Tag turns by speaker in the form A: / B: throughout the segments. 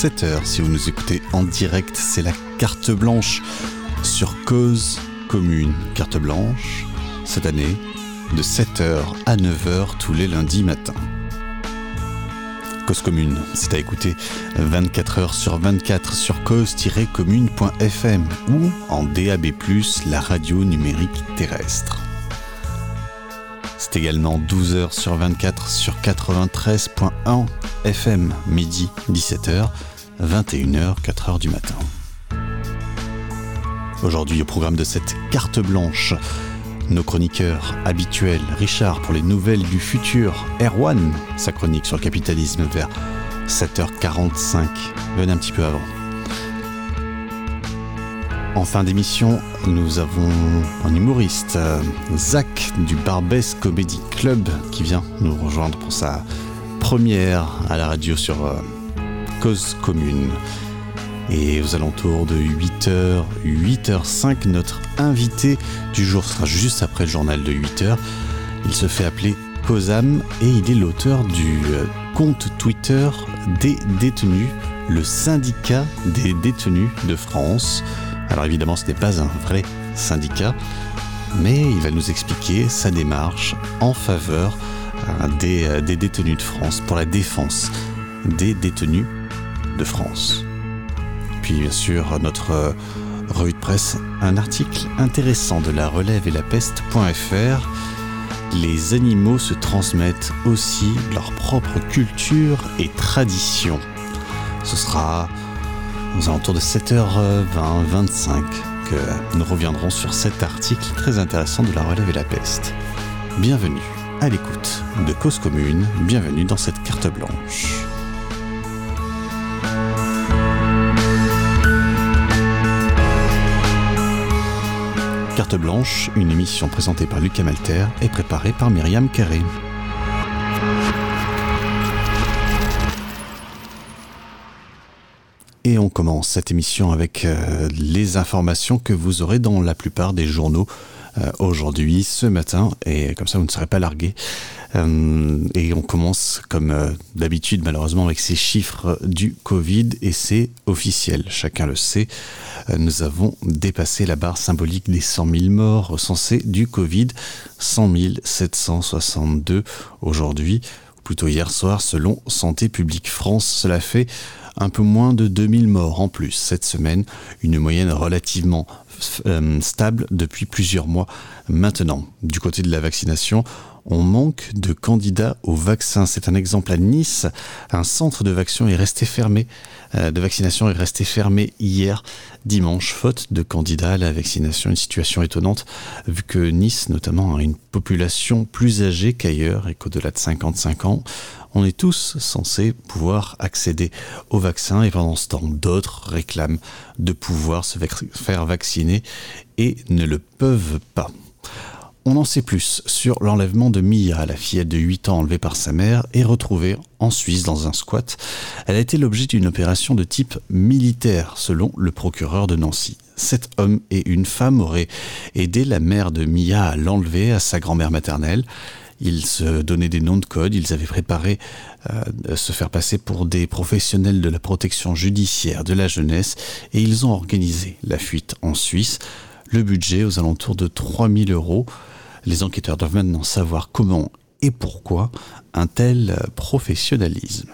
A: 7h si vous nous écoutez en direct. C'est la carte blanche sur Cause Commune. Carte blanche, cette année, de 7h à 9h tous les lundis matins. Cause Commune, c'est à écouter 24h sur 24 sur cause-commune.fm ou en DAB+, la radio numérique terrestre. Également 12h sur 24 sur 93.1 FM, midi 17h, 21h, 4h du matin. Aujourd'hui au programme de cette carte blanche, nos chroniqueurs habituels, Richard pour les nouvelles du futur, Erwan, sa chronique sur le capitalisme vers 7h45, venez un petit peu avant. En fin d'émission, nous avons un humoriste, Zach du Barbès Comedy Club, qui vient nous rejoindre pour sa première à la radio sur euh, Cause Commune. Et aux alentours de 8h, 8h05, notre invité du jour sera juste après le journal de 8h. Il se fait appeler Cosam et il est l'auteur du euh, compte Twitter des détenus, le syndicat des détenus de France. Alors évidemment, ce n'est pas un vrai syndicat, mais il va nous expliquer sa démarche en faveur euh, des, euh, des, détenus de France, pour la défense des détenus de France. Puis bien sûr, notre euh, revue de presse, un article intéressant de la relève et la peste.fr. Les animaux se transmettent aussi leur propre culture et tradition. Ce sera aux alentours de 7h20, 25 que nous reviendrons sur cet article très intéressant de la relève et la peste. Bienvenue à l'écoute de Cause Commune, bienvenue dans cette carte blanche. Carte blanche, une émission présentée par Lucas Malter et préparée par Myriam Carré. Et on commence cette émission avec euh, les informations que vous aurez dans la plupart des journaux euh, aujourd'hui, ce matin, et comme ça vous ne serez pas largué. Euh, et on commence comme d'habitude malheureusement avec ces chiffres du Covid, et c'est officiel, chacun le sait. Nous avons dépassé la barre symbolique des 100 000 morts recensés du Covid, 100 762 aujourd'hui, ou plutôt hier soir, selon Santé publique France. Cela fait un peu moins de 2000 morts en plus cette semaine, une moyenne relativement euh, stable depuis plusieurs mois maintenant. Du côté de la vaccination, on manque de candidats au vaccin. C'est un exemple à Nice. Un centre de vaccination est resté fermé. Euh, de vaccination est resté fermé hier dimanche, faute de candidats à la vaccination. Une situation étonnante, vu que Nice, notamment, a une population plus âgée qu'ailleurs et qu'au-delà de 55 ans on est tous censés pouvoir accéder au vaccin et pendant ce temps, d'autres réclament de pouvoir se faire vacciner et ne le peuvent pas. On en sait plus sur l'enlèvement de Mia, la fillette de 8 ans enlevée par sa mère et retrouvée en Suisse dans un squat. Elle a été l'objet d'une opération de type militaire, selon le procureur de Nancy. Sept hommes et une femme auraient aidé la mère de Mia à l'enlever à sa grand-mère maternelle. Ils se donnaient des noms de code, ils avaient préparé euh, se faire passer pour des professionnels de la protection judiciaire de la jeunesse et ils ont organisé la fuite en Suisse. Le budget aux alentours de 3000 euros. Les enquêteurs doivent maintenant savoir comment et pourquoi un tel professionnalisme.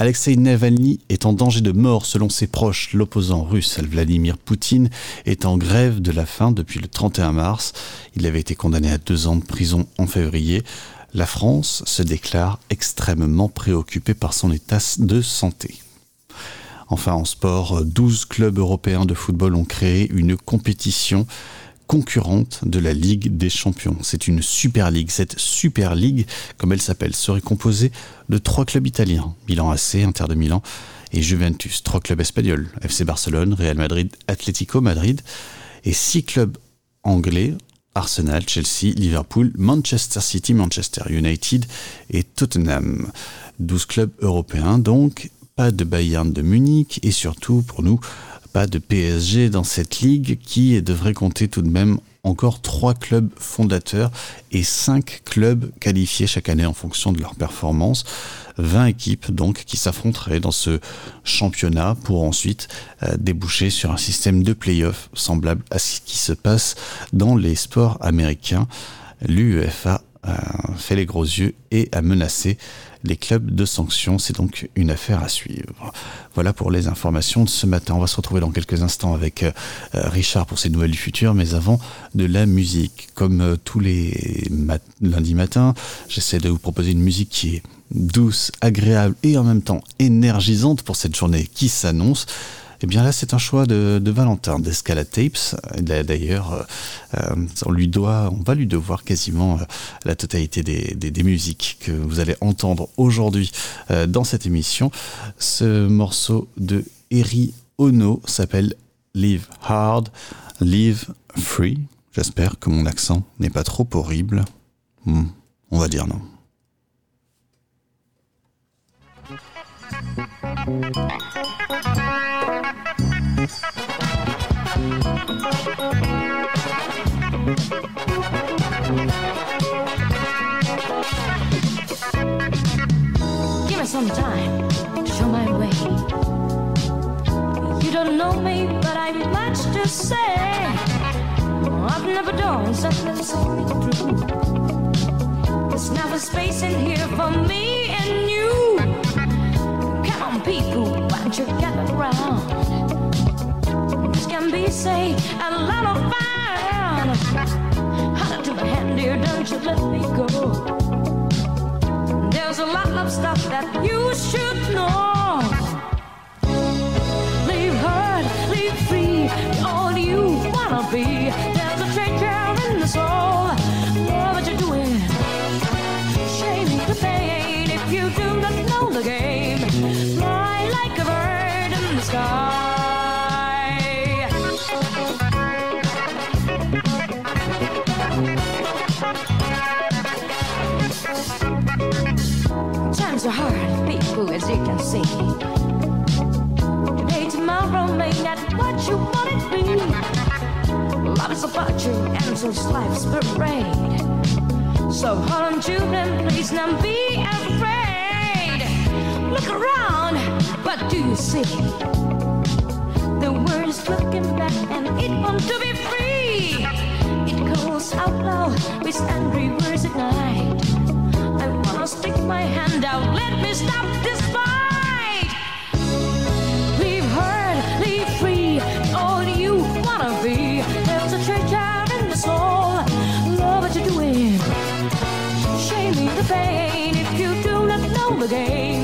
A: Alexei Navalny est en danger de mort selon ses proches. L'opposant russe Vladimir Poutine est en grève de la faim depuis le 31 mars. Il avait été condamné à deux ans de prison en février. La France se déclare extrêmement préoccupée par son état de santé. Enfin, en sport, 12 clubs européens de football ont créé une compétition concurrente de la Ligue des Champions. C'est une Super Ligue. Cette Super Ligue, comme elle s'appelle, serait composée de trois clubs italiens, Milan AC, Inter de Milan et Juventus, trois clubs espagnols, FC Barcelone, Real Madrid, Atlético Madrid, et six clubs anglais, Arsenal, Chelsea, Liverpool, Manchester City, Manchester United et Tottenham. 12 clubs européens donc, pas de Bayern de Munich et surtout pour nous, De PSG dans cette ligue qui devrait compter tout de même encore trois clubs fondateurs et cinq clubs qualifiés chaque année en fonction de leur performance. 20 équipes donc qui s'affronteraient dans ce championnat pour ensuite euh, déboucher sur un système de play-off semblable à ce qui se passe dans les sports américains. L'UEFA fait les gros yeux et a menacé les clubs de sanctions. C'est donc une affaire à suivre. Voilà pour les informations de ce matin. On va se retrouver dans quelques instants avec euh, Richard pour ses nouvelles du futur, mais avant de la musique. Comme euh, tous les lundis matins, j'essaie de vous proposer une musique qui est douce, agréable et en même temps énergisante pour cette journée qui s'annonce. Eh bien là, c'est un choix de, Valentin d'Escalade Tapes. D'ailleurs, euh, euh, on lui doit, on va lui devoir quasiment euh, la totalité des, musiques que vous allez entendre aujourd'hui dans cette émission. Ce morceau de Eri Ono s'appelle Live Hard, Live Free. J'espère que mon accent n'est pas trop horrible. Hmm, on va dire non.
B: Give me some time show my way. You don't know me, but I've much to say. I've never done. There's never space in here for me and you. Come on, people, why don't you gather around? Can be, say, a lot of fun. Hold to my hand, dear, don't you let me go. As you can see. Today, tomorrow may not what you want it be. Love is about you, and so's life's parade. So hold on them, please, not be afraid. Look around, what do you see? The world is looking back, and it wants to be free. It calls out loud with angry words at night. Stick my hand out, let me stop this fight. Leave hurt, leave free, all you wanna be. There's a treasure in the soul, love what you're doing. Shame me the pain if you do not know the game.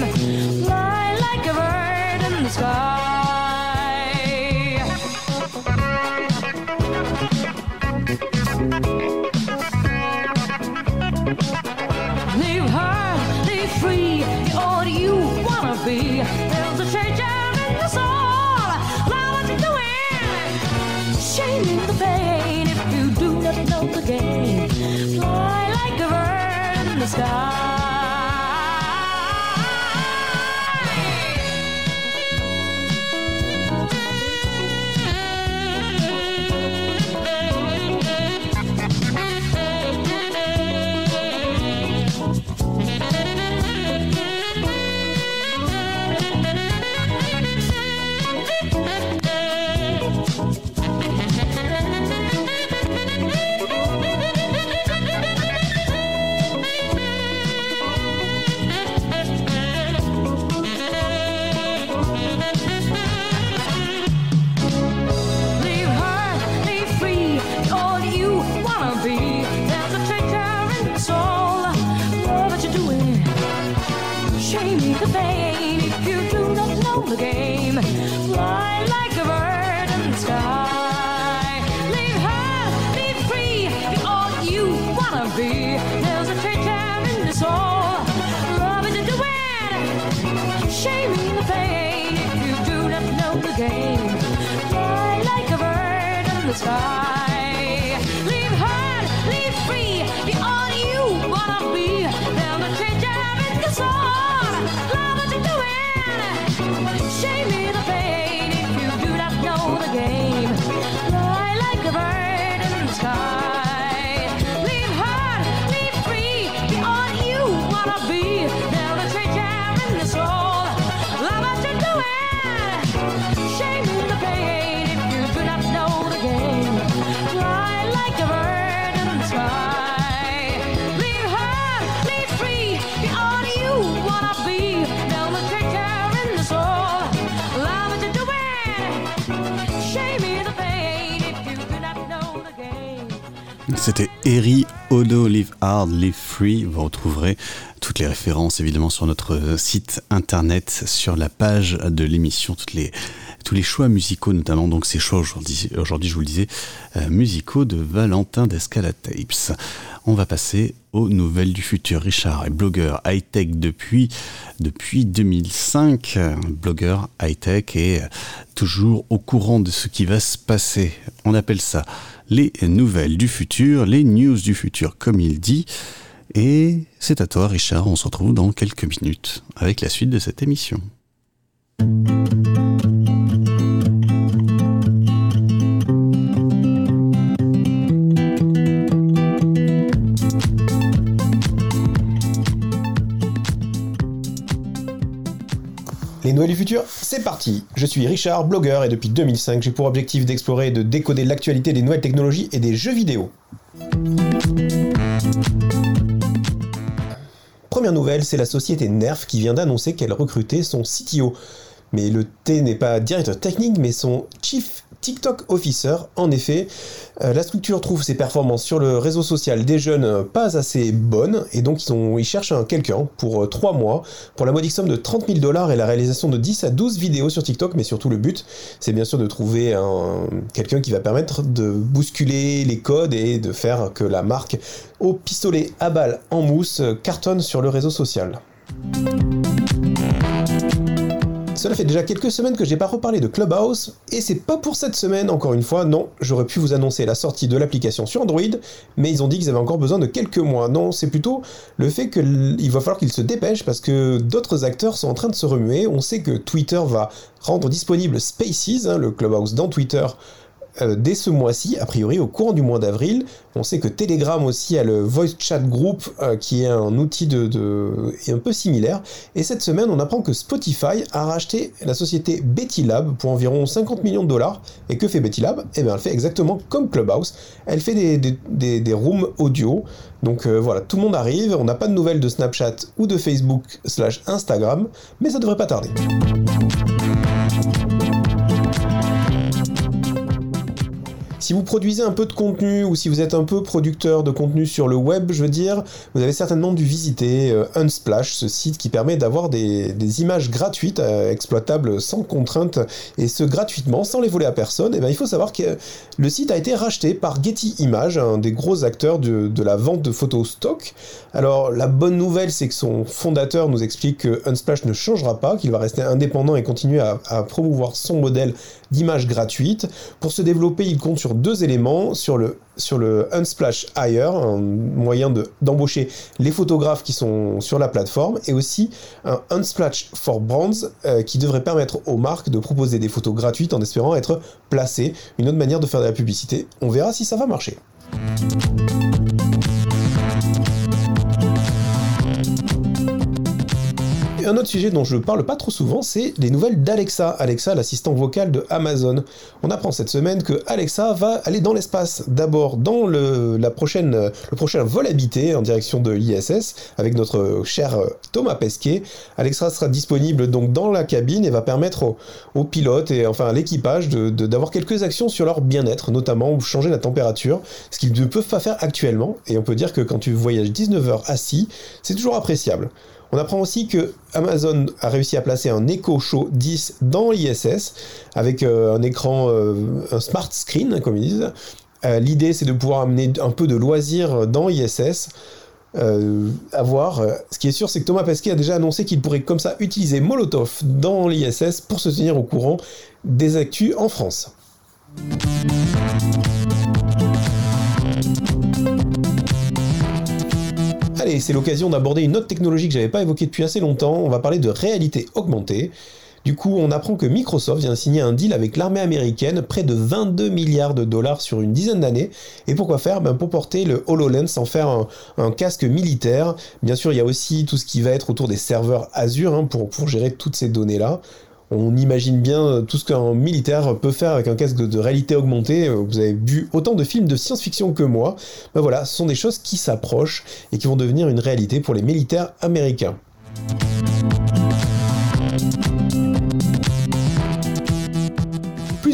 A: C'était Eri Odo Live Hard, Live Free. Vous retrouverez toutes les références évidemment sur notre site internet, sur la page de l'émission, tous les choix musicaux notamment, donc ces choix aujourd'hui, aujourd'hui je vous le disais, euh, musicaux de Valentin d'Escala Tapes. On va passer aux nouvelles du futur. Richard est blogueur high-tech depuis, depuis 2005, euh, blogueur high-tech et euh, toujours au courant de ce qui va se passer. On appelle ça les nouvelles du futur, les news du futur comme il dit. Et c'est à toi Richard, on se retrouve dans quelques minutes avec la suite de cette émission.
C: Nouvelles du futur, c'est parti Je suis Richard, blogueur, et depuis 2005, j'ai pour objectif d'explorer et de décoder l'actualité des nouvelles technologies et des jeux vidéo. Première nouvelle, c'est la société Nerf qui vient d'annoncer qu'elle recrutait son CTO. Mais le T n'est pas directeur technique, mais son Chief TikTok Officer. En effet, euh, la structure trouve ses performances sur le réseau social des jeunes euh, pas assez bonnes, et donc ils, ont, ils cherchent un quelqu'un pour 3 mois, pour la modique somme de 30 000 dollars et la réalisation de 10 à 12 vidéos sur TikTok, mais surtout le but, c'est bien sûr de trouver un, quelqu'un qui va permettre de bousculer les codes et de faire que la marque au pistolet à balles en mousse cartonne sur le réseau social. Cela fait déjà quelques semaines que j'ai pas reparlé de Clubhouse, et c'est pas pour cette semaine, encore une fois, non, j'aurais pu vous annoncer la sortie de l'application sur Android, mais ils ont dit qu'ils avaient encore besoin de quelques mois. Non, c'est plutôt le fait qu'il va falloir qu'ils se dépêchent parce que d'autres acteurs sont en train de se remuer. On sait que Twitter va rendre disponible Spaces, hein, le Clubhouse dans Twitter, euh, dès ce mois-ci, a priori au courant du mois d'avril. On sait que Telegram aussi a le Voice Chat Group euh, qui est un outil de, un peu similaire. Et cette semaine, on apprend que Spotify a racheté la société Betty Lab pour environ 50 millions de dollars. Et que fait Betty Lab? Eh bien, elle fait exactement comme Clubhouse. Elle fait des, des, des, des rooms audio. Donc euh, voilà, tout le monde arrive. On n'a pas de nouvelles de Snapchat ou de Facebook slash Instagram, mais ça devrait pas tarder. Si vous produisez un peu de contenu ou si vous êtes un peu producteur de contenu sur le web, je veux dire, vous avez certainement dû visiter euh, Unsplash, ce site qui permet d'avoir des, images gratuites euh, exploitables sans contrainte et ce gratuitement, sans les voler à personne. Et bien il faut savoir que le site a été racheté par Getty Images, un des gros acteurs de, la vente de photos stock. Alors la bonne nouvelle, c'est que son fondateur nous explique que Unsplash ne changera pas, qu'il va rester indépendant et continuer à promouvoir son modèle d'images gratuites. Pour se développer, il compte sur deux éléments, sur le, sur le Unsplash Hire, un moyen d'embaucher les photographes qui sont sur la plateforme, et aussi un Unsplash for Brands euh, qui devrait permettre aux marques de proposer des photos gratuites en espérant être placées. Une autre manière de faire de la publicité. On verra si ça va marcher. Un autre sujet dont je parle pas trop souvent, c'est les nouvelles d'Alexa. Alexa, l'assistant vocal de Amazon. On apprend cette semaine que Alexa va aller dans l'espace. D'abord dans le, prochain vol habité en direction de l'ISS avec notre cher Thomas Pesquet. Alexa sera disponible donc dans la cabine et va permettre aux, pilotes et enfin à l'équipage d'avoir quelques actions sur leur bien-être, notamment changer la température, ce qu'ils ne peuvent pas faire actuellement. Et on peut dire que quand tu voyages 19 heures assis, c'est toujours appréciable. On apprend aussi que Amazon a réussi à placer un Echo Show 10 dans l'ISS avec euh, un écran, euh, un smart screen comme ils disent. Euh, L'idée c'est de pouvoir amener un peu de loisir dans l'ISS. Euh, voir. Ce qui est sûr, c'est que Thomas Pesquet a déjà annoncé qu'il pourrait comme ça utiliser Molotov dans l'ISS pour se tenir au courant des actus en France. Allez, c'est l'occasion d'aborder une autre technologie que j'avais pas évoquée depuis assez longtemps. On va parler de réalité augmentée. Du coup, on apprend que Microsoft vient signer un deal avec l'armée américaine, près de 22 milliards de dollars sur une dizaine d'années. Et pourquoi faire? Ben Pour porter le HoloLens, en faire un, casque militaire. Bien sûr, il y a aussi tout ce qui va être autour des serveurs Azure hein, pour, pour gérer toutes ces données-là. On imagine bien tout ce qu'un militaire peut faire avec un casque de, réalité augmentée. Vous avez vu autant de films de science-fiction que moi. Ben voilà, ce sont des choses qui s'approchent et qui vont devenir une réalité pour les militaires américains.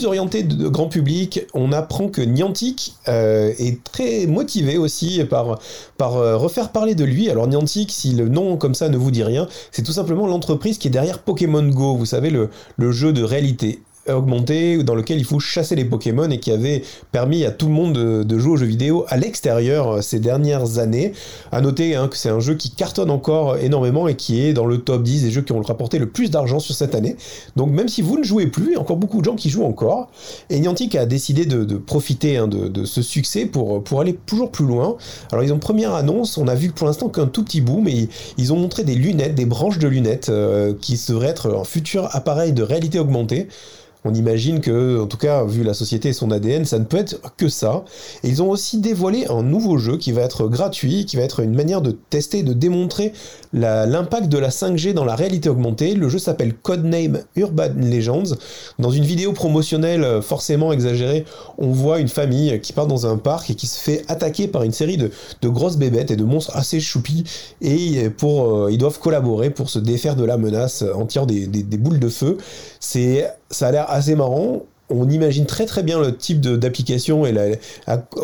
C: Orienté de, grand public, on apprend que Niantic euh, est très motivé aussi par, euh, refaire parler de lui. Alors Niantic, si le nom comme ça ne vous dit rien, c'est tout simplement l'entreprise qui est derrière Pokémon Go, vous savez, le jeu de réalité augmenté dans lequel il faut chasser les Pokémon et qui avait permis à tout le monde de, jouer aux jeux vidéo à l'extérieur euh, ces dernières années. À noter hein, que c'est un jeu qui cartonne encore énormément et qui est dans le top 10 des jeux qui ont rapporté le plus d'argent sur cette année. Donc même si vous ne jouez plus, il y a encore beaucoup de gens qui jouent encore. Et Niantic a décidé de, profiter hein, de, ce succès pour, aller toujours plus loin. Alors ils ont première annonce, on a vu pour l'instant qu'un tout petit bout, mais ils, ont montré des lunettes, des branches de lunettes euh, qui devraient être un futur appareil de réalité augmentée on imagine que, en tout cas, vu la société et son ADN, ça ne peut être que ça. Et ils ont aussi dévoilé un nouveau jeu qui va être gratuit, qui va être une manière de tester, de démontrer l'impact de la 5G dans la réalité augmentée. Le jeu s'appelle Codename Urban Legends. Dans une vidéo promotionnelle euh, forcément exagérée, on voit une famille qui part dans un parc et qui se fait attaquer par une série de, grosses bébêtes et de monstres assez choupis. Et pour, euh, ils doivent collaborer pour se défaire de la menace en tirant des, des boules de feu. C'est ça a l'air assez marrant. On imagine très très bien le type d'application et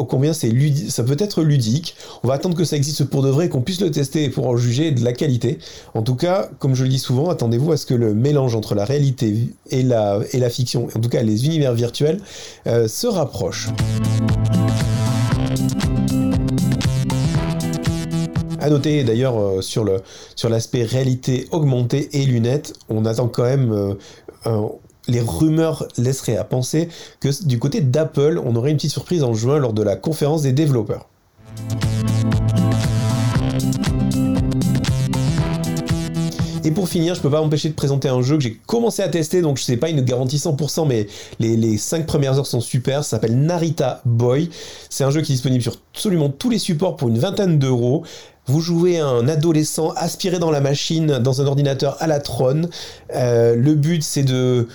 C: combien c'est ça peut être ludique. On va attendre que ça existe pour de vrai, qu'on puisse le tester pour en juger de la qualité. En tout cas, comme je le dis souvent, attendez-vous à ce que le mélange entre la réalité et la, et la fiction, en tout cas les univers virtuels, euh, se rapproche. À noter d'ailleurs euh, sur l'aspect réalité augmentée et lunettes, on attend quand même euh, les rumeurs laisseraient à penser que du côté d'Apple, on aurait une petite surprise en juin lors de la conférence des développeurs. Et pour finir, je peux pas m'empêcher de présenter un jeu que j'ai commencé à tester, donc je sais pas une garantie 100%, mais les, les 5 premières heures sont super. Ça s'appelle Narita Boy. C'est un jeu qui est disponible sur absolument tous les supports pour une vingtaine d'euros. Vous jouez un adolescent aspiré dans la machine, dans un ordinateur à la trône. Euh, le but, c'est de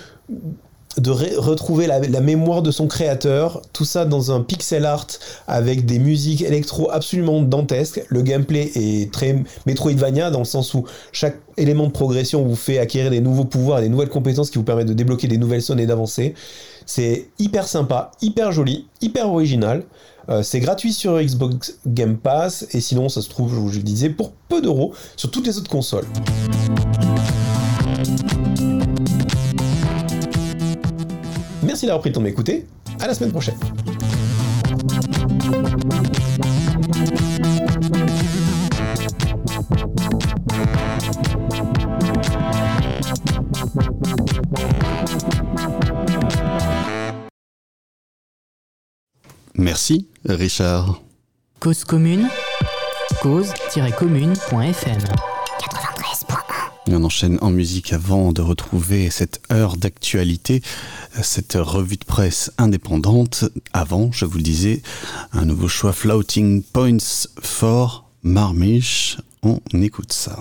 C: de retrouver la, mémoire de son créateur, tout ça dans un pixel art avec des musiques électro absolument dantesques. Le gameplay est très Metroidvania dans le sens où chaque élément de progression vous fait acquérir des nouveaux pouvoirs des nouvelles compétences qui vous permettent de débloquer des nouvelles zones et d'avancer. C'est hyper sympa, hyper joli, hyper original. Euh, c'est gratuit sur Xbox Game Pass et sinon ça se trouve, je vous le disais, pour peu d'euros sur toutes les autres consoles. Merci d'avoir pris le temps de m'écouter. À la semaine prochaine.
A: Merci, Richard.
D: Cause commune, cause-commune.fm
A: on enchaîne en musique avant de retrouver cette heure d'actualité, cette revue de presse indépendante. Avant, je vous le disais, un nouveau choix Floating Points for Marmiche. On écoute ça.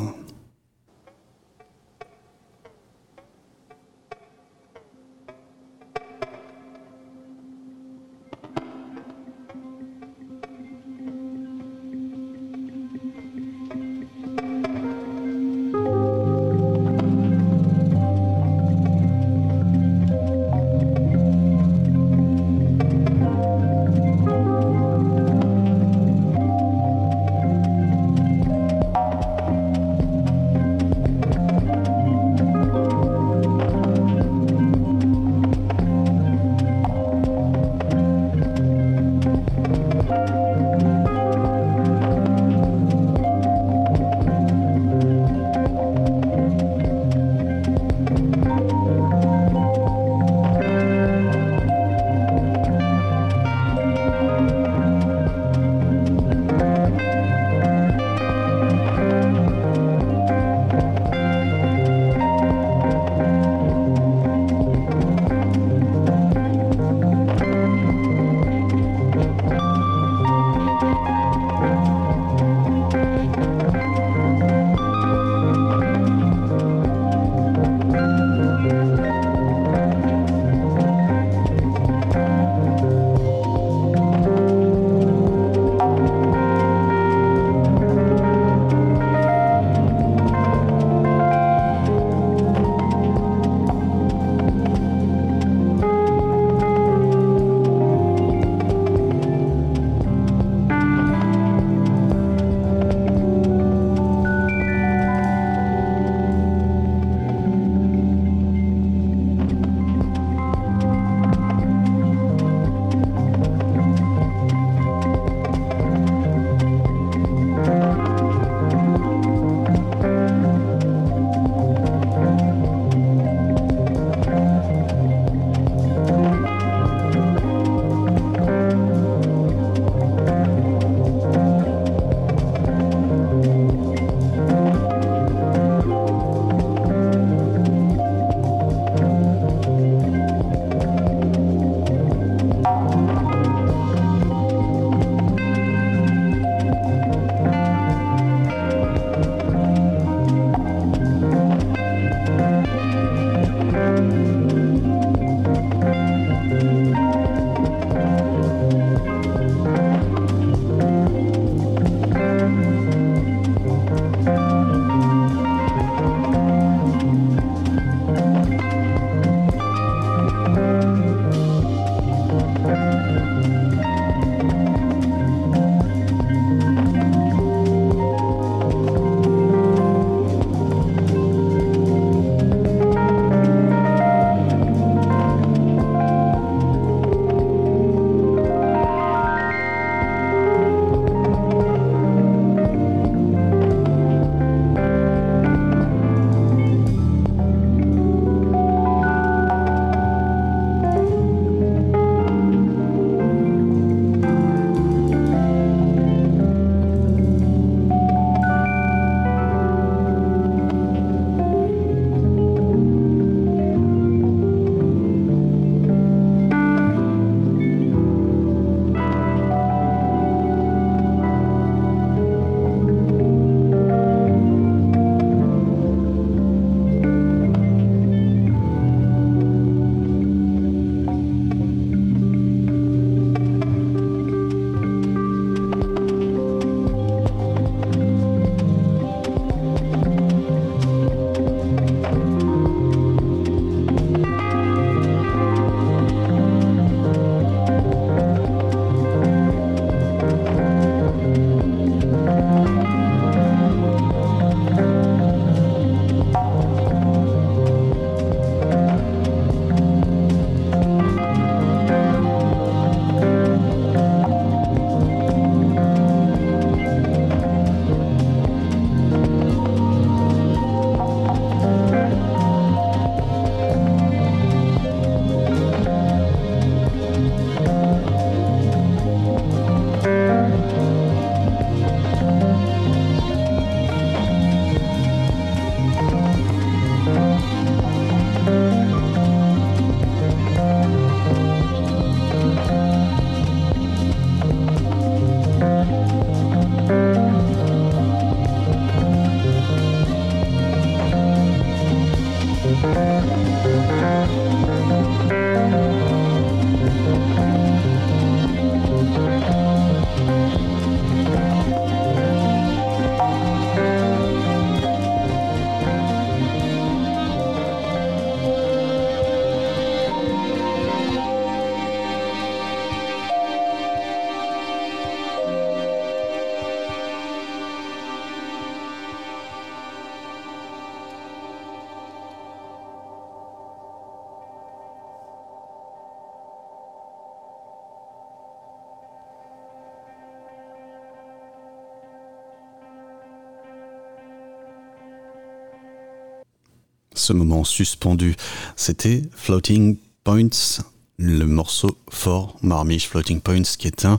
A: Moment suspendu. C'était Floating Points, le morceau fort Marmiche Floating Points, qui est un,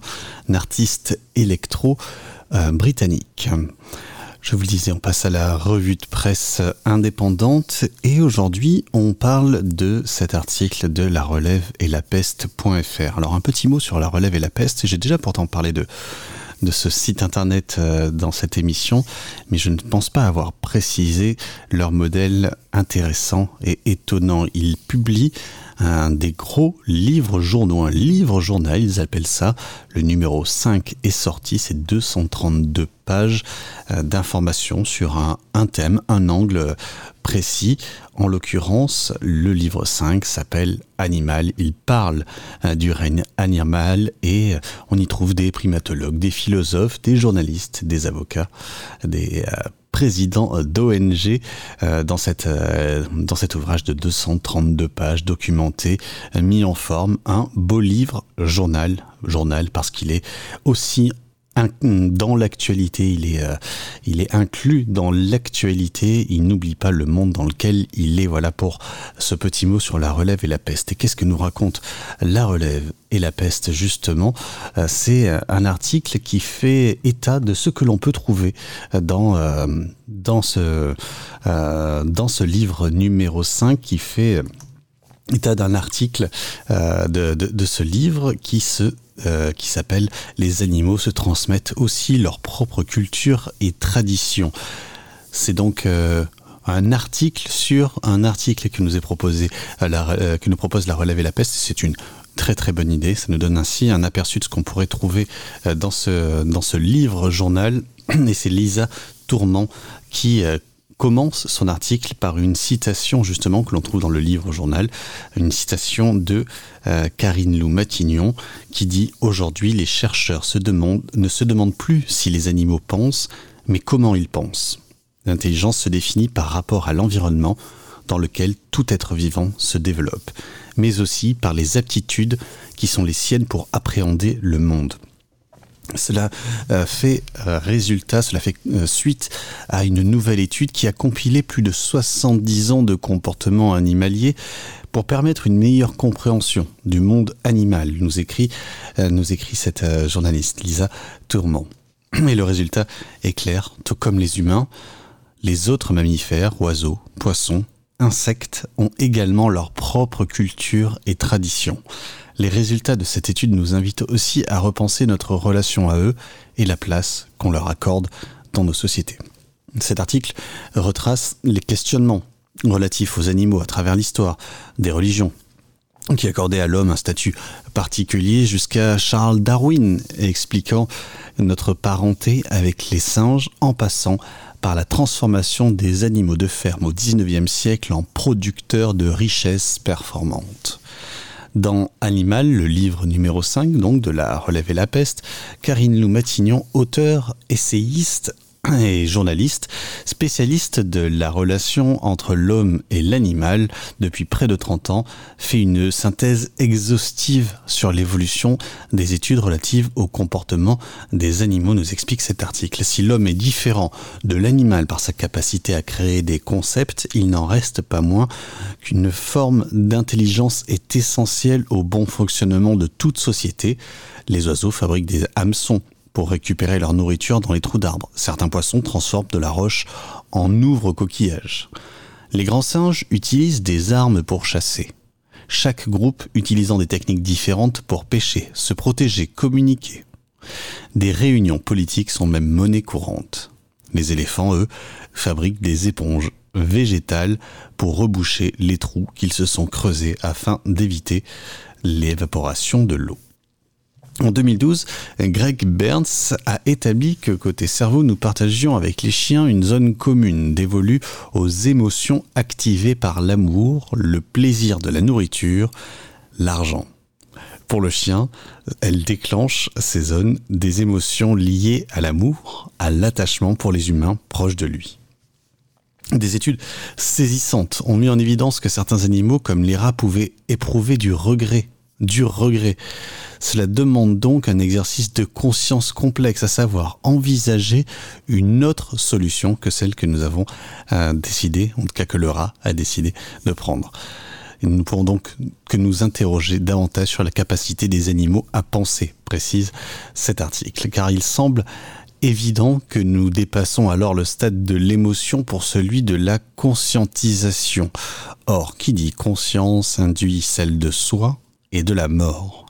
A: artiste électro euh, britannique. Je vous le disais, on passe à la revue de presse indépendante et aujourd'hui on parle de cet article de La Relève et la Peste.fr. Alors un petit mot sur La Relève et la Peste, j'ai déjà pourtant parlé de de ce site internet euh, dans cette émission, mais je ne pense pas avoir précisé leur modèle intéressant et étonnant. Ils publient un des gros livres journaux, un livre journal, ils appellent ça. Le numéro 5 est sorti, c'est 232 pages euh, d'informations sur un, thème, un angle précis. En l'occurrence, le livre 5 s'appelle Animal. Il parle euh, du règne animal et euh, on y trouve des primatologues, des philosophes, des journalistes, des avocats, des président d'ONG euh, dans, cette, euh, dans cet ouvrage de 232 pages documenté, mis en forme, un beau livre journal, journal parce qu'il est aussi dans l'actualité, il est, euh, il est inclus dans l'actualité, il n'oublie pas le monde dans lequel il est. Voilà pour ce petit mot sur la relève et la peste. Et qu'est-ce que nous raconte la relève et la peste justement? Euh, C'est un article qui fait état de ce que l'on peut trouver dans, euh, dans, ce, dans ce livre numéro 5 qui fait état d'un article de, de, ce livre qui se euh, qui s'appelle Les animaux se transmettent aussi leur propre culture et tradition. C'est donc euh, un article sur un article que nous est proposé, la, euh, que nous propose la relève et la peste. C'est une très très bonne idée. Ça nous donne ainsi un aperçu de ce qu'on pourrait trouver dans ce, dans ce livre journal. Et c'est Lisa Tourment qui commence son article par une citation justement que l'on trouve dans le livre journal, une citation de euh, Karine Lou Matignon qui dit Aujourd'hui les chercheurs se demandent, ne se demandent plus si les animaux pensent, mais comment ils pensent. L'intelligence se définit par rapport à l'environnement dans lequel tout être vivant se développe, mais aussi par les aptitudes qui sont les siennes pour appréhender le monde. Cela euh, fait euh, résultat, cela fait euh, suite à une nouvelle étude qui a compilé plus de 70 ans de comportement animalier pour permettre une meilleure compréhension du monde animal, nous écrit, nous écrit cette journaliste Lisa Tourment. Et le résultat est clair, tout comme les humains, les autres mammifères, oiseaux, poissons, insectes ont également leur propre culture et tradition. Les résultats de cette étude nous invitent aussi à repenser notre relation à eux et la place qu'on leur accorde dans nos sociétés. Cet article retrace les questionnements relatifs aux animaux à travers l'histoire, des religions, qui accordaient à l'homme un statut particulier jusqu'à Charles Darwin, expliquant notre parenté avec les singes en passant par la transformation des animaux de ferme au XIXe siècle en producteurs de richesses performantes. Dans Animal, le livre numéro 5, donc de la Relève et la Peste, Karine Lou Matignon, auteur, essayiste, et journaliste, spécialiste de la relation entre l'homme et l'animal depuis près de 30 ans, fait une synthèse exhaustive sur l'évolution des études relatives au comportement des animaux, nous explique cet article. Si l'homme est différent de l'animal par sa capacité à créer des concepts, il n'en reste pas moins qu'une forme d'intelligence est essentielle au bon fonctionnement de toute société. Les oiseaux fabriquent des hameçons pour récupérer leur nourriture dans les trous d'arbres. Certains poissons transforment de la roche en ouvre-coquillage. Les grands singes utilisent des armes pour chasser. Chaque groupe utilisant des techniques différentes pour pêcher, se protéger, communiquer. Des réunions politiques sont même monnaie courante. Les éléphants, eux, fabriquent des éponges végétales pour reboucher les trous qu'ils se sont creusés afin d'éviter l'évaporation de l'eau. En 2012, Greg Burns a établi que côté cerveau, nous partagions avec les chiens une zone commune dévolue aux émotions activées par l'amour, le plaisir de la nourriture, l'argent. Pour le chien, elle déclenche ces zones des émotions liées à l'amour, à l'attachement pour les humains proches de lui. Des études saisissantes ont mis en évidence que certains animaux, comme les rats, pouvaient éprouver du regret du regret. Cela demande donc un exercice de conscience complexe, à savoir envisager une autre solution que celle que nous avons euh, décidé, en tout cas que le rat a décidé de prendre. nous ne pourrons donc que nous interroger davantage sur la capacité des animaux à penser, précise cet article, car il semble évident que nous dépassons alors le stade de l'émotion pour celui de la conscientisation. Or, qui dit conscience induit celle de soi et de la mort.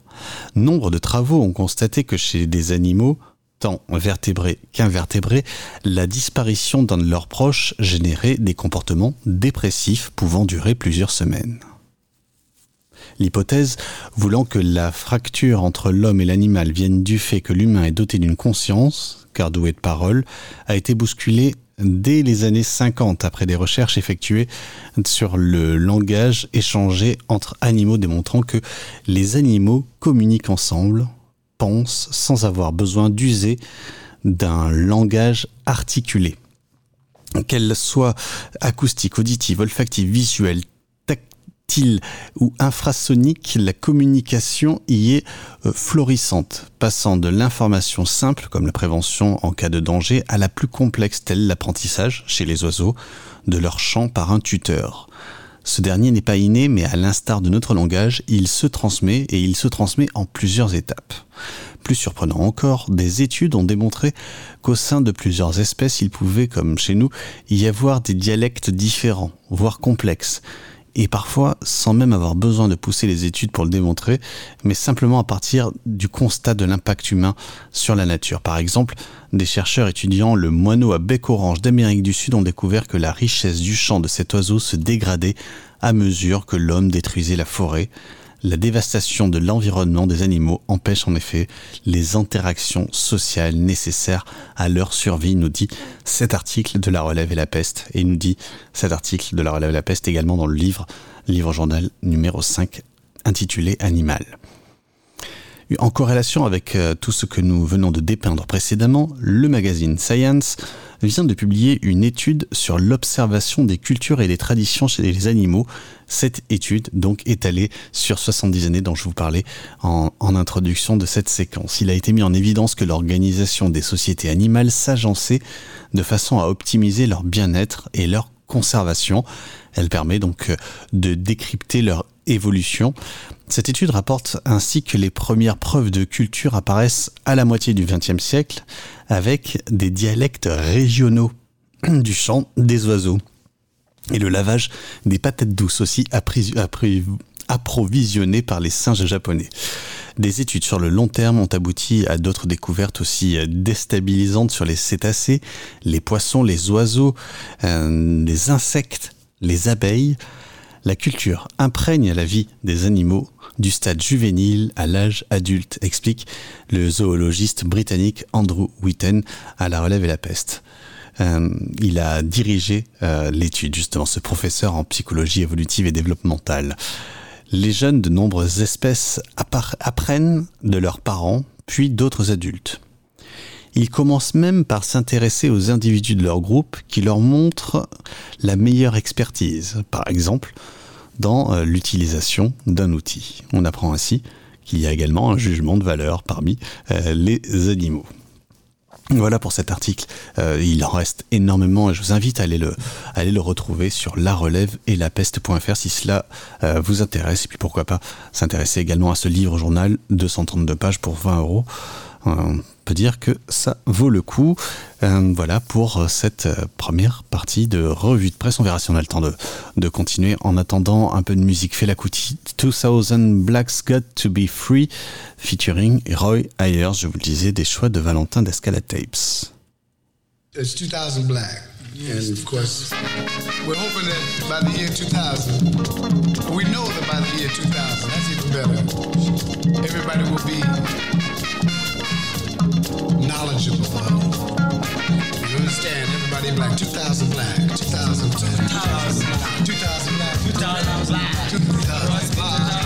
A: Nombre de travaux ont constaté que chez des animaux, tant vertébrés qu'invertébrés, la disparition d'un de leurs proches générait des comportements dépressifs pouvant durer plusieurs semaines. L'hypothèse voulant que la fracture entre l'homme et l'animal vienne du fait que l'humain est doté d'une conscience, car doué de parole, a été bousculée dès les années 50 après des recherches effectuées sur le langage échangé entre animaux démontrant que les animaux communiquent ensemble, pensent sans avoir besoin d'user d'un langage articulé. Qu'elle soit acoustique, auditive, olfactive, visuelle, ou infrasonique, la communication y est euh, florissante, passant de l'information simple, comme la prévention en cas de danger, à la plus complexe, telle l'apprentissage, chez les oiseaux, de leur chant par un tuteur. Ce dernier n'est pas inné, mais à l'instar de notre langage, il se transmet et il se transmet en plusieurs étapes. Plus surprenant encore, des études ont démontré qu'au sein de plusieurs espèces, il pouvait, comme chez nous, y avoir des dialectes différents, voire complexes, et parfois sans même avoir besoin de pousser les études pour le démontrer, mais simplement à partir du constat de l'impact humain sur la nature. Par exemple, des chercheurs étudiant le moineau à bec orange d'Amérique du Sud ont découvert que la richesse du chant de cet oiseau se dégradait à mesure que l'homme détruisait la forêt, la dévastation de l'environnement des animaux empêche en effet les interactions sociales nécessaires à leur survie, nous dit cet article de La Relève et la Peste. Et nous dit cet article de La Relève et la Peste également dans le livre, livre journal numéro 5 intitulé Animal. En corrélation avec euh, tout ce que nous venons de dépeindre précédemment, le magazine Science vient de publier une étude sur l'observation des cultures et des traditions chez les animaux. Cette étude, donc étalée sur 70 années dont je vous parlais en, en introduction de cette séquence. Il a été mis en évidence que l'organisation des sociétés animales s'agençait de façon à optimiser leur bien-être et leur conservation. Elle permet donc euh, de décrypter leur évolution. Cette étude rapporte ainsi que les premières preuves de culture apparaissent à la moitié du XXe siècle avec des dialectes régionaux du chant des oiseaux et le lavage des patates douces aussi approvisionnées par les singes japonais. Des études sur le long terme ont abouti à d'autres découvertes aussi déstabilisantes sur les cétacés, les poissons, les oiseaux, euh, les insectes, les abeilles, la culture imprègne la vie des animaux du stade juvénile à l'âge adulte, explique le zoologiste britannique Andrew Witten à La Relève et la Peste. Euh, il a dirigé euh, l'étude, justement, ce professeur en psychologie évolutive et développementale. Les jeunes de nombreuses espèces apprennent de leurs parents, puis d'autres adultes. Ils commencent même par s'intéresser aux individus de leur groupe qui leur montrent la meilleure expertise, par exemple dans euh, l'utilisation d'un outil. On apprend ainsi qu'il y a également un jugement de valeur parmi euh, les animaux. Voilà pour cet article. Euh, il en reste énormément et je vous invite à aller le, aller le retrouver sur la relève et la peste.fr si cela vous intéresse. Et puis pourquoi pas s'intéresser également à ce livre journal, 232 pages pour 20 euros on peut dire que ça vaut le coup. Euh, voilà pour cette première partie de revue de presse. On verra si on a le temps de, de continuer. En attendant, un peu de musique Fela Kuti, 2000 Blacks Got to Be Free, featuring Roy Ayers, je vous le disais, des choix de Valentin d'Escala Tapes.
D: It's 2000 Black. And of course, we're hoping that by the year 2000, we know that by the year 2000, that's even better, everybody will be knowledgeable You understand? Everybody black. 2,000 black. 2,000 black. 2,000 black. 2,000 black. 2,000 black. 2,000 black. voice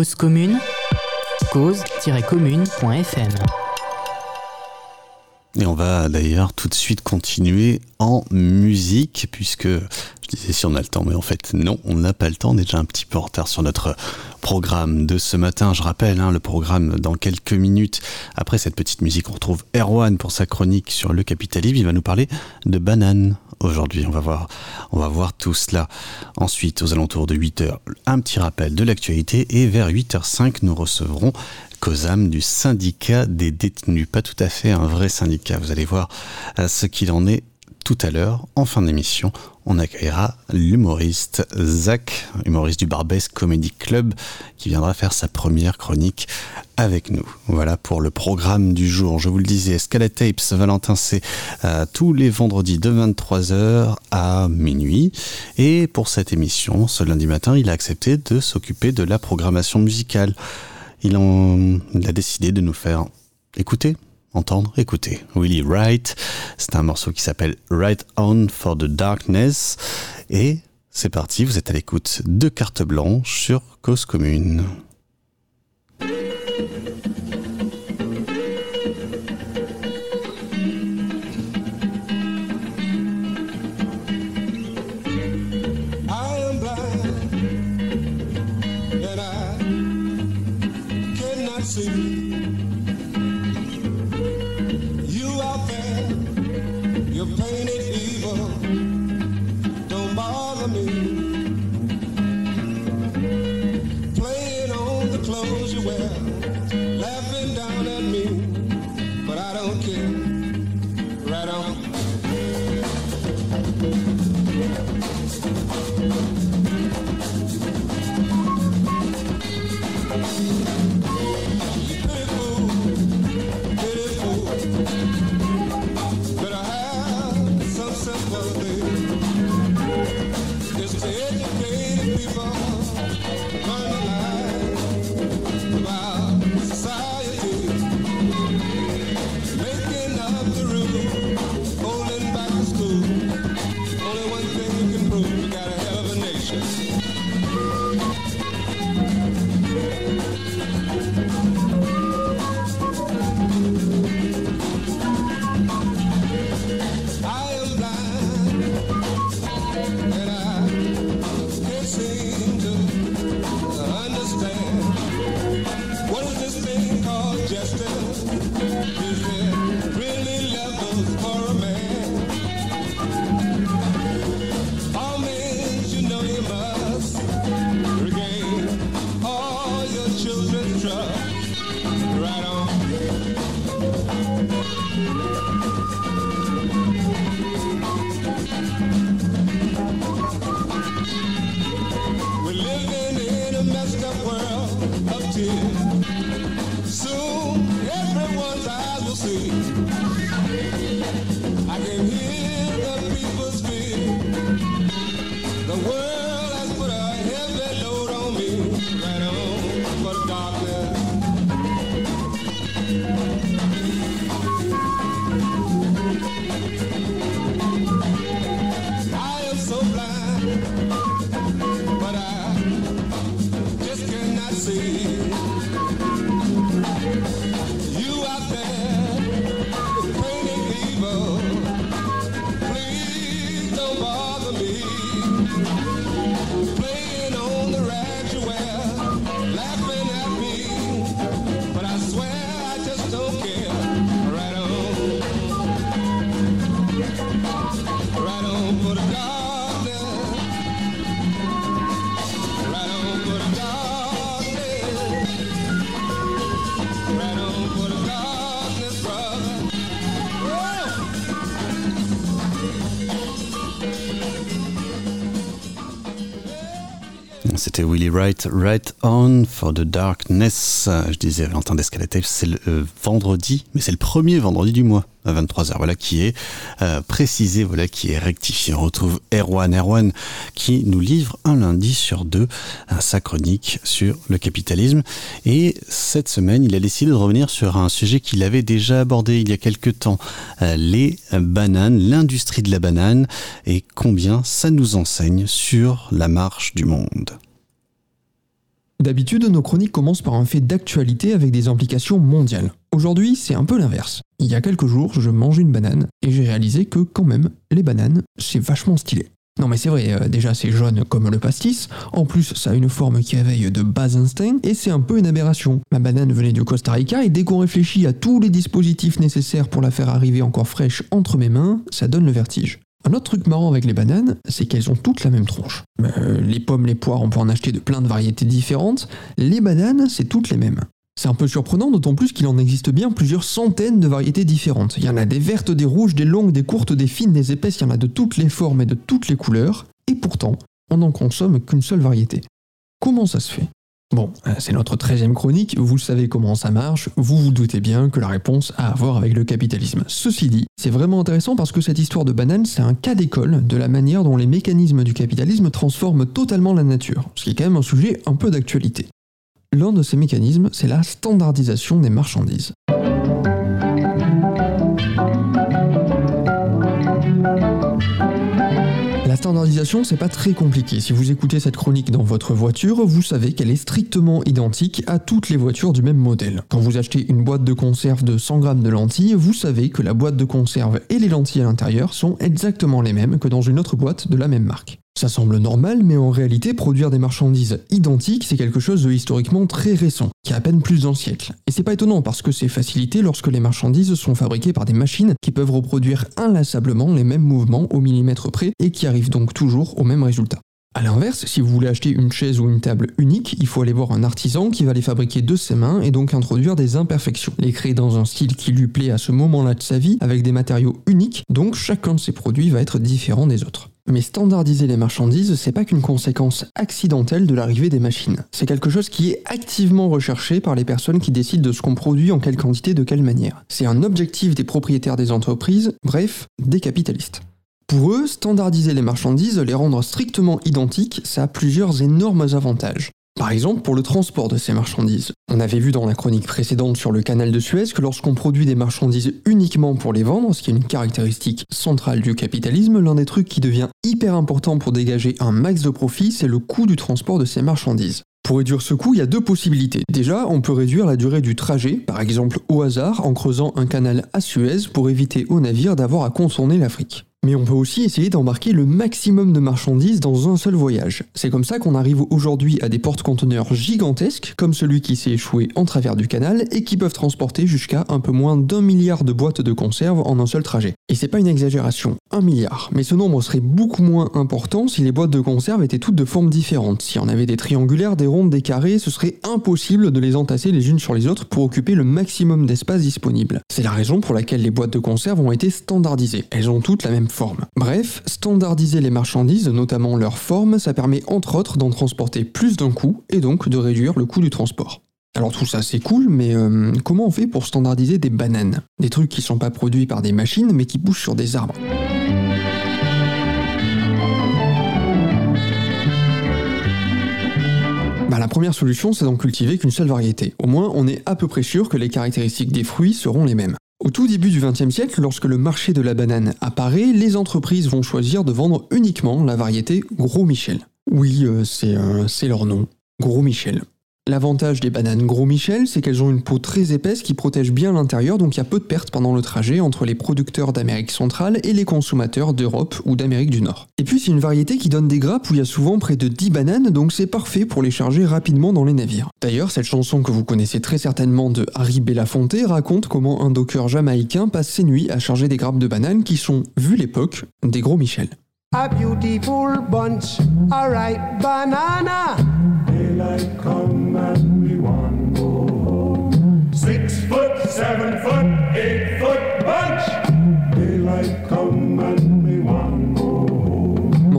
D: Cause
E: commune, cause-commune.fm.
A: Et on va d'ailleurs tout de suite continuer en musique, puisque je disais si on a le temps, mais en fait non, on n'a pas le temps, on est déjà un petit peu en retard sur notre programme de ce matin. Je rappelle hein, le programme dans quelques minutes. Après cette petite musique, on retrouve Erwan pour sa chronique sur le capitalisme. Il va nous parler de bananes aujourd'hui. On va voir, on va voir tout cela. Ensuite, aux alentours de 8h, un petit rappel de l'actualité et vers 8h05, nous recevrons COSAM du syndicat des détenus. Pas tout à fait un vrai syndicat. Vous allez voir euh, ce qu'il en est tout à l'heure. En fin d'émission, on accueillera l'humoriste Zach, humoriste du Barbès Comedy Club, qui viendra faire sa première chronique avec nous. Voilà pour le programme du jour. Je vous le disais, Scala Tapes, Valentin, c'est euh, tous les vendredis de 23h à minuit. Et pour cette émission, ce lundi matin, il a accepté de s'occuper de la programmation musicale. Il a décidé de nous faire écouter entendre, écouter. Willie Wright, c'est un morceau qui s'appelle Right On for the Darkness. Et c'est parti, vous êtes à l'écoute de Carte Blanche sur Cause Commune.
F: Clothes you wear,
A: C'était Willie Wright, Right On for the Darkness. Je disais Valentin Descalatev, c'est le euh, vendredi, mais c'est le premier vendredi du mois à 23h. Voilà qui est euh, précisé, voilà qui est rectifié. On retrouve Erwan Erwan qui nous livre un lundi sur deux sa chronique sur le capitalisme. Et cette semaine, il a décidé de revenir sur un sujet qu'il avait déjà abordé il y a quelques temps, euh, les bananes, l'industrie de la banane et combien ça nous enseigne sur la marche du monde.
E: D'habitude, nos chroniques commencent par un fait d'actualité avec des implications mondiales. Aujourd'hui, c'est un peu l'inverse. Il y a quelques jours, je mangeais une banane et j'ai réalisé que quand même, les bananes, c'est vachement stylé. Non mais c'est vrai, euh, déjà c'est jaune comme le pastis, en plus ça a une forme qui éveille de bas instincts, et c'est un peu une aberration. Ma banane venait du Costa Rica, et dès qu'on réfléchit à tous les dispositifs nécessaires pour la faire arriver encore fraîche entre mes mains, ça donne le vertige. Un autre truc marrant avec les bananes, c'est qu'elles ont toutes la même tronche. Euh, les pommes, les poires, on peut en acheter de plein de variétés différentes. Les bananes, c'est toutes les mêmes. C'est un peu surprenant, d'autant plus qu'il en existe bien plusieurs centaines de variétés différentes. Il y en a des vertes, des rouges, des longues, des courtes, des fines, des épaisses, il y en a de toutes les formes et de toutes les couleurs, et pourtant, on n'en consomme qu'une seule variété. Comment ça se fait? Bon, euh, c'est notre 13e chronique, vous savez comment ça marche, vous vous doutez bien que la réponse a à voir avec le capitalisme. Ceci dit, c'est vraiment intéressant parce que cette histoire de banane, c'est un cas d'école de la manière dont les mécanismes du capitalisme transforment totalement la nature, ce qui est quand même un sujet un peu d'actualité. L'un de ces mécanismes, c'est la standardisation des marchandises. Standardisation, c'est pas très compliqué. Si vous écoutez cette chronique dans votre voiture, vous savez qu'elle est strictement identique à toutes les voitures du même modèle. Quand vous achetez une boîte de conserve de 100 grammes de lentilles, vous savez que la boîte de conserve et les lentilles à l'intérieur sont exactement les mêmes que dans une autre boîte de la même marque. Ça semble normal, mais en réalité, produire des marchandises identiques, c'est quelque chose de historiquement très récent, qui a à peine plus d'un siècle. Et c'est pas étonnant parce que c'est facilité lorsque les marchandises sont fabriquées par des machines qui peuvent reproduire inlassablement les mêmes mouvements au millimètre près et qui arrivent donc toujours au même résultat. A l'inverse, si vous voulez acheter une chaise ou une table unique, il faut aller voir un artisan qui va les fabriquer de ses mains et donc introduire des imperfections, les créer dans un style qui lui plaît à ce moment-là de sa vie avec des matériaux uniques, donc chacun de ses produits va être différent des autres. Mais standardiser les marchandises, c'est pas qu'une conséquence accidentelle de l'arrivée des machines. C'est quelque chose qui est activement recherché par les personnes qui décident de ce qu'on produit en quelle quantité, de quelle manière. C'est un objectif des propriétaires des entreprises, bref, des capitalistes. Pour eux, standardiser les marchandises, les rendre strictement identiques, ça a plusieurs énormes avantages. Par exemple, pour le transport de ces marchandises. On avait vu dans la chronique précédente sur le canal de Suez que lorsqu'on produit des marchandises uniquement pour les vendre, ce qui est une caractéristique centrale du capitalisme, l'un des trucs qui devient hyper important pour dégager un max de profit, c'est le coût du transport de ces marchandises. Pour réduire ce coût, il y a deux possibilités. Déjà, on peut réduire la durée du trajet, par exemple au hasard, en creusant un canal à Suez pour éviter aux navires d'avoir à contourner l'Afrique. Mais on peut aussi essayer d'embarquer le maximum de marchandises dans un seul voyage. C'est comme ça qu'on arrive aujourd'hui à des porte-conteneurs gigantesques, comme celui qui s'est échoué en travers du canal, et qui peuvent transporter jusqu'à un peu moins d'un milliard de boîtes de conserve en un seul trajet. Et c'est pas une exagération, un milliard. Mais ce nombre serait beaucoup moins important si les boîtes de conserve étaient toutes de formes différentes. Si on avait des triangulaires, des rondes, des carrés, ce serait impossible de les entasser les unes sur les autres pour occuper le maximum d'espace disponible. C'est la raison pour laquelle les boîtes de conserve ont été standardisées. Elles ont toutes la même Bref, standardiser les marchandises, notamment leur forme, ça permet entre autres d'en transporter plus d'un coup et donc de réduire le coût du transport. Alors tout ça c'est cool, mais euh, comment on fait pour standardiser des bananes? Des trucs qui sont pas produits par des machines mais qui poussent sur des arbres. Bah, la première solution, c'est d'en cultiver qu'une seule variété. Au moins, on est à peu près sûr que les caractéristiques des fruits seront les mêmes. Au tout début du XXe siècle, lorsque le marché de la banane apparaît, les entreprises vont choisir de vendre uniquement la variété Gros Michel. Oui, euh, c'est euh, c'est leur nom, Gros Michel. L'avantage des bananes Gros Michel, c'est qu'elles ont une peau très épaisse qui protège bien l'intérieur, donc il y a peu de pertes pendant le trajet entre les producteurs d'Amérique centrale et les consommateurs d'Europe ou d'Amérique du Nord. Et puis c'est une variété qui donne des grappes où il y a souvent près de 10 bananes, donc c'est parfait pour les charger rapidement dans les navires. D'ailleurs, cette chanson que vous connaissez très certainement de Harry Belafonte raconte comment un docker jamaïcain passe ses nuits à charger des grappes de bananes qui sont, vu l'époque, des Gros Michel.
G: A beautiful bunch, banana.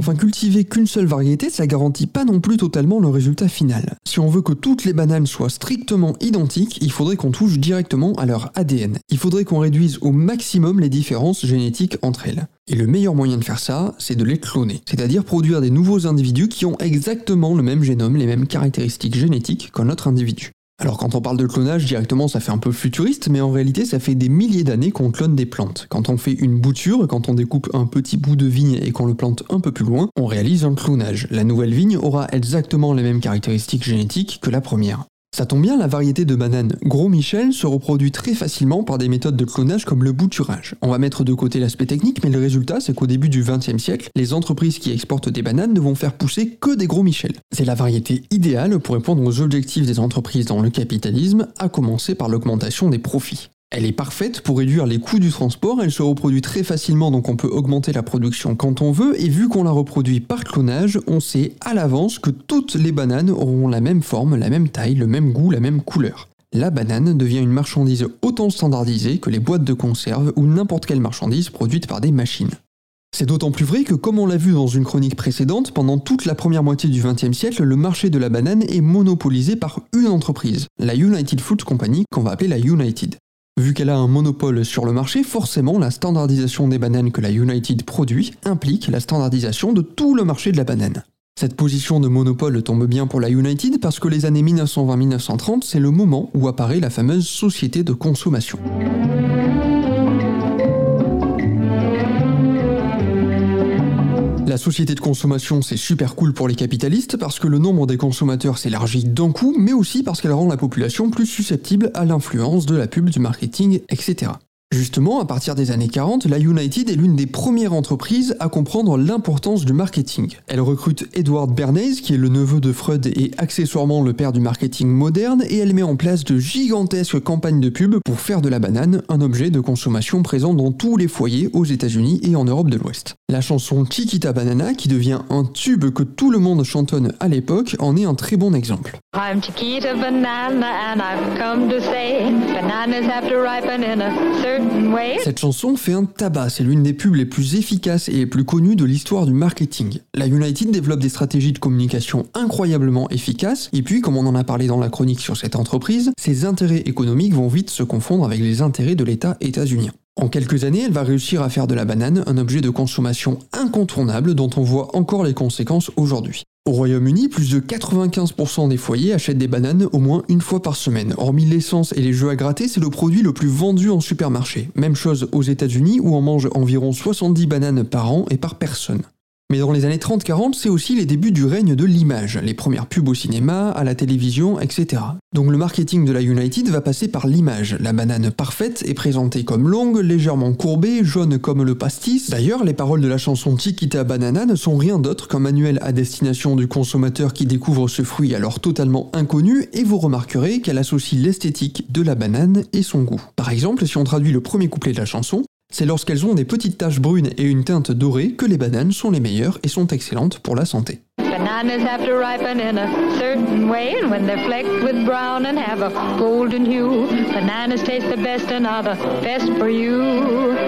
E: Enfin, cultiver qu'une seule variété, ça garantit pas non plus totalement le résultat final. Si on veut que toutes les bananes soient strictement identiques, il faudrait qu'on touche directement à leur ADN. Il faudrait qu'on réduise au maximum les différences génétiques entre elles. Et le meilleur moyen de faire ça, c'est de les cloner. C'est-à-dire produire des nouveaux individus qui ont exactement le même génome, les mêmes caractéristiques génétiques qu'un autre individu. Alors quand on parle de clonage directement ça fait un peu futuriste mais en réalité ça fait des milliers d'années qu'on clone des plantes. Quand on fait une bouture, quand on découpe un petit bout de vigne et qu'on le plante un peu plus loin, on réalise un clonage. La nouvelle vigne aura exactement les mêmes caractéristiques génétiques que la première. Ça tombe bien, la variété de banane Gros Michel se reproduit très facilement par des méthodes de clonage comme le bouturage. On va mettre de côté l'aspect technique, mais le résultat, c'est qu'au début du XXe siècle, les entreprises qui exportent des bananes ne vont faire pousser que des Gros Michel. C'est la variété idéale pour répondre aux objectifs des entreprises dans le capitalisme, à commencer par l'augmentation des profits. Elle est parfaite pour réduire les coûts du transport, elle se reproduit très facilement donc on peut augmenter la production quand on veut et vu qu'on la reproduit par clonage, on sait à l'avance que toutes les bananes auront la même forme, la même taille, le même goût, la même couleur. La banane devient une marchandise autant standardisée que les boîtes de conserve ou n'importe quelle marchandise produite par des machines. C'est d'autant plus vrai que, comme on l'a vu dans une chronique précédente, pendant toute la première moitié du XXe siècle, le marché de la banane est monopolisé par une entreprise, la United Fruit Company, qu'on va appeler la United. Vu qu'elle a un monopole sur le marché, forcément la standardisation des bananes que la United produit implique la standardisation de tout le marché de la banane. Cette position de monopole tombe bien pour la United parce que les années 1920-1930, c'est le moment où apparaît la fameuse société de consommation. La société de consommation, c'est super cool pour les capitalistes parce que le nombre des consommateurs s'élargit d'un coup, mais aussi parce qu'elle rend la population plus susceptible à l'influence de la pub, du marketing, etc. Justement, à partir des années 40, la United est l'une des premières entreprises à comprendre l'importance du marketing. Elle recrute Edward Bernays, qui est le neveu de Freud et accessoirement le père du marketing moderne, et elle met en place de gigantesques campagnes de pub pour faire de la banane un objet de consommation présent dans tous les foyers aux États-Unis et en Europe de l'Ouest. La chanson Chiquita Banana, qui devient un tube que tout le monde chantonne à l'époque, en est un très bon exemple. Cette chanson fait un tabac, c'est l'une des pubs les plus efficaces et les plus connues de l'histoire du marketing. La United développe des stratégies de communication incroyablement efficaces, et puis, comme on en a parlé dans la chronique sur cette entreprise, ses intérêts économiques vont vite se confondre avec les intérêts de l'État états-unien. En quelques années, elle va réussir à faire de la banane un objet de consommation incontournable dont on voit encore les conséquences aujourd'hui. Au Royaume-Uni, plus de 95% des foyers achètent des bananes au moins une fois par semaine. Hormis l'essence et les jeux à gratter, c'est le produit le plus vendu en supermarché. Même chose aux États-Unis où on mange environ 70 bananes par an et par personne. Mais dans les années 30-40, c'est aussi les débuts du règne de l'image, les premières pubs au cinéma, à la télévision, etc. Donc le marketing de la United va passer par l'image. La banane parfaite est présentée comme longue, légèrement courbée, jaune comme le pastis. D'ailleurs, les paroles de la chanson Chiquita Banana ne sont rien d'autre qu'un manuel à destination du consommateur qui découvre ce fruit alors totalement inconnu, et vous remarquerez qu'elle associe l'esthétique de la banane et son goût. Par exemple, si on traduit le premier couplet de la chanson, c'est lorsqu'elles ont des petites taches brunes et une teinte dorée que les bananes sont les meilleures et sont excellentes pour la santé.
H: Bananas have to ripen in a certain way, and when they're flecked with brown and have a golden hue, bananas taste the best and are the best for you.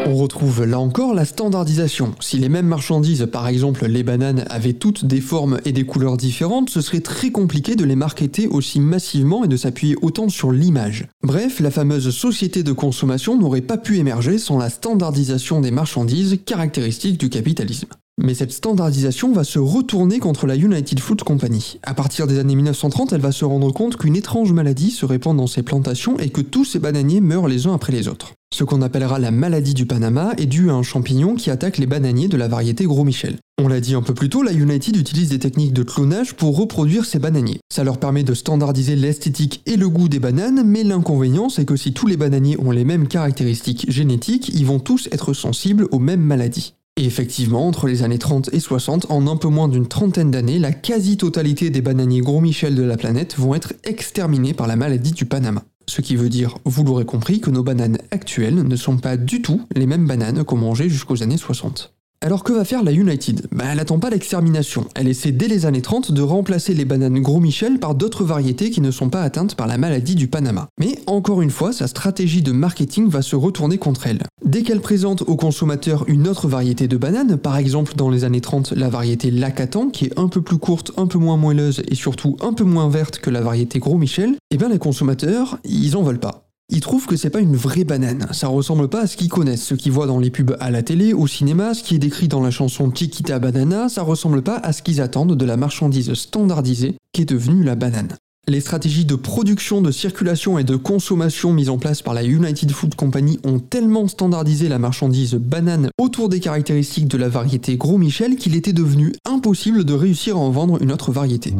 E: On retrouve là encore la standardisation. Si les mêmes marchandises, par exemple les bananes, avaient toutes des formes et des couleurs différentes, ce serait très compliqué de les marketer aussi massivement et de s'appuyer autant sur l'image. Bref, la fameuse société de consommation n'aurait pas pu émerger sans la standardisation des marchandises caractéristiques du capitalisme. Mais cette standardisation va se retourner contre la United Fruit Company. À partir des années 1930, elle va se rendre compte qu'une étrange maladie se répand dans ses plantations et que tous ces bananiers meurent les uns après les autres. Ce qu'on appellera la maladie du Panama est due à un champignon qui attaque les bananiers de la variété Gros Michel. On l'a dit un peu plus tôt, la United utilise des techniques de clonage pour reproduire ces bananiers. Ça leur permet de standardiser l'esthétique et le goût des bananes, mais l'inconvénient c'est que si tous les bananiers ont les mêmes caractéristiques génétiques, ils vont tous être sensibles aux mêmes maladies. Et effectivement, entre les années 30 et 60, en un peu moins d'une trentaine d'années, la quasi-totalité des bananiers Gros Michel de la planète vont être exterminés par la maladie du Panama. Ce qui veut dire, vous l'aurez compris, que nos bananes actuelles ne sont pas du tout les mêmes bananes qu'on mangeait jusqu'aux années 60. Alors que va faire la United? Bah, Elle attend pas l'extermination. Elle essaie dès les années 30 de remplacer les bananes Gros Michel par d'autres variétés qui ne sont pas atteintes par la maladie du Panama. Mais encore une fois, sa stratégie de marketing va se retourner contre elle. Dès qu'elle présente aux consommateurs une autre variété de banane, par exemple dans les années 30 la variété Lacatan, qui est un peu plus courte, un peu moins moelleuse et surtout un peu moins verte que la variété Gros Michel, eh bien les consommateurs, ils en veulent pas. Ils trouvent que c'est pas une vraie banane, ça ressemble pas à ce qu'ils connaissent, ce qu'ils voient dans les pubs à la télé, au cinéma, ce qui est décrit dans la chanson Chiquita Banana, ça ressemble pas à ce qu'ils attendent de la marchandise standardisée qui est devenue la banane. Les stratégies de production, de circulation et de consommation mises en place par la United Food Company ont tellement standardisé la marchandise banane autour des caractéristiques de la variété Gros Michel qu'il était devenu impossible de réussir à en vendre une autre variété.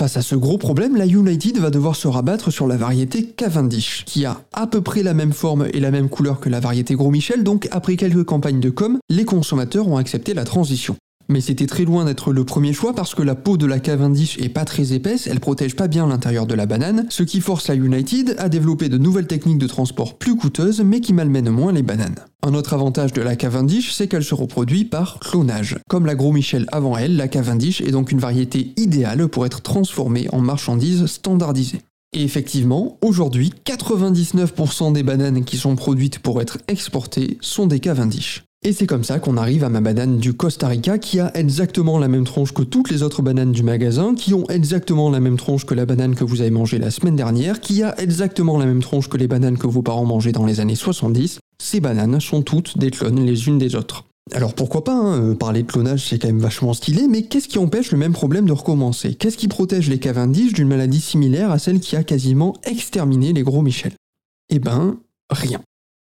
E: Face à ce gros problème, la United va devoir se rabattre sur la variété Cavendish, qui a à peu près la même forme et la même couleur que la variété Gros Michel, donc après quelques campagnes de com, les consommateurs ont accepté la transition. Mais c'était très loin d'être le premier choix parce que la peau de la Cavendish est pas très épaisse, elle protège pas bien l'intérieur de la banane, ce qui force la United à développer de nouvelles techniques de transport plus coûteuses mais qui malmènent moins les bananes. Un autre avantage de la Cavendish, c'est qu'elle se reproduit par clonage. Comme la Gros Michel avant elle, la Cavendish est donc une variété idéale pour être transformée en marchandise standardisée. Et effectivement, aujourd'hui, 99% des bananes qui sont produites pour être exportées sont des Cavendish. Et c'est comme ça qu'on arrive à ma banane du Costa Rica qui a exactement la même tronche que toutes les autres bananes du magasin, qui ont exactement la même tronche que la banane que vous avez mangée la semaine dernière, qui a exactement la même tronche que les bananes que vos parents mangeaient dans les années 70. Ces bananes sont toutes des clones les unes des autres. Alors pourquoi pas, hein, euh, parler de clonage c'est quand même vachement stylé, mais qu'est-ce qui empêche le même problème de recommencer? Qu'est-ce qui protège les Cavendish d'une maladie similaire à celle qui a quasiment exterminé les gros Michel? Eh ben, rien.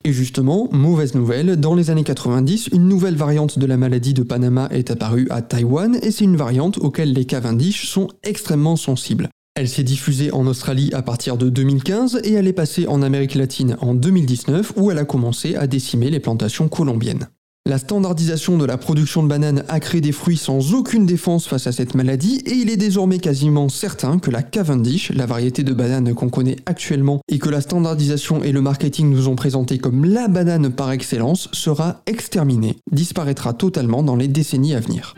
E: Et justement, mauvaise nouvelle, dans les années 90, une nouvelle variante de la maladie de Panama est apparue à Taïwan et c'est une variante auquel les Cavendish sont extrêmement sensibles. Elle s'est diffusée en Australie à partir de 2015 et elle est passée en Amérique latine en 2019 où elle a commencé à décimer les plantations colombiennes. La standardisation de la production de bananes a créé des fruits sans aucune défense face à cette maladie et il est désormais quasiment certain que la Cavendish, la variété de banane qu'on connaît actuellement et que la standardisation et le marketing nous ont présenté comme la banane par excellence, sera exterminée, disparaîtra totalement dans les décennies à venir.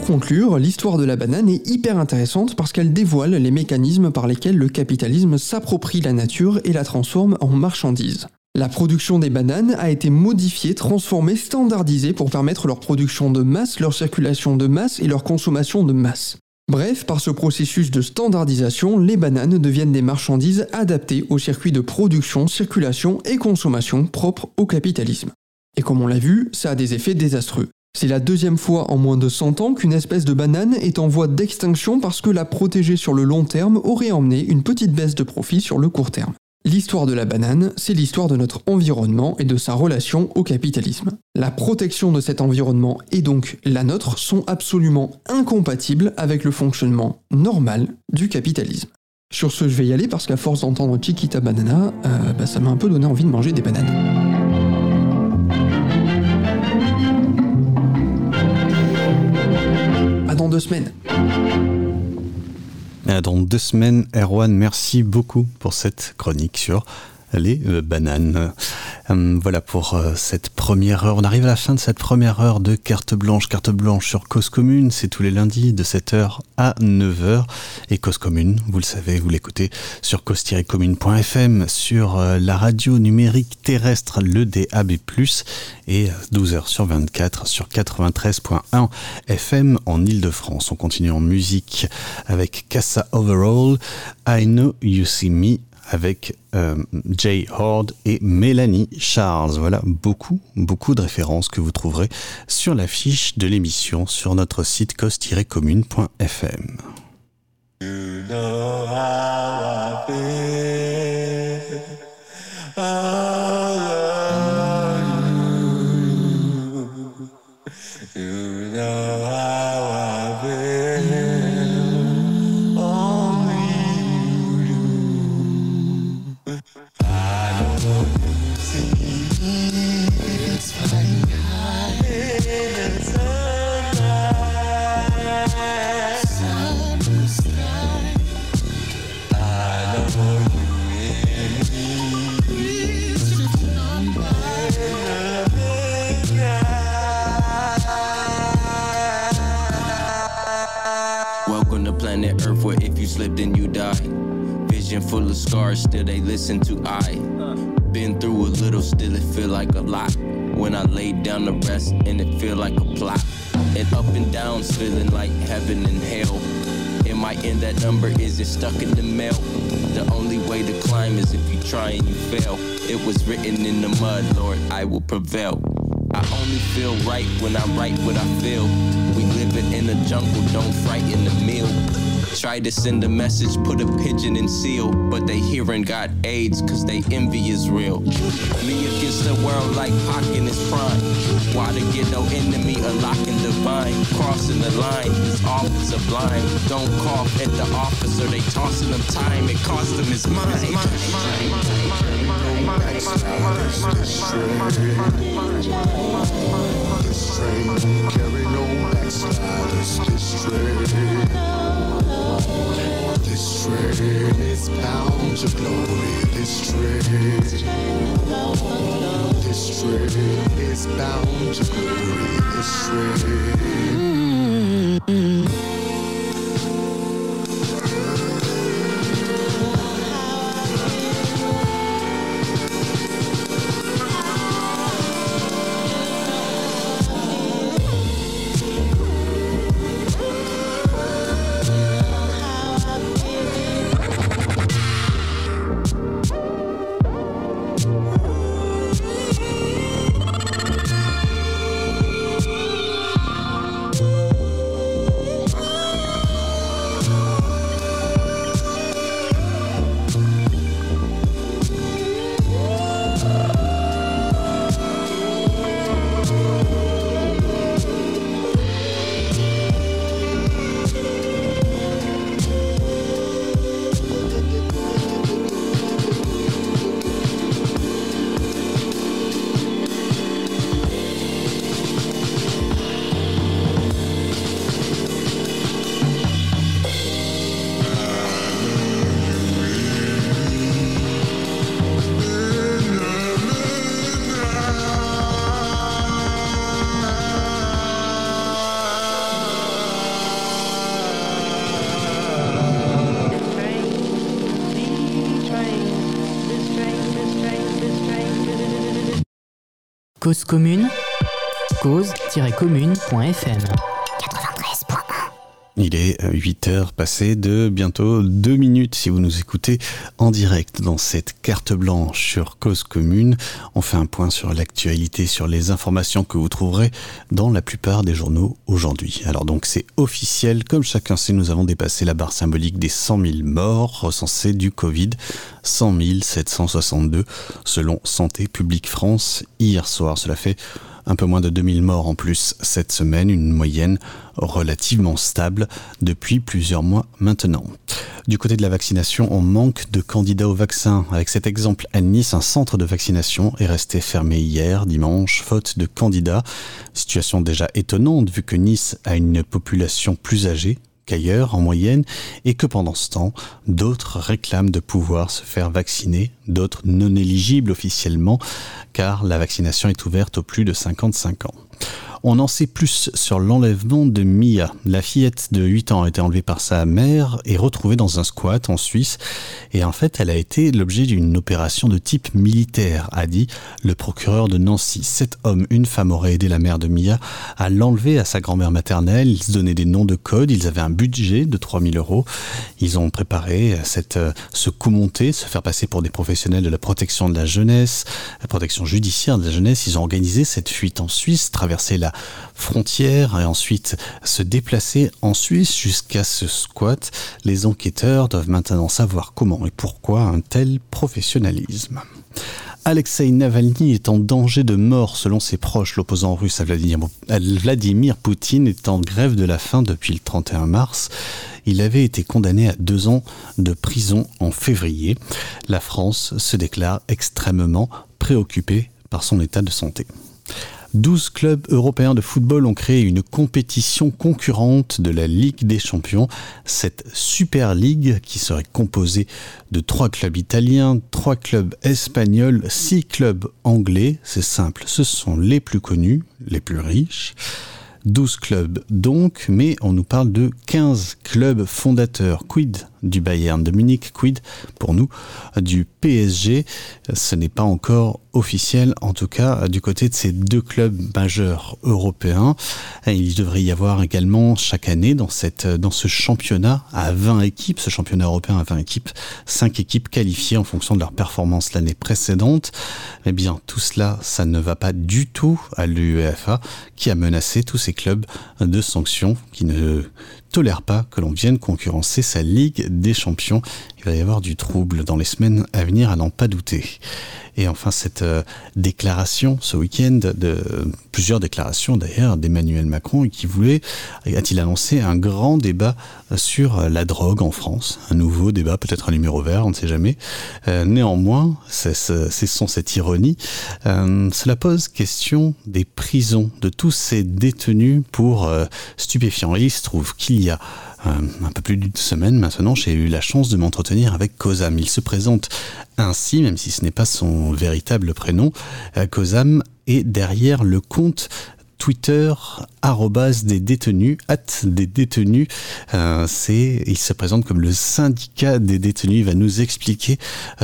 E: Pour conclure, l'histoire de la banane est hyper intéressante parce qu'elle dévoile les mécanismes par lesquels le capitalisme s'approprie la nature et la transforme en marchandise. La production des bananes a été modifiée, transformée, standardisée pour permettre leur production de masse, leur circulation de masse et leur consommation de masse. Bref, par ce processus de standardisation, les bananes deviennent des marchandises adaptées au circuit de production, circulation et consommation propres au capitalisme. Et comme on l'a vu, ça a des effets désastreux. C'est la deuxième fois en moins de 100 ans qu'une espèce de banane est en voie d'extinction parce que la protéger sur le long terme aurait emmené une petite baisse de profit sur le court terme. L'histoire de la banane, c'est l'histoire de notre environnement et de sa relation au capitalisme. La protection de cet environnement et donc la nôtre sont absolument incompatibles avec le fonctionnement normal du capitalisme. Sur ce, je vais y aller parce qu'à force d'entendre Chiquita Banana, euh, bah, ça m'a un peu donné envie de manger des bananes. Dans deux semaines.
A: Euh, Dans deux semaines, Erwan, merci beaucoup pour cette chronique sur les euh, bananes. Euh, voilà pour euh, cette première heure. On arrive à la fin de cette première heure de carte blanche. Carte blanche sur Cause Commune, c'est tous les lundis de 7h à 9h. Et Cause Commune, vous le savez, vous l'écoutez sur cause-commune.fm, sur euh, la radio numérique terrestre, le DAB+, et 12h sur 24 sur 93.1 FM en Ile-de-France. On continue en musique avec Casa Overall, I Know You See Me, avec euh, Jay Horde et Mélanie Charles. Voilà, beaucoup, beaucoup de références que vous trouverez sur la fiche de l'émission sur notre site cause-commune.fm.
I: full of scars, still they listen to I. Been through a little, still it feel like a lot. When I lay down to rest, and it feel like a plot. And up and downs, feeling like heaven and hell. Am I in that number? Is it stuck in the mail? The only way to climb is if you try and you fail. It was written in the mud, Lord, I will prevail. I only feel right when I write what I feel. We living in a jungle, don't frighten the meal. Try to send a message, put a pigeon in seal, but they hearing got AIDS cause they envy is real. Me against the world like Pac in his prime. Why to get no enemy, unlocking divine, crossing the line, his officer blind. Don't cough at the officer, they tossing them time, it cost them his mind.
F: This train won't carry no backsliders. This train, this train is bound to glory. This train, this train is bound to glory. This train.
J: Cause commune, cause-commune.fm.
A: Il est 8 heures passées de bientôt 2 minutes si vous nous écoutez en direct dans cette carte blanche sur Cause Commune. On fait un point sur l'actualité, sur les informations que vous trouverez dans la plupart des journaux aujourd'hui. Alors donc c'est officiel, comme chacun sait, nous avons dépassé la barre symbolique des 100 000 morts recensés du Covid. 100 762 selon Santé publique France hier soir. Cela fait un peu moins de 2000 morts en plus cette semaine, une moyenne relativement stable depuis plusieurs mois maintenant. Du côté de la vaccination, on manque de candidats au vaccin. Avec cet exemple à Nice, un centre de vaccination est resté fermé hier, dimanche, faute de candidats. Situation déjà étonnante vu que Nice a une population plus âgée qu'ailleurs en moyenne et que pendant ce temps, d'autres réclament de pouvoir se faire vacciner, d'autres non éligibles officiellement car la vaccination est ouverte aux plus de 55 ans. On en sait plus sur l'enlèvement de Mia. La fillette de 8 ans a été enlevée par sa mère et retrouvée dans un squat en Suisse. Et en fait, elle a été l'objet d'une opération de type militaire, a dit le procureur de Nancy. Sept hommes, une femme auraient aidé la mère de Mia à l'enlever à sa grand-mère maternelle. Ils se donnaient des noms de code. Ils avaient un budget de 3000 euros. Ils ont préparé cette, euh, ce coup monté, se faire passer pour des professionnels de la protection de la jeunesse, la protection judiciaire de la jeunesse. Ils ont organisé cette fuite en Suisse, traversé la frontière et ensuite se déplacer en Suisse jusqu'à ce squat. Les enquêteurs doivent maintenant savoir comment et pourquoi un tel professionnalisme. Alexei Navalny est en danger de mort selon ses proches. L'opposant russe à Vladimir, à Vladimir Poutine est en grève de la faim depuis le 31 mars. Il avait été condamné à deux ans de prison en février. La France se déclare extrêmement préoccupée par son état de santé. 12 clubs européens de football ont créé une compétition concurrente de la Ligue des Champions. Cette Super League, qui serait composée de 3 clubs italiens, 3 clubs espagnols, 6 clubs anglais, c'est simple, ce sont les plus connus, les plus riches. 12 clubs donc, mais on nous parle de 15 clubs fondateurs. Quid du Bayern de Munich, quid pour nous du PSG Ce n'est pas encore officiel, en tout cas du côté de ces deux clubs majeurs européens. il devrait y avoir également chaque année dans, ce championnat à 20 équipes, ce championnat européen à 20 équipes, 5 équipes qualifiées en fonction de leur performance l'année précédente. Eh bien, tout cela, ça ne va pas du tout à l'UEFA qui a menacé tous ces clubs de sanctions qui ne tolère pas que l'on vienne concurrencer sa Ligue des Champions. Il va y avoir du trouble dans les semaines à venir, à n'en pas douter. Et enfin, cette euh, déclaration ce week-end, de plusieurs déclarations d'ailleurs d'Emmanuel Macron, qui voulait, a-t-il annoncé un grand débat sur la drogue en France, un nouveau débat, peut-être un numéro vert, on ne sait jamais. Euh, néanmoins, c'est sans cette ironie, euh, cela pose question des prisons, de tous ces détenus pour stupéfiants. il se trouve qu'il y a euh, un peu plus d'une semaine maintenant, j'ai eu la chance de m'entretenir avec Kozam. Il se présente ainsi, même si ce n'est pas son véritable prénom. Euh, Kozam est derrière le compte Twitter des détenus, at des détenus. Euh, c'est, il se présente comme le syndicat des détenus. Il va nous expliquer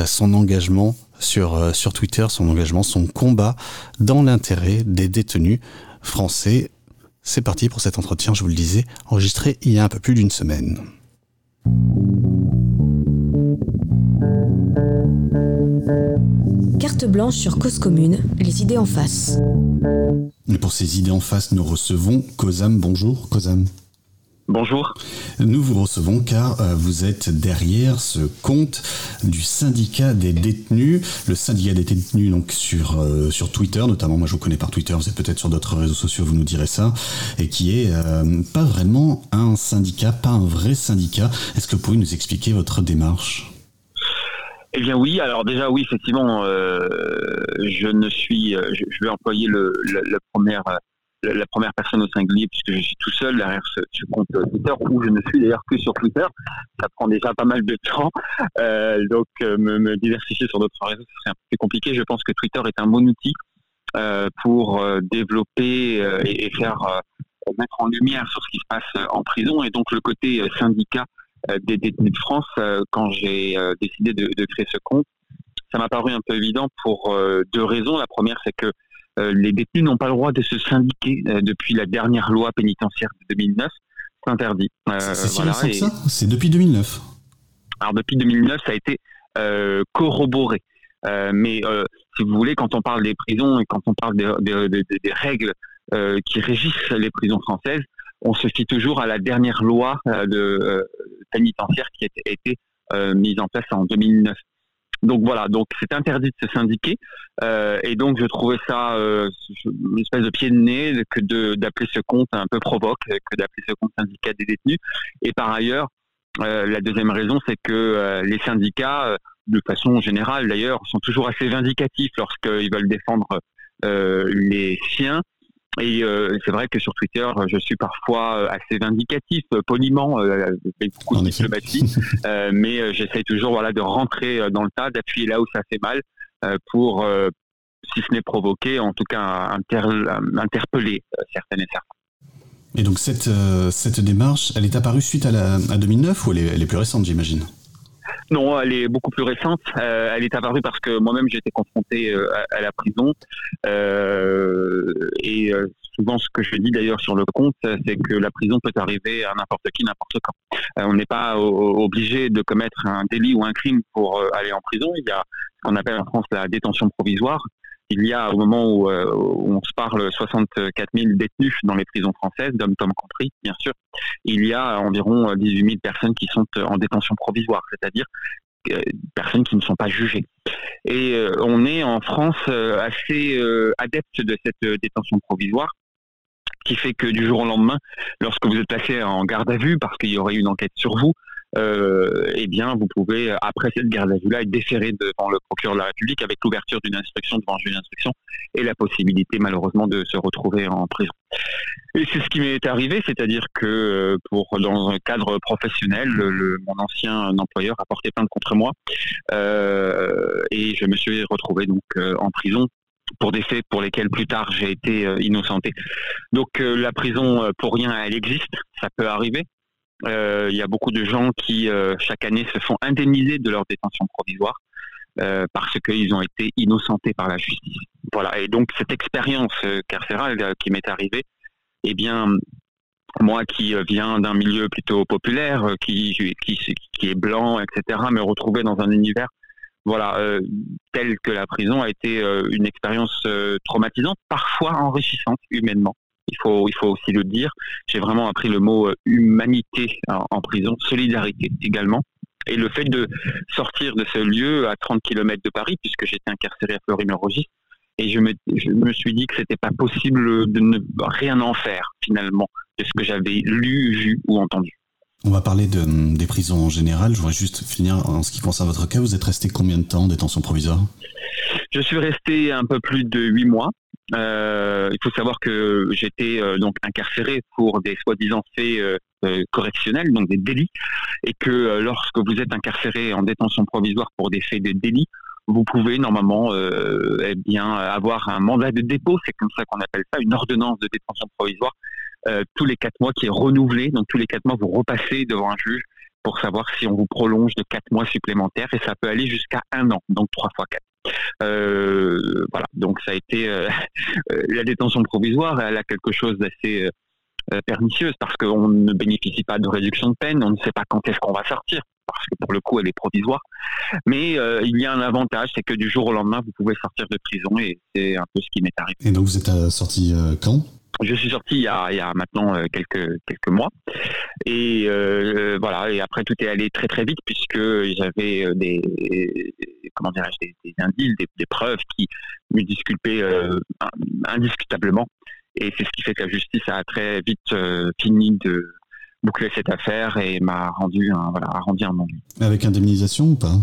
A: son engagement sur, sur Twitter, son engagement, son combat dans l'intérêt des détenus français c'est parti pour cet entretien, je vous le disais, enregistré il y a un peu plus d'une semaine.
K: Carte blanche sur Cause Commune, les idées en face.
A: Et pour ces idées en face, nous recevons Kozam. Bonjour, Kozam.
L: Bonjour.
A: Nous vous recevons car euh, vous êtes derrière ce compte du syndicat des détenus. Le syndicat des détenus donc sur euh, sur Twitter notamment. Moi je vous connais par Twitter. Vous êtes peut-être sur d'autres réseaux sociaux. Vous nous direz ça. Et qui est euh, pas vraiment un syndicat, pas un vrai syndicat. Est-ce que vous pouvez nous expliquer votre démarche?
L: Eh bien oui, alors déjà oui, effectivement, je ne suis, je, vais employer le, la première la première personne au singulier puisque je suis tout seul derrière ce, compte Twitter où je ne suis d'ailleurs que sur Twitter. Ça prend déjà pas mal de temps. Euh, donc euh, me, diversifier sur d'autres réseaux, c'est un peu compliqué. Je pense que Twitter est un bon outil euh, pour développer et, faire mettre en lumière sur ce qui se passe en prison. Et donc le côté syndicat des détenus de France, quand j'ai décidé de, créer ce compte, ça m'a paru un peu évident pour deux raisons. La première, c'est que euh, les détenus n'ont pas le droit de se syndiquer euh, depuis la dernière loi pénitentiaire de 2009. C'est interdit.
A: Euh, c'est si récent que ça C'est depuis 2009
L: Alors depuis 2009, ça a été corroboré. mais si vous voulez, quand on parle des prisons et quand on parle des règles qui régissent les prisons françaises, on se fie toujours à la dernière loi de, pénitentiaire qui a été mise en place en 2009 donc voilà, donc c'est interdit de se syndiquer, euh, et donc je trouvais ça euh, une espèce de pied de nez que d'appeler ce compte un peu provoque, que d'appeler ce compte syndicat des détenus. Et par ailleurs, euh, la deuxième raison, c'est que les syndicats, de façon générale d'ailleurs, sont toujours assez vindicatifs lorsqu'ils veulent défendre les siens. Et euh, c'est vrai que sur Twitter, je suis parfois euh, assez vindicatif, euh, poliment, euh, avec beaucoup de diplomatie, euh, mais euh, j'essaye toujours voilà, de rentrer euh, dans le tas, d'appuyer là où ça fait mal, euh, pour, euh, si ce n'est provoquer, en tout cas inter- interpeller euh, certaines et certains.
A: Et donc cette, euh, cette démarche, elle est apparue suite à, la, à 2009 ou elle est, elle est plus récente, j'imagine?
L: Non, elle est beaucoup plus récente. Euh, elle est apparue parce que moi-même été confronté euh, à, la prison. Euh, et euh, souvent ce que je dis d'ailleurs sur le compte, c'est que la prison peut arriver à n'importe qui, n'importe quand. Euh, on n'est pas obligé de commettre un délit ou un crime pour euh, aller en prison. Il y a ce qu'on appelle en France la détention provisoire. Il y a au moment où, euh, on se parle 64 000 détenus dans les prisons françaises, d'hommes-tom compris, bien sûr. Il y a environ 18 000 personnes qui sont euh, en détention provisoire, c'est-à-dire euh, personnes qui ne sont pas jugées. Et euh, on est en France euh, assez euh, adepte de cette euh, détention provisoire qui fait que du jour au lendemain, lorsque vous êtes placé en garde à vue parce qu'il y aurait une enquête sur vous, euh, eh bien, vous pouvez, après cette garde à vue-là, être déféré devant le procureur de la République avec l'ouverture d'une instruction devant un juge d'instruction et la possibilité, malheureusement, de se retrouver en prison. Et c'est ce qui m'est arrivé, c'est-à-dire que euh, pour dans un cadre professionnel, mon ancien employeur a porté plainte contre moi euh, et je me suis retrouvé donc euh, en prison pour des faits pour lesquels plus tard j'ai été euh, innocenté. Donc la prison pour rien, elle existe, ça peut arriver. Euh, Il y a beaucoup de gens qui euh, chaque année se font indemniser de leur détention provisoire euh, parce qu'ils ont été innocentés par la justice. Voilà. Et donc cette expérience carcérale qui m'est arrivée, eh bien moi qui viens d'un milieu plutôt populaire, qui, qui, qui est blanc, etc., me retrouver dans un univers voilà, euh, tel que la prison a été une expérience traumatisante, parfois enrichissante humainement. Il faut, il faut aussi le dire. J'ai vraiment appris le mot euh, humanité en, en prison, solidarité également. Et le fait de sortir de ce lieu à 30 km de Paris, puisque j'étais incarcéré à Fleury-Mérogis, et je me, je me suis dit que c'était pas possible de ne rien en faire finalement de ce que j'avais lu, vu ou entendu.
A: On va parler de- des prisons en général. Je voudrais juste finir en ce qui concerne votre cas. Vous êtes resté combien de temps en détention provisoire?
L: Je suis resté un peu plus de huit mois. Euh, il faut savoir que j'étais euh, donc incarcéré pour des soi-disant faits euh, euh, correctionnels, donc des délits, et que euh, lorsque vous êtes incarcéré en détention provisoire pour des faits de délits, vous pouvez normalement euh, eh bien avoir un mandat de dépôt, c'est comme ça qu'on appelle ça, une ordonnance de détention provisoire, tous les quatre mois qui est renouvelée. Donc tous les quatre mois, vous repassez devant un juge pour savoir si on vous prolonge de quatre mois supplémentaires, et ça peut aller jusqu'à un an, donc trois fois quatre. Euh, voilà, donc ça a été euh, euh, la détention provisoire, elle a quelque chose d'assez pernicieuse parce qu'on ne bénéficie pas de réduction de peine, on ne sait pas quand est-ce qu'on va sortir parce que pour le coup elle est provisoire. Mais il y a un avantage, c'est que du jour au lendemain vous pouvez sortir de prison et c'est un peu ce qui m'est arrivé.
A: Et donc vous êtes sorti quand?
L: Je suis sorti il y a, il y a maintenant euh, quelques quelques mois et euh, voilà et après tout est allé très très vite puisque j'avais euh, des comment dirais-je des, des indices, des, des preuves qui me disculpaient euh, indiscutablement et c'est ce qui fait que la justice a très vite euh, fini de boucler cette affaire et m'a rendu un voilà a rendu un.
A: Avec indemnisation ou pas?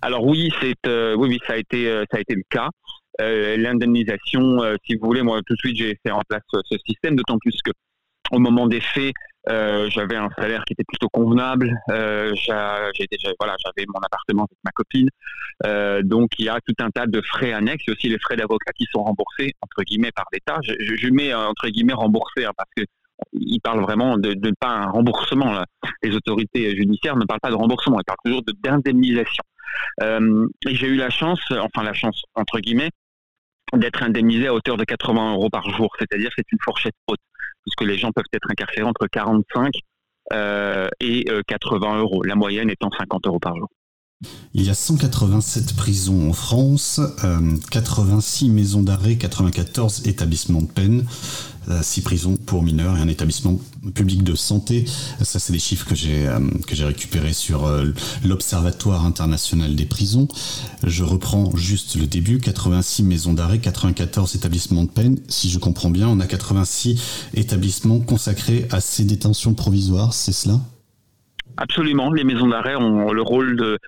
L: Alors oui, c'est oui, oui, ça a été ça a été le cas. Euh, L'indemnisation, euh, si vous voulez, moi tout de suite j'ai fait en place euh, ce système, d'autant plus que au moment des faits, euh, j'avais un salaire qui était plutôt convenable. Euh, j'a- j'ai déjà voilà, j'avais mon appartement avec ma copine. Euh, donc il y a tout un tas de frais annexes, et aussi les frais d'avocat qui sont remboursés entre guillemets par l'État. Je, je, mets entre guillemets remboursés hein, parce que ils parlent vraiment de, de pas un remboursement. là. Les autorités judiciaires ne parlent pas de remboursement, ils parlent toujours de- d'indemnisation. Et j'ai eu la chance, enfin la chance entre guillemets, d'être indemnisé à hauteur de 80 euros par jour. C'est-à-dire c'est une fourchette haute, puisque les gens peuvent être incarcérés entre 45 euh, et euh, 80 euros, la moyenne étant 50 euros par jour.
A: Il y a 187 prisons en France, euh, 86 maisons d'arrêt, 94 établissements de peine, 6 prisons pour mineurs et un établissement public de santé. Ça, c'est des chiffres que j'ai euh, que j'ai récupérés sur euh, l'Observatoire international des prisons. Je reprends juste le début 86 maisons d'arrêt, 94 établissements de peine. Si je comprends bien, on a 86 établissements consacrés à ces détentions provisoires, c'est cela?
L: Absolument, les maisons d'arrêt ont le rôle de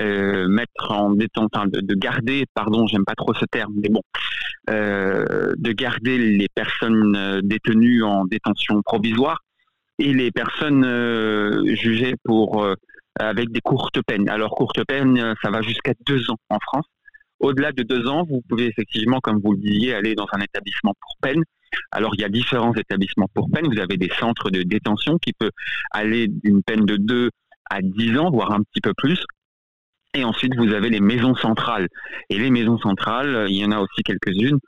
L: euh, mettre en détente, enfin, de, de garder, pardon, j'aime pas trop ce terme, mais bon, euh, de garder les personnes euh, détenues en détention provisoire et les personnes jugées pour avec des courtes peines. Alors courte peine, ça va jusqu'à deux ans en France. Au-delà de deux ans, vous pouvez effectivement, comme vous le disiez, aller dans un établissement pour peine. Alors il y a différents établissements pour peine. Vous avez des centres de détention qui peuvent aller d'une peine de deux à dix ans, voire un petit peu plus. Et ensuite, vous avez les maisons centrales. Et les maisons centrales, euh, il y en a aussi quelques-unes,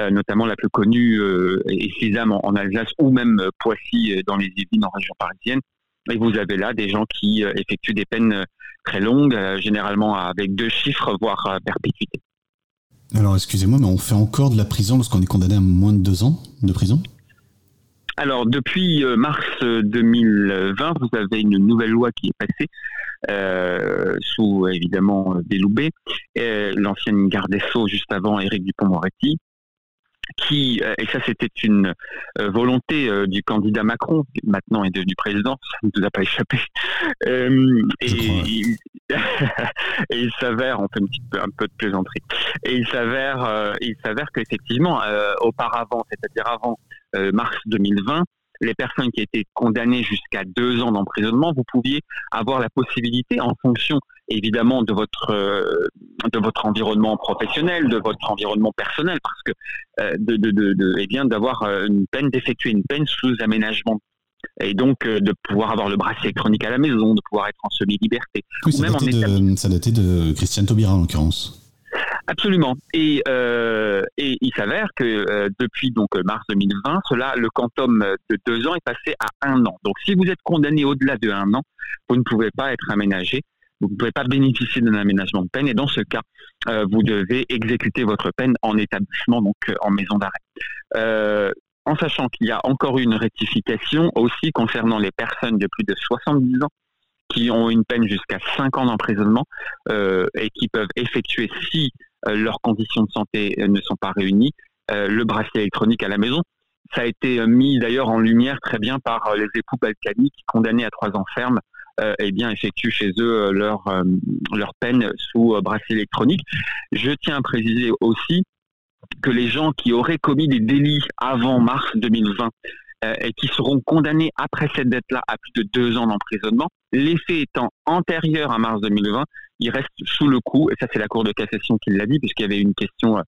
L: euh, notamment la plus connue euh, est en, Alsace ou même euh, Poissy dans les Yvelines en région parisienne. Et vous avez là des gens qui effectuent des peines très longues, généralement avec deux chiffres, voire perpétuité.
A: Alors excusez-moi, mais on fait encore de la prison lorsqu'on est condamné à moins de deux ans de prison?
L: Alors, depuis euh, mars euh, 2020, vous avez une nouvelle loi qui est passée, euh, sous évidemment euh, Belloubet, euh, l'ancienne garde des Sceaux juste avant Éric Dupont-Moretti, qui, euh, et ça c'était une euh, volonté euh, du candidat Macron, qui maintenant est devenu président, ça ne nous a pas échappé, Euh, et, il, et il s'avère, on fait un, petit peu, un peu de plaisanterie, et il s'avère, euh, il s'avère qu'effectivement, euh, auparavant, c'est-à-dire avant mars 2020, les personnes qui étaient condamnées jusqu'à deux ans d'emprisonnement, vous pouviez avoir la possibilité, en fonction évidemment de votre euh, de votre environnement professionnel, de votre environnement personnel, parce que euh, de, de, de, de- eh bien d'avoir euh, une peine, d'effectuer une peine sous aménagement. Et donc euh, de pouvoir avoir le bracelet électronique à la maison, de pouvoir être en semi-liberté,
A: Oui,
L: ou
A: ça
L: même
A: datait, de, ça datait de Christiane Taubira en l'occurrence.
L: Absolument. Et, euh, et il s'avère que euh, depuis donc euh, mars 2020, cela, le quantum de deux ans est passé à un an. Donc si vous êtes condamné au-delà de un an, vous ne pouvez pas être aménagé. Vous ne pouvez pas bénéficier d'un aménagement de peine et dans ce cas, euh, vous devez exécuter votre peine en établissement, donc euh, en maison d'arrêt. Euh, en sachant qu'il y a encore une rectification aussi concernant les personnes de plus de 70 ans qui ont une peine jusqu'à 5 ans d'emprisonnement euh, et qui peuvent effectuer, si leurs conditions de santé euh, ne sont pas réunies, euh, le bracelet électronique à la maison. Ça a été euh, mis d'ailleurs en lumière très bien par euh, les époux balkaniques condamnés à trois ans ferme, euh, eh bien, effectuent chez eux euh, leur, euh, leur peine sous euh, bracelet électronique. Je tiens à préciser aussi que les gens qui auraient commis des délits avant mars 2020 euh, et qui seront condamnés après cette date-là à plus de deux ans d'emprisonnement, les faits étant antérieurs à mars 2020, ils restent sous le coup, et ça c'est la Cour de cassation qui l'a dit, puisqu'il y avait une question euh, euh,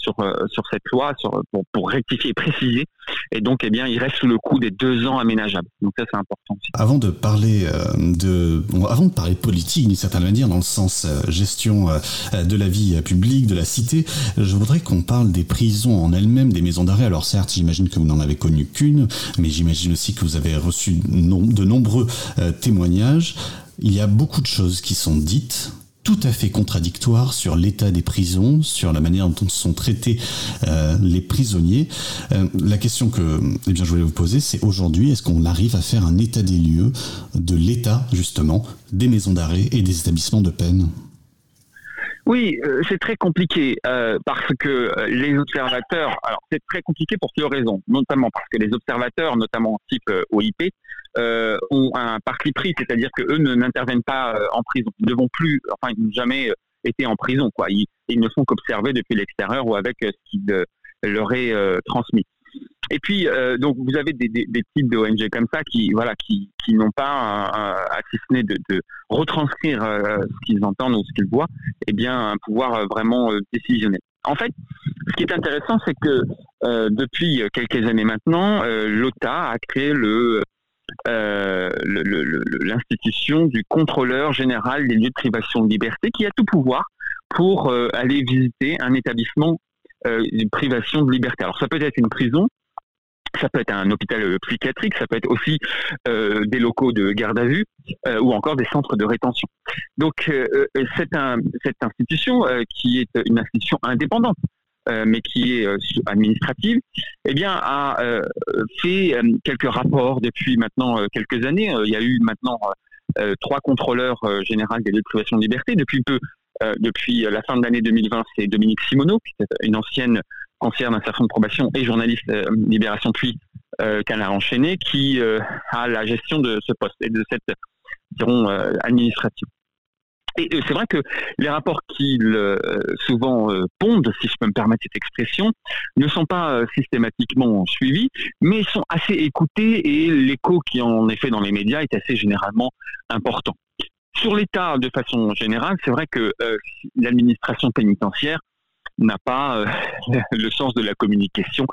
L: sur, euh, sur cette loi sur, pour, pour rectifier et préciser, et donc eh bien, ils restent sous le coup des deux ans aménageables. Donc ça c'est important aussi.
A: Avant de parler euh, de, bon, avant de parler politique d'une certaine manière, dans le sens euh, gestion euh, de la vie euh, publique, de la cité, je voudrais qu'on parle des prisons en elles-mêmes, des maisons d'arrêt. Alors certes, j'imagine que vous n'en avez connu qu'une, mais j'imagine aussi que vous avez reçu de nombreux euh, témoignages. Il y a beaucoup de choses qui sont dites tout à fait contradictoires sur l'état des prisons, sur la manière dont sont traités euh, les prisonniers. Euh, la question que eh bien, je voulais vous poser, c'est aujourd'hui, est-ce qu'on arrive à faire un état des lieux de l'état, justement, des maisons d'arrêt et des établissements de peine?
L: Oui, euh, c'est très compliqué parce que les observateurs, alors c'est très compliqué pour plusieurs raisons, notamment parce que les observateurs, notamment type OIP, euh, ont un parti pris, c'est-à-dire que eux ne n'interviennent pas euh, en prison, ils ne vont plus, enfin ils n'ont jamais euh, été en prison, quoi. Ils, ne font qu'observer depuis l'extérieur ou avec euh, ce qui euh, leur est transmis. Et puis, donc, vous avez des, types d'ONG comme ça qui, voilà, qui, n'ont pas, à si ce n'est de, retranscrire ce qu'ils entendent ou ce qu'ils voient, eh bien, un pouvoir vraiment décisionnel. En fait, ce qui est intéressant, c'est que depuis quelques années maintenant, l'OTA a créé le euh, l'institution du contrôleur général des lieux de privation de liberté qui a tout pouvoir pour euh, aller visiter un établissement euh, de privation de liberté. Alors ça peut être une prison, ça peut être un hôpital psychiatrique, ça peut être aussi des locaux de garde à vue ou encore des centres de rétention. Donc c'est un, cette institution qui est une institution indépendante, mais qui est euh, administrative, eh bien a euh, fait euh, quelques rapports depuis maintenant euh, quelques années. Euh, il y a eu maintenant euh, trois contrôleurs euh, généraux des lieux de liberté depuis peu. euh, depuis la fin de l'année 2020, c'est Dominique Simoneau, une ancienne conseillère d'insertion de probation et journaliste euh, Libération puis euh, Canard enchaîné, qui euh, a la gestion de ce poste et de cette diront administratifs. Et c'est vrai que les rapports qu'ils souvent pondent, si je peux me permettre cette expression, ne sont pas systématiquement suivis, mais sont assez écoutés et l'écho qui en est fait dans les médias est assez généralement important. Sur l'État, de façon générale, c'est vrai que l'administration pénitentiaire n'a pas euh, le sens de la communication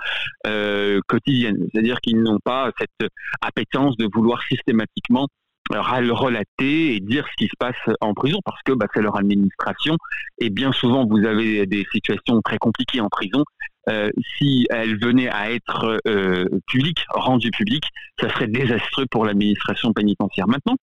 L: euh, quotidienne. C'est-à-dire qu'ils n'ont pas cette appétence de vouloir systématiquement relater et dire ce qui se passe en prison parce que bah, c'est leur administration et bien souvent vous avez des situations très compliquées en prison. Euh, si elle venait à être euh, publique, rendue publique, ça serait désastreux pour l'administration pénitentiaire. Maintenant,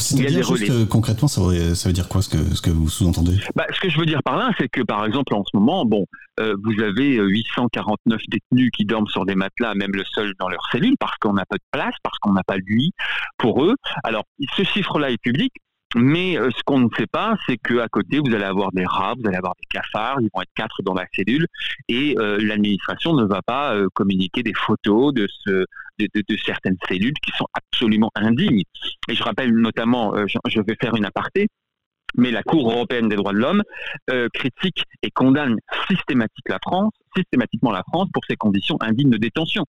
A: c'est-à-dire juste concrètement, ça veut, ça veut, dire quoi ce que, ce que vous sous-entendez?
L: Bah, Ce que je veux dire par là, c'est que par exemple en ce moment, bon, euh, vous avez 849 détenus qui dorment sur des matelas, même le sol dans leur cellule, parce qu'on n'a pas de place, parce qu'on n'a pas de lit pour eux. Alors, ce chiffre-là est public, mais euh, ce qu'on ne sait pas, c'est qu'à côté, vous allez avoir des rats, vous allez avoir des cafards, ils vont être quatre dans la cellule, et euh, l'administration ne va pas euh, communiquer des photos de, ce, de, certaines cellules qui sont absolument indignes. Et je rappelle notamment, je, vais faire une aparté, mais la Cour européenne des droits de l'homme critique et condamne systématiquement la France, systématiquement la France pour ses conditions indignes de détention.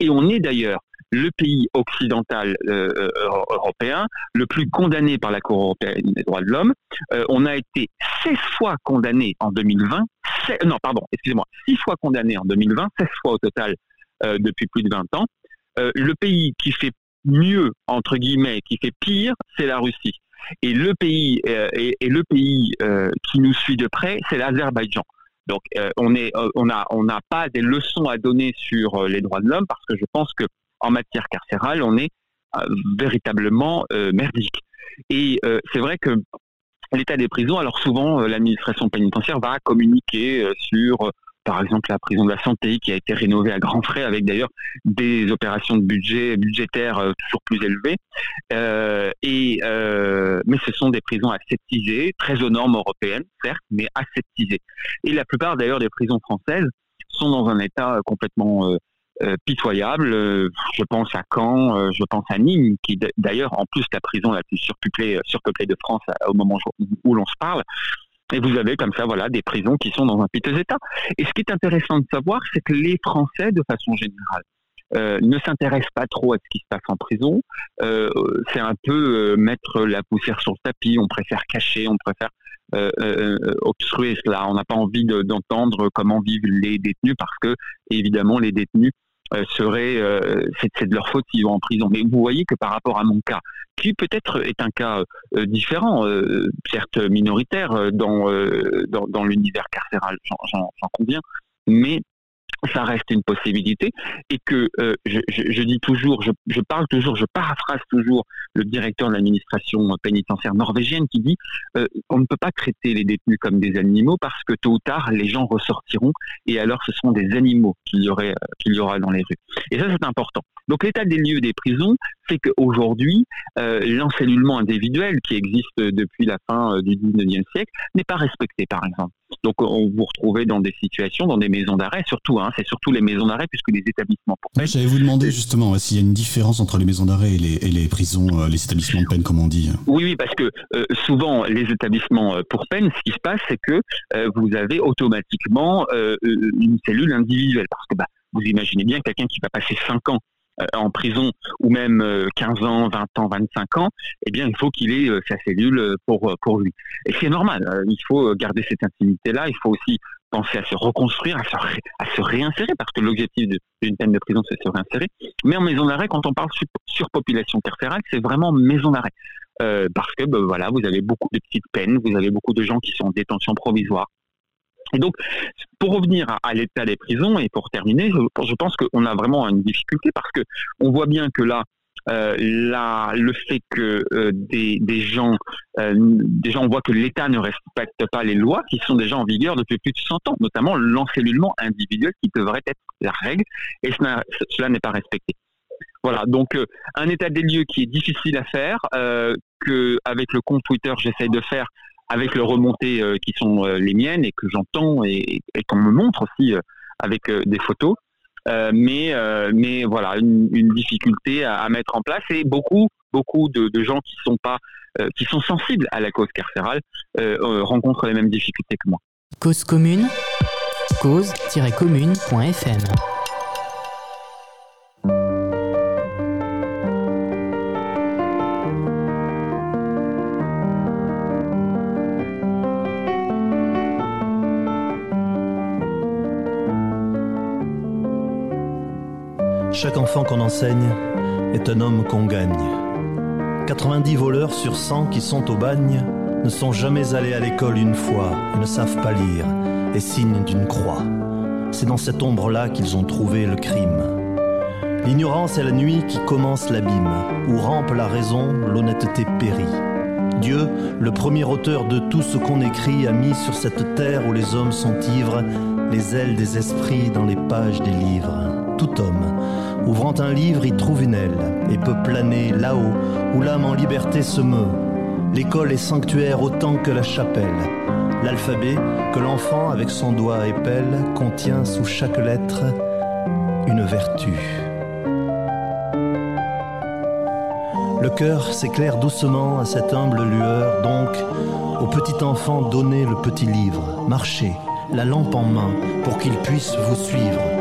L: Et on est d'ailleurs le pays occidental euh, euh, européen le plus condamné par la Cour européenne des droits de l'homme. Euh, on a été 16 fois condamné en 2020, non pardon, excusez-moi, 6 fois condamné en 2020, 16 fois au total depuis plus de 20 ans. Le pays qui fait mieux, entre guillemets, qui fait pire, c'est la Russie. Et le pays, et, le pays qui nous suit de près, c'est l'Azerbaïdjan. Donc, on est, on n'a on pas des leçons à donner sur les droits de l'homme parce que je pense que en matière carcérale, on est euh, véritablement euh, merdique. Et euh, c'est vrai que l'état des prisons, alors souvent l'administration pénitentiaire va communiquer sur par exemple la prison de la santé qui a été rénovée à grands frais avec d'ailleurs des opérations de budget budgétaires toujours plus élevées. et mais ce sont des prisons aseptisées, très aux normes européennes certes, mais aseptisées. Et la plupart d'ailleurs des prisons françaises sont dans un état complètement euh, pitoyable. Euh, je pense à Caen, euh, je pense à Nîmes, qui d'ailleurs en plus la prison la plus surpeuplée de France au moment où l'on se parle. Et vous avez comme ça, voilà, des prisons qui sont dans un piteux état. Et ce qui est intéressant de savoir, c'est que les Français, de façon générale, ne s'intéressent pas trop à ce qui se passe en prison. c'est un peu mettre la poussière sur le tapis. On préfère cacher, on préfère obstruer cela. On n'a pas envie d'entendre comment vivent les détenus parce que, évidemment, les détenus euh, serait euh, c'est de leur faute s'ils vont en prison. Mais vous voyez que par rapport à mon cas, qui peut-être est un cas euh, différent, certes minoritaire dans, dans, dans l'univers carcéral, j'en conviens, mais ça reste une possibilité et que euh, je, je, je, dis toujours, je, parle toujours, je paraphrase toujours le directeur de l'administration pénitentiaire norvégienne qui dit euh, on ne peut pas traiter les détenus comme des animaux parce que tôt ou tard les gens ressortiront et alors ce seront des animaux qu'il y, aurait, euh, qu'il y aura dans les rues. Et ça c'est important. Donc l'état des lieux des prisons, c'est qu'aujourd'hui, euh, individuel qui existe depuis la fin du 19e siècle n'est pas respecté par exemple. Donc on vous retrouvez dans des situations, dans des maisons d'arrêt, surtout, hein, c'est surtout les maisons d'arrêt puisque les établissements pour
A: peine. J'allais vous demander justement s'il y a une différence entre les maisons d'arrêt et les, prisons, euh, les établissements de peine, comme on dit.
L: Oui, oui, parce que euh, souvent les établissements euh, pour peine, ce qui se passe, c'est que vous avez automatiquement une cellule individuelle, parce que bah, vous imaginez bien quelqu'un qui va passer 5 ans euh, en prison ou même 15 euh, ans, 20 ans, 25 ans, eh bien, il faut qu'il ait euh, sa cellule pour, pour lui. Et c'est normal, il faut garder cette intimité-là, il faut aussi penser à se reconstruire, à se, à se réinsérer, parce que l'objectif d'une peine de prison, c'est se réinsérer. Mais en maison d'arrêt, quand on parle sur surpopulation carcérale, c'est vraiment maison d'arrêt. parce que ben, voilà, vous avez beaucoup de petites peines, vous avez beaucoup de gens qui sont en détention provisoire, et donc, pour revenir à, l'état des prisons et pour terminer, je, pense qu'on a vraiment une difficulté parce que on voit bien que là, euh, le fait que euh, des, gens, euh, des gens voient que l'État ne respecte pas les lois qui sont déjà en vigueur depuis plus de 100 ans, notamment l'encellulement individuel qui devrait être la règle, et cela, cela n'est pas respecté. Voilà, donc un état des lieux qui est difficile à faire, que avec le compte Twitter j'essaye de faire avec les remontées euh, qui sont euh, les miennes et que j'entends et, qu'on me montre aussi euh, avec des photos. mais, mais voilà, une, difficulté à, mettre en place et beaucoup, beaucoup de, gens qui sont pas, qui sont sensibles à la cause carcérale, rencontrent les mêmes difficultés que moi.
J: Cause commune, cause-commune.fm.
M: Chaque enfant qu'on enseigne est un homme qu'on gagne. 90 voleurs sur 100 qui sont au bagne ne sont jamais allés à l'école une fois et ne savent pas lire et signent d'une croix. C'est dans cette ombre-là qu'ils ont trouvé le crime. L'ignorance est la nuit qui commence l'abîme, où rampe la raison, l'honnêteté périt. Dieu, le premier auteur de tout ce qu'on écrit, a mis sur cette terre où les hommes sont ivres les ailes des esprits dans les pages des livres. Tout homme, ouvrant un livre, y trouve une aile et peut planer là-haut où l'âme en liberté se meut. L'école est sanctuaire autant que la chapelle. L'alphabet que l'enfant avec son doigt épelle contient sous chaque lettre une vertu. Le cœur s'éclaire doucement à cette humble lueur, donc au petit enfant donnez le petit livre, marchez, la lampe en main, pour qu'il puisse vous suivre.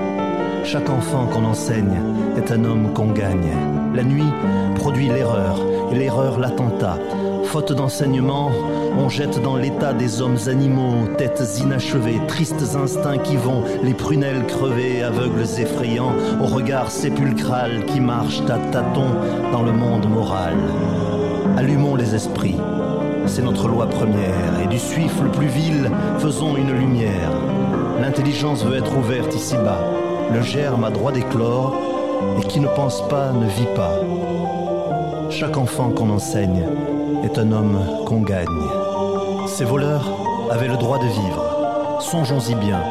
M: Chaque enfant qu'on enseigne est un homme qu'on gagne. La nuit produit l'erreur, et l'erreur l'attentat. Faute d'enseignement, on jette dans l'état des hommes animaux, têtes inachevées, tristes instincts qui vont, les prunelles crevées, aveugles effrayants, au regard sépulcral qui marchent à tâtons dans le monde moral. Allumons les esprits, c'est notre loi première, et du suif le plus vil, faisons une lumière. L'intelligence veut être ouverte ici-bas, le germe a droit d'éclore, et qui ne pense pas ne vit pas. Chaque enfant qu'on enseigne est un homme qu'on gagne. Ces voleurs avaient le droit de vivre. Songeons-y bien.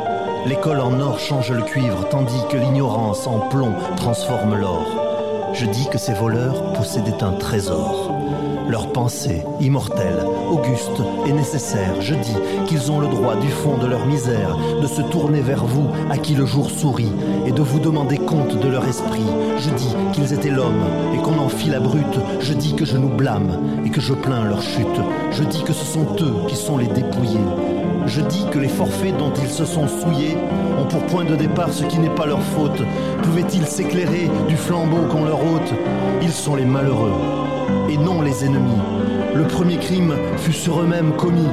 M: L'école en or change le cuivre, tandis que l'ignorance en plomb transforme l'or. Je dis que ces voleurs possédaient un trésor. Leur pensée, immortelle, auguste et nécessaire, je dis qu'ils ont le droit du fond de leur misère de se tourner vers vous à qui le jour sourit et de vous demander compte de leur esprit. Je dis qu'ils étaient l'homme et qu'on en fit la brute. Je dis que je nous blâme et que je plains leur chute. Je dis que ce sont eux qui sont les dépouillés. Je dis que les forfaits dont ils se sont souillés ont pour point de départ ce qui n'est pas leur faute. Pouvaient-ils s'éclairer du flambeau qu'on leur ôte? Ils sont les malheureux et non les ennemis. Le premier crime fut sur eux-mêmes commis.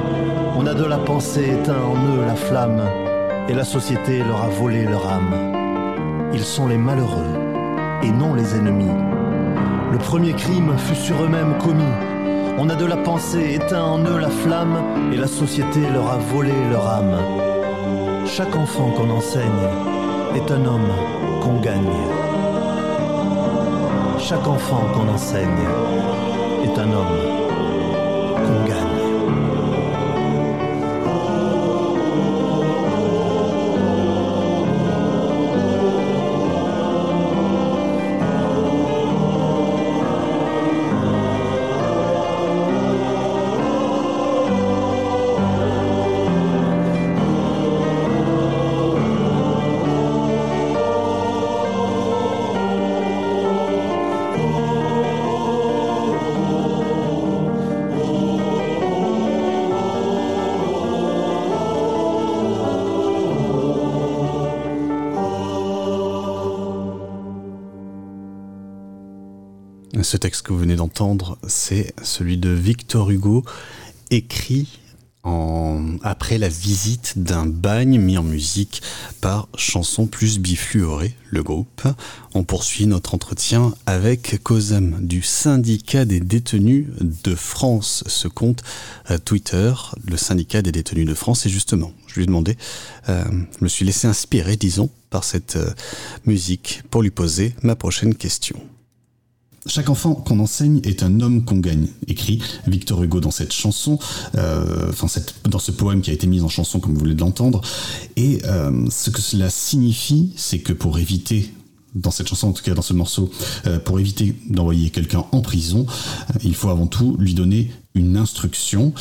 M: On a de la pensée éteint en eux la flamme, et la société leur a volé leur âme. Ils sont les malheureux, et non les ennemis. Le premier crime fut sur eux-mêmes commis. On a de la pensée éteint en eux la flamme, et la société leur a volé leur âme. Chaque enfant qu'on enseigne est un homme qu'on gagne. Chaque enfant qu'on enseigne est un homme
A: Ce texte que vous venez d'entendre, c'est celui de Victor Hugo, écrit après la visite d'un bagne mis en musique par Chanson Plus Bifluoré, le groupe. On poursuit notre entretien avec COSAM du syndicat des détenus de France, ce compte euh, Twitter, le syndicat des détenus de France. Et justement, je lui ai demandé, euh, je me suis laissé inspirer, disons, par cette euh, musique pour lui poser ma prochaine question. Chaque enfant qu'on enseigne est un homme qu'on gagne, écrit Victor Hugo dans cette chanson, euh, enfin dans ce poème qui a été mis en chanson comme vous de l'entendre. Et euh, ce que cela signifie, c'est que pour éviter dans cette chanson, en tout cas dans ce morceau, euh, pour éviter d'envoyer quelqu'un en prison, euh, il faut avant tout lui donner une instruction.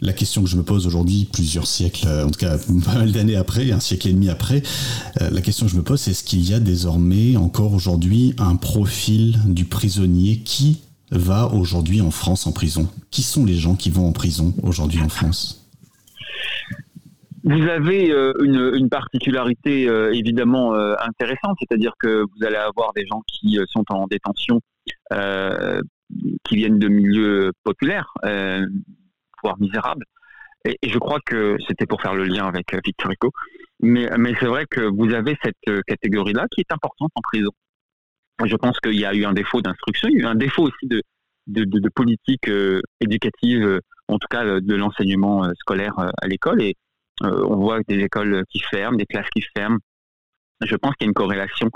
A: La question que je me pose aujourd'hui, plusieurs siècles, euh, en tout cas pas mal d'années après, un siècle et demi après, la question que je me pose, c'est est-ce qu'il y a désormais, encore aujourd'hui, un profil du prisonnier qui va aujourd'hui en France en prison? Qui sont les gens qui vont en prison aujourd'hui en France?
L: Vous avez euh, une, particularité euh, évidemment euh, intéressante, c'est-à-dire que vous allez avoir des gens qui sont en détention, qui viennent de milieux populaires, voire misérables. Et, je crois que c'était pour faire le lien avec Victor Hugo. Mais, mais c'est vrai que vous avez cette catégorie-là qui est importante en prison. Je pense qu'il y a eu un défaut d'instruction, il y a eu un défaut aussi de, de, politique éducative, en tout cas de l'enseignement scolaire à l'école. Et, on voit des écoles qui ferment, des classes qui ferment. Je pense qu'il y a une corrélation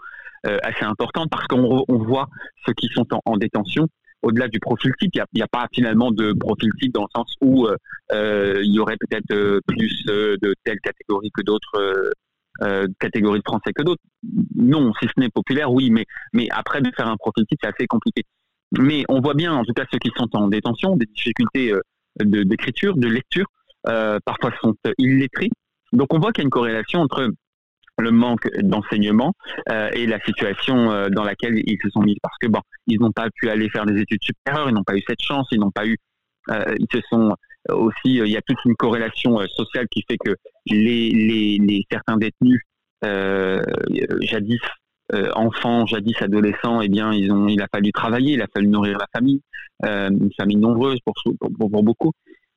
L: euh, assez importante parce qu'on voit ceux qui sont en, détention au-delà du profil type, il n'y a, pas finalement de profil type dans le sens où euh, il y aurait peut-être plus de telle catégorie que d'autres catégories de Français que d'autres. Non, si ce n'est populaire, oui, mais, mais après de faire un profil type, c'est assez compliqué. Mais on voit bien, en tout cas ceux qui sont en détention, des difficultés d'écriture, de lecture, euh, parfois sont illettrés. Donc on voit qu'il y a une corrélation entre le manque d'enseignement euh, et la situation euh, dans laquelle ils se sont mis parce que bon ils n'ont pas pu aller faire des études supérieures ils n'ont pas eu cette chance ils n'ont pas eu euh, ils se sont aussi il y a toute une corrélation sociale qui fait que les certains détenus jadis enfants jadis adolescents eh bien ils ont il a fallu travailler il a fallu nourrir la famille une famille nombreuse pour, pour, pour beaucoup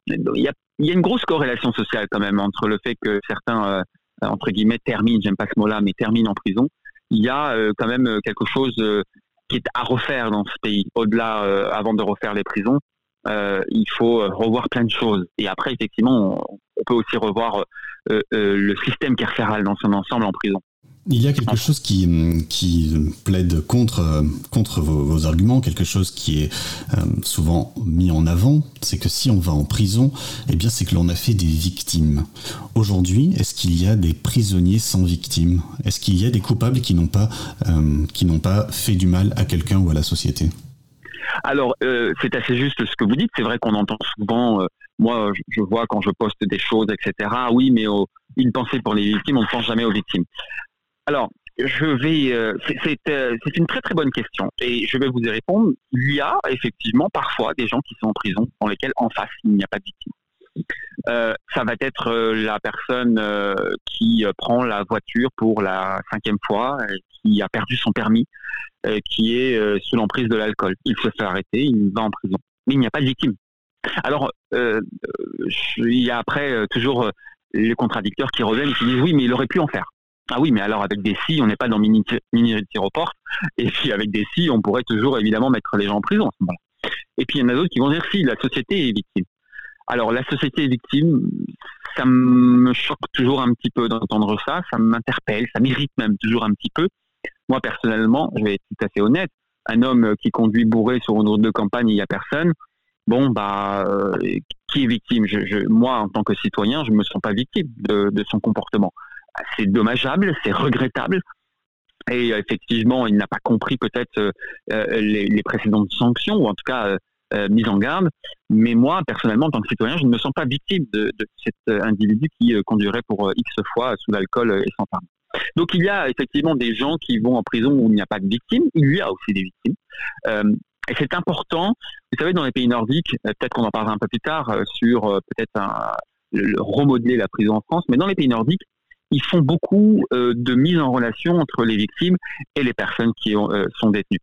L: il y, a, il y, a, une grosse corrélation sociale quand même entre le fait que certains, euh, entre guillemets, terminent, j'aime pas ce mot-là, mais terminent en prison. Il y a euh, quand même quelque chose euh, qui est à refaire dans ce pays. Au-delà, avant de refaire les prisons, il faut revoir plein de choses. Et après, effectivement, on, on peut aussi revoir le système carcéral dans son ensemble en prison.
A: Il y a quelque chose qui, plaide contre, vos, arguments, quelque chose qui est euh, souvent mis en avant, c'est que si on va en prison, eh bien c'est que l'on a fait des victimes. Aujourd'hui, est-ce qu'il y a des prisonniers sans victimes? Est-ce qu'il y a des coupables qui n'ont pas, euh, qui n'ont pas fait du mal à quelqu'un ou à la société?
L: Alors, euh, c'est assez juste ce que vous dites. C'est vrai qu'on entend souvent, moi, je vois quand je poste des choses, etc. Oui, mais oh, une pensée pour les victimes, on ne pense jamais aux victimes. Alors, je vais. Euh, euh, c'est une très très bonne question et je vais vous y répondre. Il y a effectivement parfois des gens qui sont en prison dans lesquels en face il n'y a pas de victime. Euh, ça va être la personne qui prend la voiture pour la cinquième fois, qui a perdu son permis, qui est sous l'emprise de l'alcool. Il se fait arrêter, il va en prison. Mais il n'y a pas de victime. Alors, il y a après toujours les contradicteurs qui reviennent et qui disent oui, mais il aurait pu en faire. Ah oui, mais alors avec des si, on n'est pas dans Minority Report. Et puis avec des si, on pourrait toujours évidemment mettre les gens en prison. Et puis il y en a d'autres qui vont dire si, la société est victime. Alors la société est victime, ça me choque toujours un petit peu d'entendre ça, ça m'interpelle, ça m'irrite même toujours un petit peu. Moi personnellement, je vais être tout à fait honnête, un homme qui conduit bourré sur une route de campagne, il n'y a personne. Bon, bah, euh, qui est victime? Moi, en tant que citoyen, je ne me sens pas victime de son comportement c'est dommageable, c'est regrettable. Et euh, effectivement, il n'a pas compris peut-être euh, euh, les, précédentes sanctions, ou en tout cas mise en garde. Mais moi, personnellement, en tant que citoyen, je ne me sens pas victime de, cet individu qui conduirait pour X fois sous l'alcool et sans permis. Donc il y a effectivement des gens qui vont en prison où il n'y a pas de victimes. Il y a aussi des victimes. et c'est important. Vous savez, dans les pays nordiques, peut-être qu'on en parlera un peu plus tard sur peut-être remodeler la prison en France, mais dans les pays nordiques, ils font beaucoup euh, de mise en relation entre les victimes et les personnes qui euh, sont détenues.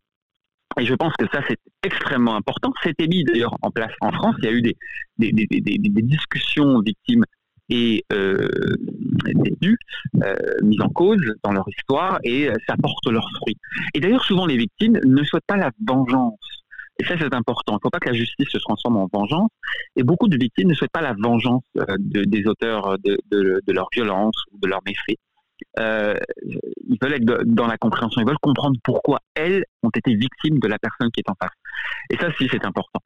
L: Et je pense que ça, c'est extrêmement important. C'était mis d'ailleurs en place en France. Il y a eu des, discussions victimes et euh, détenus, euh, mises en cause dans leur histoire, et ça porte leurs fruits. Et d'ailleurs, souvent, les victimes ne souhaitent pas la vengeance. Et ça, c'est important. Il ne faut pas que la justice se transforme en vengeance. Et beaucoup de victimes ne souhaitent pas la vengeance euh, des auteurs de, de, leur violence ou de leurs méfaits. Euh, ils veulent être dans la compréhension, ils veulent comprendre pourquoi elles ont été victimes de la personne qui est en face. Et ça, si, c'est important.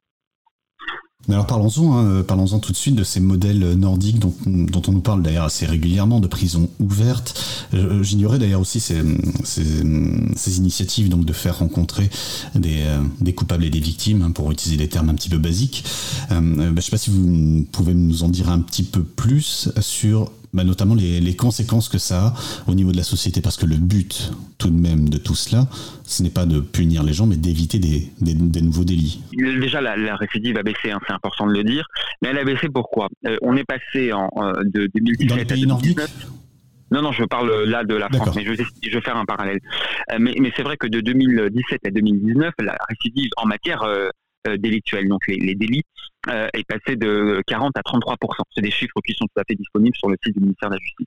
A: Alors parlons-en, hein, parlons-en tout de suite de ces modèles nordiques dont, on nous parle d'ailleurs assez régulièrement, de prisons ouvertes. Euh, j'ignorais d'ailleurs aussi ces, ces, initiatives donc de faire rencontrer des, euh, des coupables et des victimes, hein, pour utiliser des termes un petit peu basiques. Euh, bah, je ne sais pas si vous pouvez nous en dire un petit peu plus sur bah, notamment les, les, conséquences que ça a au niveau de la société, parce que le but tout de même de tout cela, ce n'est pas de punir les gens, mais d'éviter des, des, des, nouveaux délits.
L: Déjà, la, la récidive a baissé, hein, c'est important de le dire, mais elle a baissé pourquoi? Euh, On est passé en, euh, de 2017
A: Dans les pays nordiques
L: non, non, je parle là de la France, mais je, je vais faire un parallèle. Euh, mais, mais c'est vrai que de 2017 à 2019, la récidive en matière euh, délictuelle, donc les, les délits, euh, est passée de 40 à 33 C'est des chiffres qui sont tout à fait disponibles sur le site du ministère de la Justice.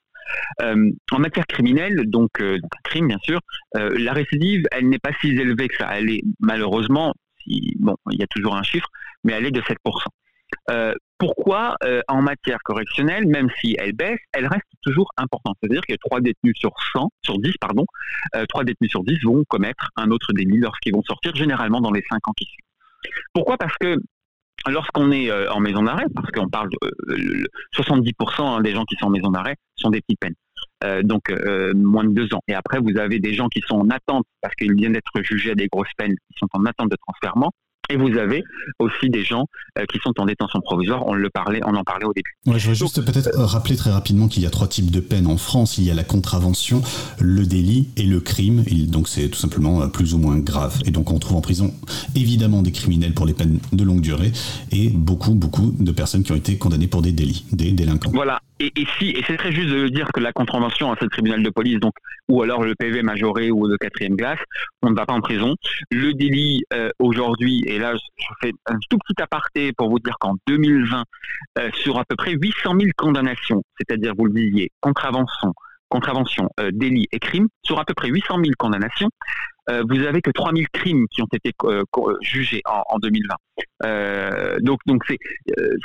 L: Euh, en matière criminelle, donc, euh, crime bien sûr, la récidive, elle n'est pas si élevée que ça. Elle est malheureusement, bon, il y a toujours un chiffre, mais elle est de 7 euh, pourquoi euh, en matière correctionnelle, même si elle baisse, elle reste toujours importante? C'est-à-dire que 3 détenus sur 100, sur 10, pardon, euh, 3 détenus sur 10 vont commettre un autre délit lorsqu'ils vont sortir, généralement dans les 5 ans qui suivent. Pourquoi? Parce que lorsqu'on est euh, en maison d'arrêt, parce qu'on parle de 70% des gens qui sont en maison d'arrêt sont des petites peines. Euh, donc euh, moins de deux ans. Et après, vous avez des gens qui sont en attente parce qu'ils viennent d'être jugés à des grosses peines, qui sont en attente de transfèrement. Et vous avez aussi des gens euh, qui sont en détention provisoire. On le parlait, on en parlait au début.
A: Ouais, je veux juste peut-être rappeler très rapidement qu'il y a trois types de peines en France. Il y a la contravention, le délit et le crime. Et donc c'est tout simplement plus ou moins grave. Et donc on trouve en prison évidemment des criminels pour les peines de longue durée et beaucoup beaucoup de personnes qui ont été condamnées pour des délits, des délinquants.
L: Voilà. Et, si, et c'est très juste de dire que la contravention, c'est le tribunal de police, donc ou alors le PV majoré ou de quatrième classe, on ne va pas en prison. Le délit euh, aujourd'hui, et là je fais un tout petit aparté pour vous dire qu'en 2020, euh, sur à peu près 800 000 condamnations, c'est-à-dire vous le disiez, contravention, contravention, euh, délit et crime, sur à peu près 800 000 condamnations, vous avez que 3 000 crimes qui ont été jugés en, en 2020. Euh, donc, donc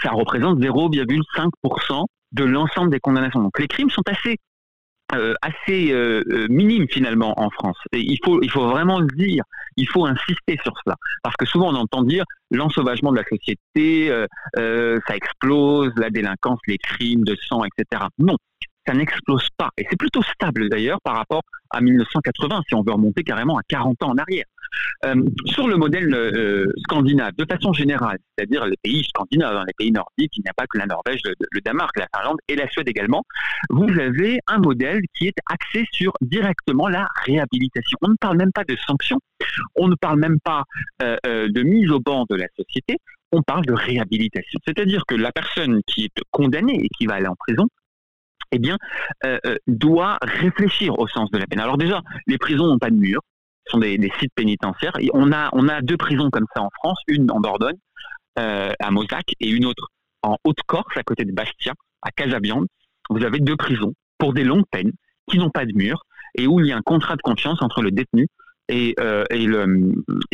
L: ça représente 0,5% de l'ensemble des condamnations. Donc, les crimes sont assez euh, assez euh, minime finalement en France. Et il faut, il faut vraiment le dire, il faut insister sur cela. Parce que souvent on entend dire l'ensauvagement de la société, euh, euh, ça explose, la délinquance, les crimes de sang, etc. Non, ça n'explose pas. Et c'est plutôt stable d'ailleurs par rapport à 1980, si on veut remonter carrément à 40 ans en arrière. Euh, sur le modèle euh, scandinave, de façon générale, c'est-à-dire les pays scandinaves, dans les pays nordiques, il n'y a pas que la Norvège, le, le, Danemark, la Finlande et la Suède également, vous avez un modèle qui est axé sur directement la réhabilitation. On ne parle même pas de sanctions, on ne parle même pas euh, de mise au banc de la société, on parle de réhabilitation. C'est-à-dire que la personne qui est condamnée et qui va aller en prison, eh bien, euh, doit réfléchir au sens de la peine. Alors déjà, les prisons n'ont pas de mur, ce sont des, sites pénitentiaires. On a, on a deux prisons comme ça en France, une en Dordogne, euh, à Mozac, et une autre en Haute-Corse, à côté de Bastia, à Casabiande. Vous avez deux prisons pour des longues peines qui n'ont pas de mur et où il y a un contrat de confiance entre le détenu et, euh, et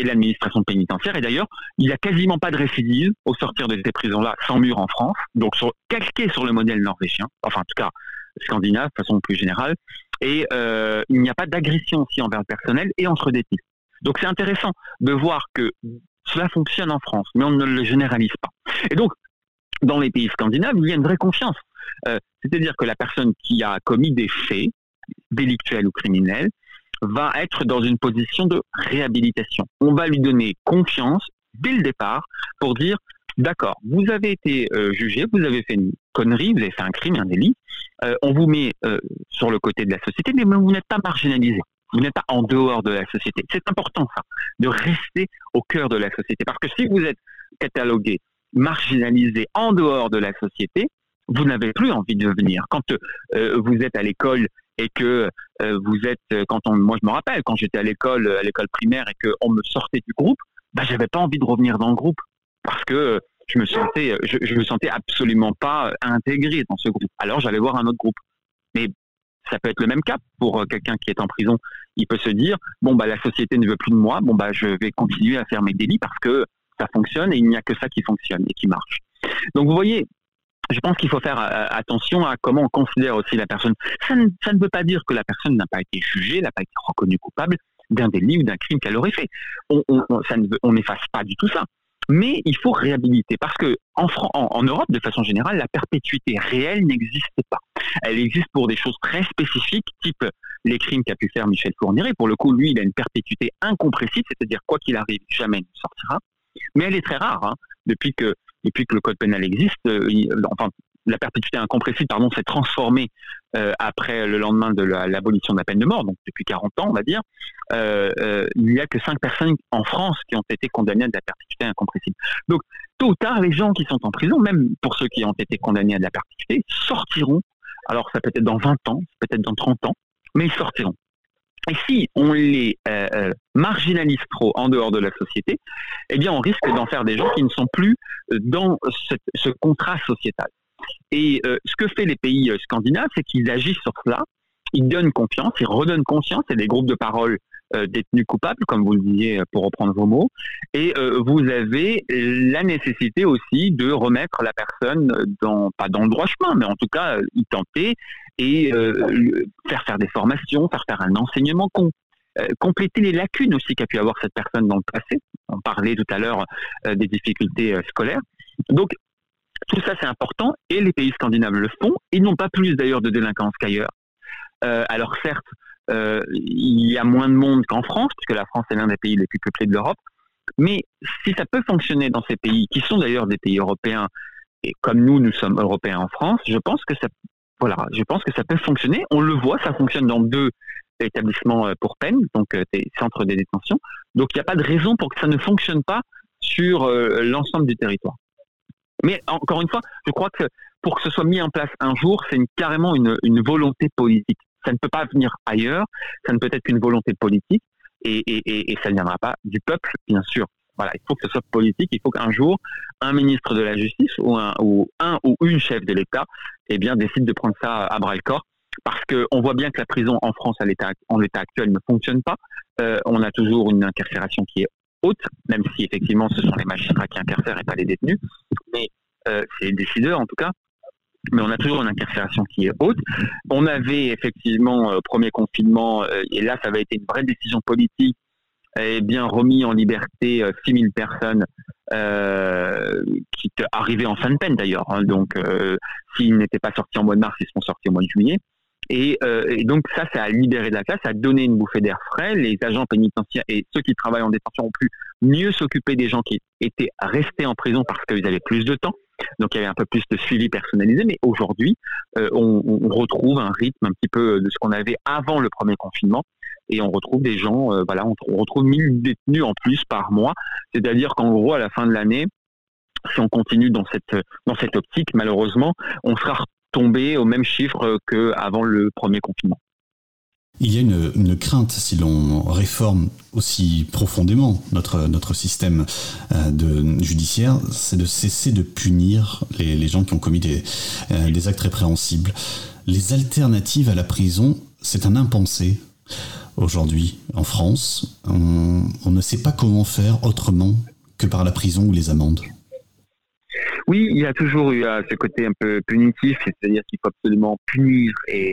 L: l'administration pénitentiaire. Et d'ailleurs, il n'y a quasiment pas de récidive au sortir de ces prisons-là sans mur en France, donc sur, calqué sur le modèle norvégien, enfin en tout cas scandinave de façon plus générale. Et euh, il n'y a pas d'agression aussi envers le personnel et entre détenus. Donc c'est intéressant de voir que cela fonctionne en France, mais on ne le généralise pas. Et donc, dans les pays scandinaves, il y a une vraie confiance. Euh, c'est-à-dire que la personne qui a commis des faits délictuels ou criminels va être dans une position de réhabilitation. On va lui donner confiance dès le départ pour dire d'accord, vous avez été euh, jugé, vous avez fait une connerie, vous avez fait un crime, un délit, euh, on vous met euh, sur le côté de la société, mais vous n'êtes pas marginalisé. Vous n'êtes pas en dehors de la société. C'est important ça, de rester au cœur de la société. Parce que si vous êtes catalogué, marginalisé en dehors de la société, vous n'avez plus envie de venir. Quand vous êtes à l'école et que euh, vous êtes, quand on, moi je me rappelle, quand j'étais à l'école, à l'école primaire et qu'on me sortait du groupe, bah, j'avais pas envie de revenir dans le groupe parce que je me sentais, je, me sentais absolument pas intégré dans ce groupe. Alors j'allais voir un autre groupe. Mais ça peut être le même cas pour quelqu'un qui est en prison. Il peut se dire bon bah la société ne veut plus de moi, bon bah je vais continuer à faire mes délits parce que ça fonctionne et il n'y a que ça qui fonctionne et qui marche. Donc vous voyez, je pense qu'il faut faire attention à comment on considère aussi la personne. Ça ne, veut pas dire que la personne n'a pas été jugée, n'a pas été reconnue coupable d'un délit ou d'un crime qu'elle aurait fait. On, n'efface pas du tout ça. Mais il faut réhabiliter parce que en, Europe, de façon générale, la perpétuité réelle n'existe pas. Elle existe pour des choses très spécifiques, type les crimes qu'a pu faire Michel Fourniret. Pour le coup, lui, il a une perpétuité incompressible, c'est-à-dire quoi qu'il arrive, jamais il ne sortira. Mais elle est très rare. Hein. Depuis que depuis que le code pénal existe, euh, enfin la perpétuité incompressible, pardon, s'est transformée euh, après le lendemain de la- l'abolition de la peine de mort, donc depuis 40 ans, on va dire. Euh, euh, il n'y a que 5 personnes en France qui ont été condamnées à de la perpétuité incompressible. Donc, tôt ou tard, les gens qui sont en prison, même pour ceux qui ont été condamnés à de la perpétuité, sortiront. Alors, ça peut être dans 20 ans, peut-être dans 30 ans, mais ils sortiront. Et si on les euh, euh, marginalise trop en dehors de la société, eh bien, on risque d'en faire des gens qui ne sont plus euh, dans ce, contrat sociétal. Et ce que fait les pays scandinaves, c'est qu'ils agissent sur cela, ils donnent confiance, ils redonnent conscience, et des groupes de parole détenus coupables, comme vous le disiez euh, pour reprendre vos mots, et euh, vous avez la nécessité aussi de remettre la personne dans, pas dans le droit chemin, mais en tout cas euh, y tenter et euh, faire faire des formations, faire faire un enseignement euh, compléter les lacunes aussi qu'a pu avoir cette personne dans le passé. On parlait tout à l'heure euh, des difficultés euh, scolaires. Donc, tout ça, c'est important et les pays scandinaves le font. Ils n'ont pas plus d'ailleurs de délinquance qu'ailleurs. Euh, alors certes, euh, il y a moins de monde qu'en France, puisque la France est l'un des pays les plus peuplés de l'Europe. Mais si ça peut fonctionner dans ces pays, qui sont d'ailleurs des pays européens, et comme nous, nous sommes européens en France, je pense que ça, voilà, je pense que ça peut fonctionner. On le voit, ça fonctionne dans deux établissements euh, pour peine, donc euh, des centres de détention. Donc il n'y a pas de raison pour que ça ne fonctionne pas sur l'ensemble du territoire. Mais encore une fois, je crois que pour que ce soit mis en place un jour, c'est carrément une volonté politique. Ça ne peut pas venir ailleurs, ça ne peut être qu'une volonté politique, et, ça ne viendra pas du peuple, bien sûr. Voilà, il faut que ce soit politique, il faut qu'un jour, un ministre de la Justice ou un ou, un, ou une chef de l'État eh bien, décide de prendre ça à bras le corps. Parce qu'on voit bien que la prison en France, en l'état actuel, ne fonctionne pas. Euh, on a toujours une incarcération qui est haute, même si effectivement ce sont les magistrats qui incarcèrent et pas les détenus. Mais euh, c'est les décideurs en tout cas. Mais on a toujours une incarcération qui est haute. On avait effectivement, euh, premier confinement, euh, et là ça avait été une vraie décision politique, et bien remis en liberté euh, 6000 personnes euh, qui t- arrivaient en fin de peine d'ailleurs. hein. donc s'ils n'étaient pas sortis en mois de mars, ils sont sortis au mois de juillet. Et, donc ça, ça a libéré de la place, ça a donné une bouffée d'air frais. Les agents pénitentiaires et ceux qui travaillent en détention ont pu mieux s'occuper des gens qui étaient restés en prison parce qu'ils avaient plus de temps. Donc il y avait un peu plus de suivi personnalisé. Mais aujourd'hui, euh, on, retrouve un rythme un petit peu de ce qu'on avait avant le premier confinement. Et on retrouve des gens, euh, voilà, on, on retrouve 1000 détenus en plus par mois. C'est-à-dire qu'en gros, à la fin de l'année, si on continue dans cette, dans cette optique, malheureusement, on sera retombé au même chiffre qu'avant le premier confinement.
A: Il y a une, crainte si l'on réforme aussi profondément notre, système euh, de, judiciaire, c'est de cesser de punir les, gens qui ont commis des, euh, des actes répréhensibles. Les alternatives à la prison, c'est un impensé aujourd'hui en France. On, ne sait pas comment faire autrement que par la prison ou les amendes.
L: Oui, il y a toujours eu euh, ce côté un peu punitif, c'est-à-dire qu'il faut absolument punir et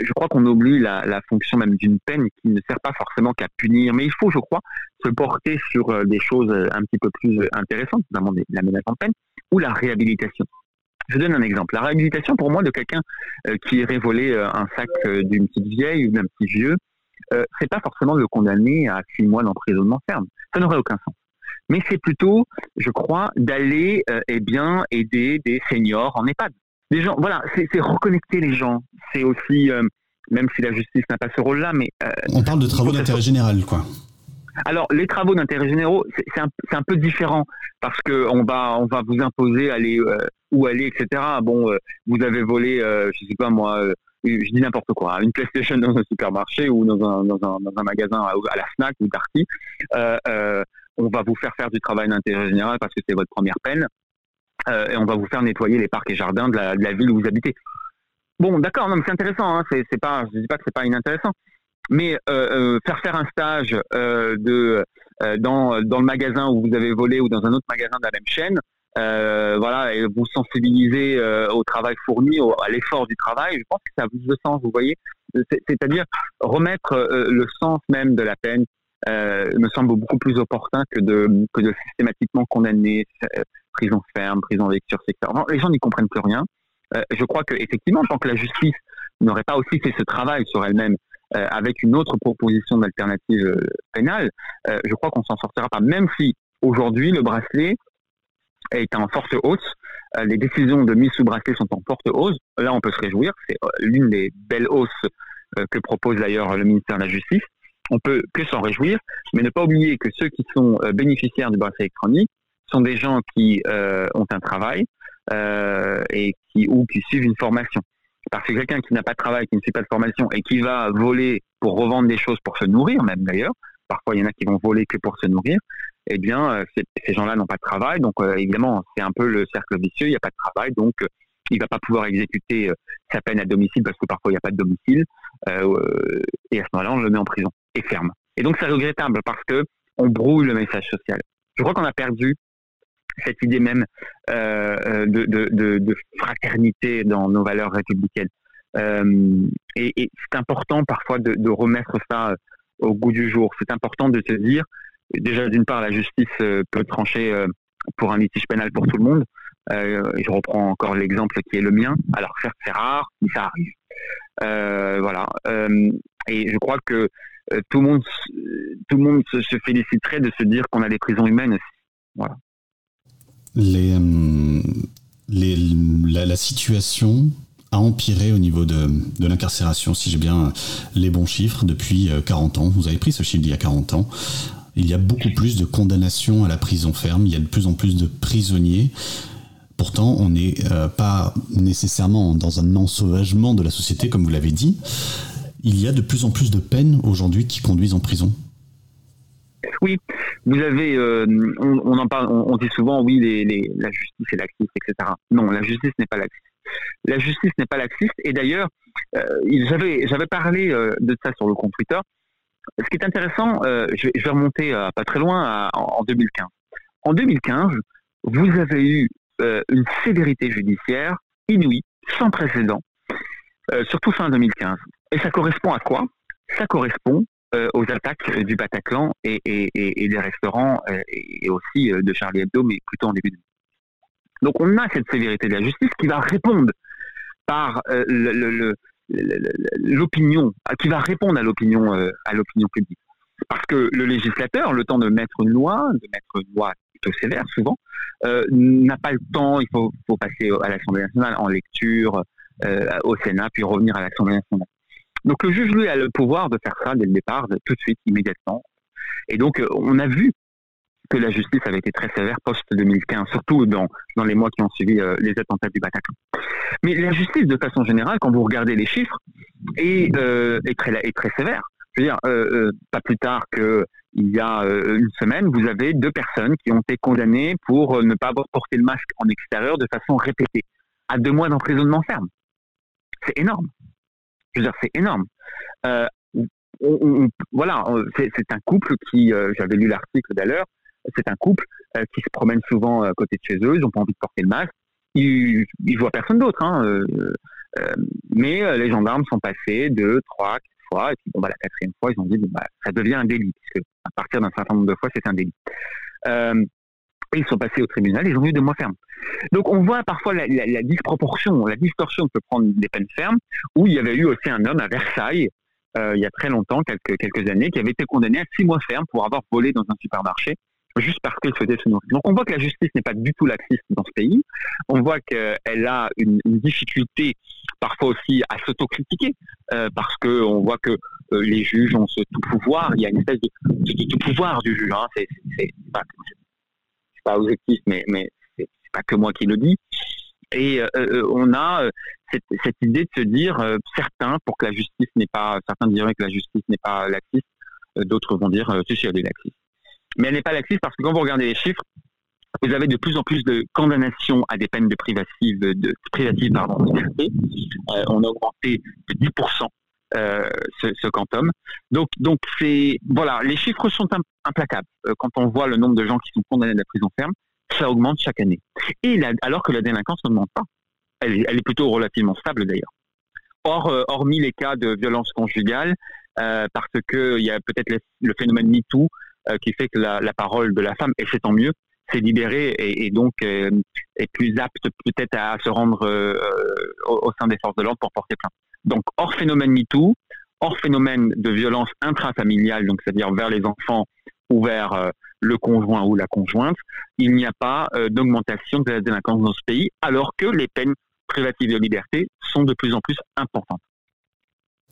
L: je crois qu'on oublie la, fonction même d'une peine qui ne sert pas forcément qu'à punir, mais il faut, je crois, se porter sur euh, des choses un petit peu plus intéressantes, notamment la menace en peine ou la réhabilitation. Je donne un exemple. La réhabilitation, pour moi, de quelqu'un euh, qui irait voler euh, un sac euh, d'une petite vieille ou d'un petit vieux, euh, c'est pas forcément le condamner à six mois d'emprisonnement ferme. Ça n'aurait aucun sens. Mais c'est plutôt, je crois, d'aller euh, eh bien aider des seniors en EHPAD. Des gens, voilà, c'est reconnecter les gens. C'est aussi, euh, même si la justice n'a pas ce rôle-là, mais euh,
A: On parle de travaux d'intérêt général, quoi.
L: alors, les travaux d'intérêt généraux, c'est un, c'est un peu différent parce que on va, on va vous imposer aller euh, où aller, etc. Bon, euh, vous avez volé, euh, je sais pas moi, je dis n'importe quoi, hein, une PlayStation dans un supermarché ou dans un, dans un, dans un magasin à, à la Fnac ou Darty. On va vous faire faire du travail d'intérêt général parce que c'est votre première peine. Euh, et on va vous faire nettoyer les parcs et jardins de la, ville où vous habitez. Bon, d'accord, non, mais c'est intéressant. Hein, c'est pas, je dis pas que c'est pas inintéressant mais euh, euh, faire faire un stage euh, de dans dans le magasin où vous avez volé ou dans un autre magasin de la même chaîne, voilà, et vous sensibiliser au travail fourni, au- à l'effort du travail, je pense que ça a plus sens, vous voyez. C'est- C'est-à-dire remettre le sens même de la peine me semble beaucoup plus opportun que de que de systématiquement condamner prison ferme, prison avec sursis, etc. Enfin, les gens n'y comprennent plus rien. Euh, je crois que effectivement, tant que la justice n'aurait pas aussi fait ce travail sur elle-même euh, avec une autre proposition d'alternative euh, pénale, je crois qu'on s'en sortira pas. Même si aujourd'hui le bracelet est en forte hausse. Les décisions de mise sous bracelet sont en forte hausse. Là, on peut se réjouir. C'est l'une des belles hausses que propose d'ailleurs le ministère de la Justice. On peut que s'en réjouir, mais ne pas oublier que ceux qui sont bénéficiaires du bracelet électronique sont des gens qui euh, ont un travail euh, et qui ou qui suivent une formation. Parce que quelqu'un qui n'a pas de travail, qui ne suit pas de formation et qui va voler pour revendre des choses pour se nourrir, même d'ailleurs, parfois il y en a qui vont voler que pour se nourrir, eh bien, euh, ces gens-là n'ont pas de travail. Donc, évidemment, c'est un peu le cercle vicieux. Il n'y a pas de travail. Donc, il va pas pouvoir exécuter sa peine à domicile parce que parfois, il n'y a pas de domicile. Et à ce moment-là, on le met en prison et ferme. Et donc, c'est regrettable parce que on brouille le message social. Je crois qu'on a perdu cette idée même euh, de, fraternité dans nos valeurs républicaines. Euh, et c'est important parfois de, remettre ça euh, au goût du jour. C'est important de se dire, déjà d'une part, la justice peut trancher pour un litige pénal pour tout le monde. Je reprends encore l'exemple qui est le mien. Alors certes, c'est rare, mais ça arrive. Voilà. Et je crois que tout le monde, tout le monde se, se féliciterait de se dire qu'on a des prisons humaines aussi. Voilà.
A: Euh, la, situation a empiré au niveau de, de l'incarcération, si j'ai bien les bons chiffres, depuis euh, 40 ans. Vous avez pris ce chiffre d'il y a 40 ans. Il y a beaucoup plus de condamnations à la prison ferme, il y a de plus en plus de prisonniers. Pourtant, on n'est euh, pas nécessairement dans un ensauvagement de la société, comme vous l'avez dit. Il y a de plus en plus de peines aujourd'hui qui conduisent en prison.
L: Oui, vous avez, euh, on, en parle, on, dit souvent, oui, la justice est laxiste, etc. Non, la justice n'est pas laxiste. La justice n'est pas laxiste. Et d'ailleurs, euh, j'avais, parlé euh, de ça sur le compte Twitter. Ce qui est intéressant, je, vais- remonter pas très loin, en, en 2015. En 2015, vous avez eu une sévérité judiciaire inouïe, sans précédent, surtout fin 2015. Et ça correspond à quoi? Ça correspond aux attaques euh, du Bataclan et, des restaurants euh, et, aussi euh, de Charlie Hebdo, mais plutôt en début de Donc on a cette sévérité de la justice qui va répondre par euh, l'opinion, qui va répondre à l'opinion euh, à l'opinion publique. Parce que le législateur, le temps de mettre une loi, de mettre une loi plutôt sévère souvent, euh, n'a pas le temps. Il faut, passer à l'Assemblée nationale en lecture, euh, au Sénat, puis revenir à l'Assemblée nationale. Donc le juge, lui, a le pouvoir de faire ça dès le départ, tout de suite, immédiatement. Et donc, euh, on a vu que la justice avait été très sévère post-2015, surtout dans, dans les mois qui ont suivi euh, les attentats du Bataclan. Mais la justice, de façon générale, quand vous regardez les chiffres, est, euh, très, est très sévère. Je veux dire, euh, pas plus tard qu'il y a une semaine, vous avez deux personnes qui ont été condamnées pour ne pas avoir porté le masque en extérieur de façon répétée, à deux mois d'emprisonnement ferme. C'est énorme. Je veux dire, c'est énorme. Euh, voilà, c'est un couple qui, euh, j'avais lu l'article d'ailleurs, c'est un couple euh, qui se promène souvent à côté de chez eux, ils n'ont pas envie de porter le masque, ils, ils voient personne d'autre, hein, mais les gendarmes sont passés deux, trois, quatre fois, et puis bon, bah, la quatrième fois, ils ont dit, bah, ça devient un délit, puisque à partir d'un certain nombre de fois, c'est un délit. Et ils sont passés au tribunal, ils ont eu deux mois fermes. Donc on voit parfois la, disproportion, la distorsion que peut prendre des peines fermes, où il y avait eu aussi un homme à Versailles, euh, il y a très longtemps, quelques, années, qui avait été condamné à six mois ferme pour avoir volé dans un supermarché, juste parce qu'il faisait se nourrir. Donc on voit que la justice n'est pas du tout laxiste dans ce pays, on voit qu'elle a une, difficulté parfois aussi à s'autocritiquer, euh, parce qu'on voit que euh, les juges ont ce tout pouvoir, il y a une espèce de, tout pouvoir du juge, hein. c'est pas, c'est objectif, mais, mais c'est c'est pas que moi qui le dis. Et euh, euh, on a euh, cette, idée de se dire, certains, pour que la justice n'est pas, certains diraient que la justice n'est pas laxiste, d'autres vont dire, euh, si, elle est laxiste. Mais elle n'est pas laxiste parce que quand vous regardez les chiffres, vous avez de plus en plus de condamnations à des peines de privative, de privative pardon, on a augmenté de 10% euh, ce, quantum. Donc, donc c'est voilà, les chiffres sont im- implacables. Euh, quand on voit le nombre de gens qui sont condamnés à la prison ferme, ça augmente chaque année. Et alors que la délinquance n'augmente pas. Elle est, plutôt relativement stable d'ailleurs. Or, euh, hormis les cas de violence conjugale, euh, parce que il y a peut-être le, phénomène MeToo qui fait que la, parole de la femme, et c'est tant mieux, s'est libérée et, donc est plus apte peut-être à se rendre au, au sein des forces de l'ordre pour porter plainte. Donc, hors phénomène MeToo, hors phénomène de violence intrafamiliale, donc c'est-à-dire vers les enfants ou vers euh, le conjoint ou la conjointe, il n'y a pas euh, d'augmentation de la délinquance dans ce pays, alors que les peines privatives de liberté sont de plus en plus importantes.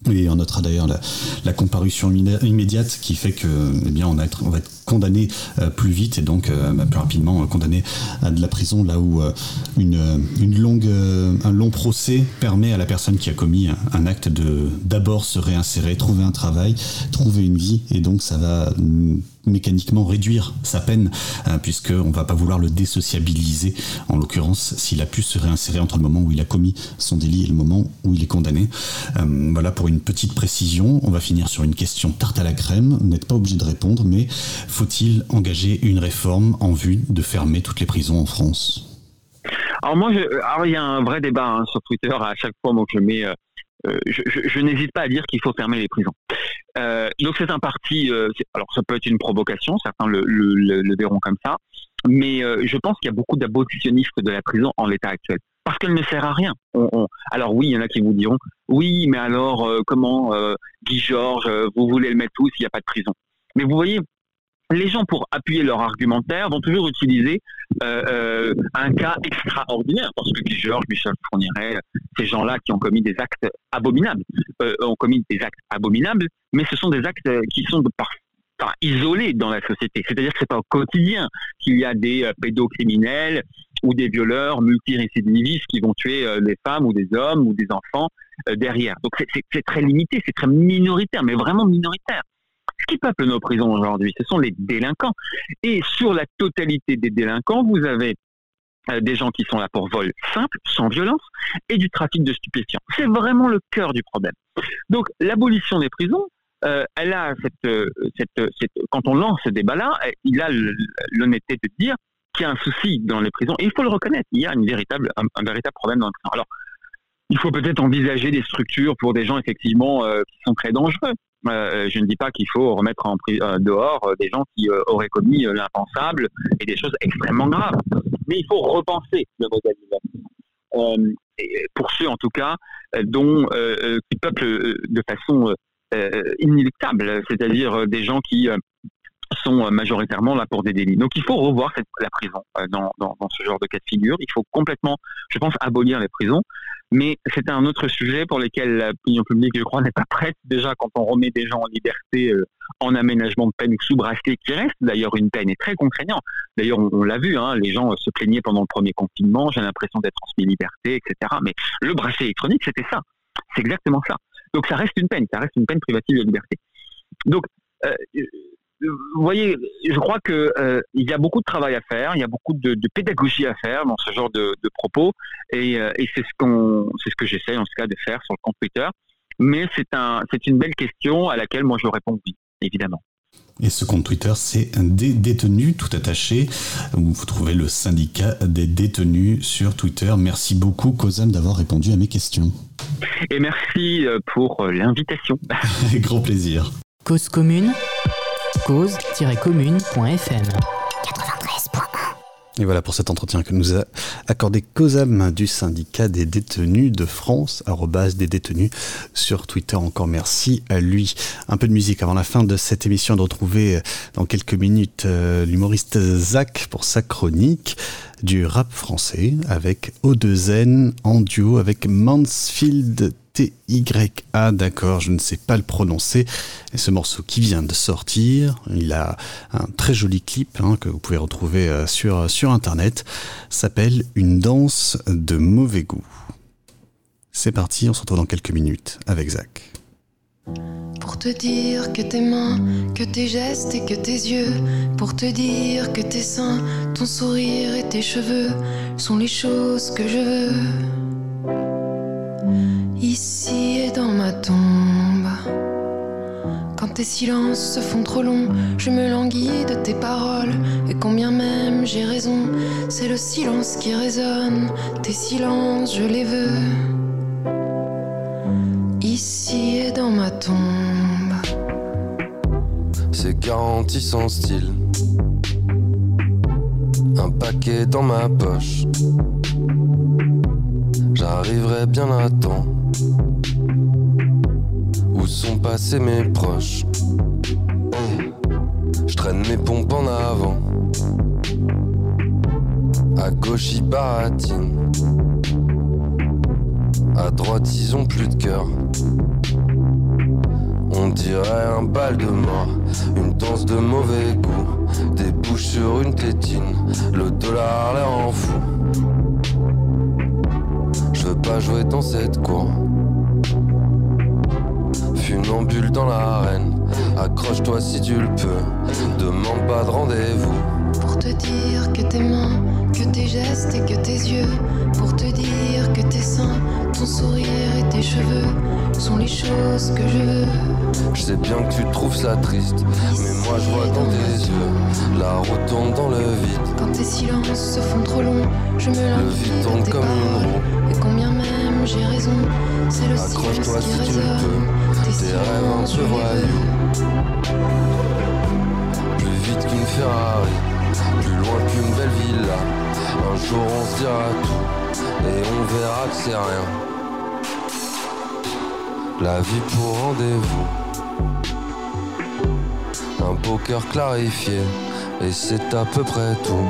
A: Oui, on notera d'ailleurs la, la comparution immédi- immédiate qui fait que, eh bien, on, va être, on va être condamné euh, plus vite et donc euh, bah, plus rapidement euh, condamné à de la prison, là où euh, une, euh, une longue, euh, un long procès permet à la personne qui a commis un, un acte de d'abord se réinsérer, trouver un travail, trouver une vie, et donc ça va mm, mécaniquement réduire sa peine, euh, puisqu'on va pas vouloir le désociabiliser, en l'occurrence, s'il a pu se réinsérer entre le moment où il a commis son délit et le moment où il est condamné. Euh, voilà pour une petite précision. On va finir sur une question tarte à la crème. Vous n'êtes pas obligé de répondre, mais faut-il engager une réforme en vue de fermer toutes les prisons en France?
L: Alors moi, il y a un vrai débat hein, sur Twitter à chaque fois moi, je mets. euh, je, je- je n'hésite pas à dire qu'il faut fermer les prisons. Euh, donc c'est un parti. euh, alors ça peut être une provocation, certains le, le, le- le verront comme ça, mais euh, je pense qu'il y a beaucoup d'abolitionnistes de la prison en l'état actuel parce qu'elle ne sert à rien. On- on- alors oui, il y en a qui vous diront oui, mais alors euh, comment euh, Guy Georges, euh, vous voulez le mettre où s'il n'y a pas de prison? Mais vous voyez, les gens, pour appuyer leur argumentaire, vont toujours utiliser euh, euh, un cas extraordinaire, parce que Georges, Michel Fourniret, ces gens-là qui ont commis des actes abominables, euh, ont commis des actes abominables, mais ce sont des actes qui sont isolés dans la société. C'est-à-dire que c'est pas au quotidien qu'il y a des pédocriminels ou des violeurs multirécidivistes qui vont tuer des femmes ou des hommes ou des enfants derrière. Donc c'est très limité, c'est très minoritaire, mais vraiment minoritaire. Ce qui peuple nos prisons aujourd'hui, ce sont les délinquants. Et sur la totalité des délinquants, vous avez euh, des gens qui sont là pour vol simple, sans violence, et du trafic de stupéfiants. C'est vraiment le cœur du problème. Donc l'abolition des prisons, euh, elle a euh, cette, quand on lance ce débat-là, il a l'honnêteté de dire qu'il y a un souci dans les prisons. Et il faut le reconnaître, il y a véritable, un, véritable problème dans les prisons. Alors, il faut peut-être envisager des structures pour des gens effectivement qui sont très dangereux. Euh, je ne dis pas qu'il faut remettre en euh, dehors euh, des gens qui euh, auraient commis euh, l'impensable et des choses extrêmement graves. Mais il faut repenser le modèle. Euh, pour ceux en tout cas euh, dont euh, euh, qui peuplent euh, de façon euh, euh, inéluctable, c'est-à-dire euh, des gens qui euh, sont euh, majoritairement là pour des délits. Donc il faut revoir la prison euh, dans ce genre de cas de figure. Il faut complètement, je pense, abolir les prisons. Mais c'est un autre sujet pour lequel l'opinion publique, je crois, n'est pas prête. Déjà, quand on remet des gens en liberté euh, en aménagement de peine ou sous bracelet, qui reste d'ailleurs une peine et très contraignant. D'ailleurs, on, l'a vu, hein, les gens euh, se plaignaient pendant le premier confinement, j'ai l'impression d'être transmis liberté, etc. Mais le bracelet électronique, c'était ça. C'est exactement ça. Donc ça reste une peine, ça reste une peine privative de liberté. Donc, euh, vous voyez, je crois que euh, il y a beaucoup de travail à faire, il y a beaucoup de, de pédagogie à faire dans ce genre de, de propos, et, euh, et c'est ce qu'on, c'est ce que j'essaie en tout cas de faire sur le compte Twitter. Mais c'est un, c'est une belle question à laquelle moi je réponds oui, évidemment.
A: Et ce compte Twitter, c'est un des détenus tout attaché. Vous trouvez le syndicat des détenus sur Twitter. Merci beaucoup, Kozam, d'avoir répondu à mes questions.
L: Et merci euh, pour l'invitation.
A: Grand plaisir.
J: Cause commune, cause-commune.fm.
A: Et voilà pour cet entretien que nous a accordé Kozam du syndicat des détenus de France, arrobase des détenus sur Twitter. Encore merci à lui. Un peu de musique avant la fin de cette émission de retrouver dans quelques minutes euh, l'humoriste Zach pour sa chronique du rap français avec O2N en duo avec Mansfield T-Y-A, d'accord, je ne sais pas le prononcer. Et ce morceau qui vient de sortir, il a un très joli clip hein, que vous pouvez retrouver euh, sur, sur internet, s'appelle Une danse de mauvais goût. C'est parti, on se retrouve dans quelques minutes avec Zach.
N: Pour te dire que tes mains, que tes gestes et que tes yeux, pour te dire que tes seins, ton sourire et tes cheveux sont les choses que je veux. Ici et dans ma tombe. Quand tes silences se font trop longs, je me languis de tes paroles. Et combien même j'ai raison, c'est le silence qui résonne. Tes silences, je les veux. Ici et dans ma tombe.
O: C'est garanti sans style. Un paquet dans ma poche. J'arriverai bien à temps. Où sont passés mes proches? Je traîne mes pompes en avant. À gauche, ils baratinent. À droite, ils ont plus de cœur. On dirait un bal de mort, une danse de mauvais goût. Des bouches sur une tétine, le dollar l'air en fou. Je veux pas jouer dans cette cour. Funambule dans l'arène, accroche-toi si tu le peux. Demande pas de rendez-vous.
N: Pour te dire que tes mains, que tes gestes et que tes yeux. Pour te dire que tes seins, ton sourire et tes cheveux sont les choses que je veux.
O: Je sais bien que tu trouves ça triste, mais moi je vois dans tes yeux. La route tourne dans le vide.
N: Quand tes silences se font trop longs, je me
O: Le vide tourne comme une roue.
N: Et combien même j'ai raison, c'est le silence
O: Accroche-toi
N: qui
O: si tu le
N: résonne.
O: peux.
N: Tes
O: Tes rêves un peu voyous. Plus vite qu'une Ferrari, loin qu'une belle villa. Un jour on se dira tout, et on verra que c'est rien. La vie pour rendez-vous. Un beau cœur clarifié, et c'est à peu près tout.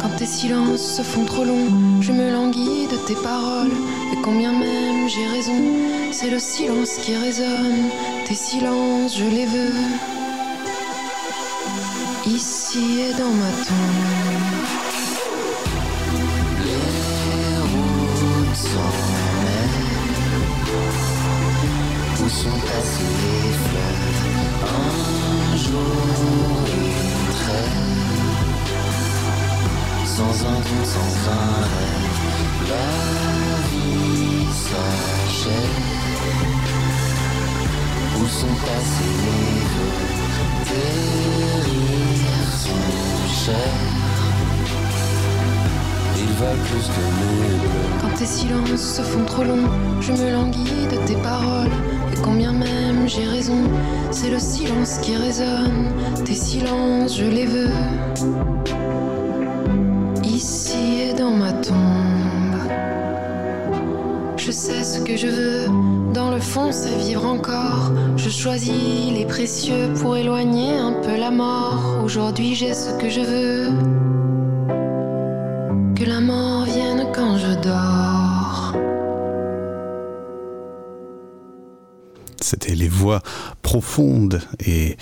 N: Quand tes silences se font trop longs, je me languis de tes paroles. Et combien même j'ai raison, c'est le silence qui résonne. Tes silences, je les veux. Ici et dans ma tombe.
P: Les routes mêlent. Où sont passés les fleuves Un jour, une trêve. Sans un doute, sans un rêve. La vie s'achève. Où sont passés les vœux Tes rires
N: Quand tes silences se font trop longs, je me languis de tes paroles. Et combien même j'ai raison, c'est le silence qui résonne. Tes silences, je les veux. Ici et dans ma tombe. Je sais ce que je veux, dans le fond c'est vivre encore. Je choisis les précieux pour éloigner un peu la mort. Aujourd'hui j'ai ce que je veux. Que la mort vienne quand je dors.
A: C'était les voix profondes et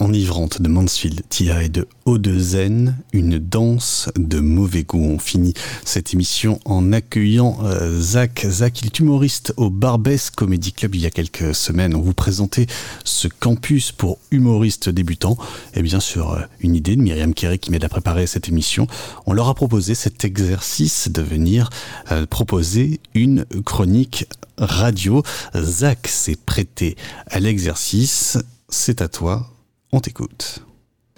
A: enivrantes de Mansfield Tia et de O2N, une danse de mauvais goût. On finit cette émission en accueillant euh, Zach. Zach, il est humoriste au Barbès Comedy Club il y a quelques semaines. On vous présentait ce campus pour humoristes débutants. Et bien sur euh, une idée de Myriam Kerry qui m'aide à préparer cette émission, on leur a proposé cet exercice de venir euh, proposer une chronique radio. Zach s'est prêté à l'exercice. C'est à toi. On t'écoute.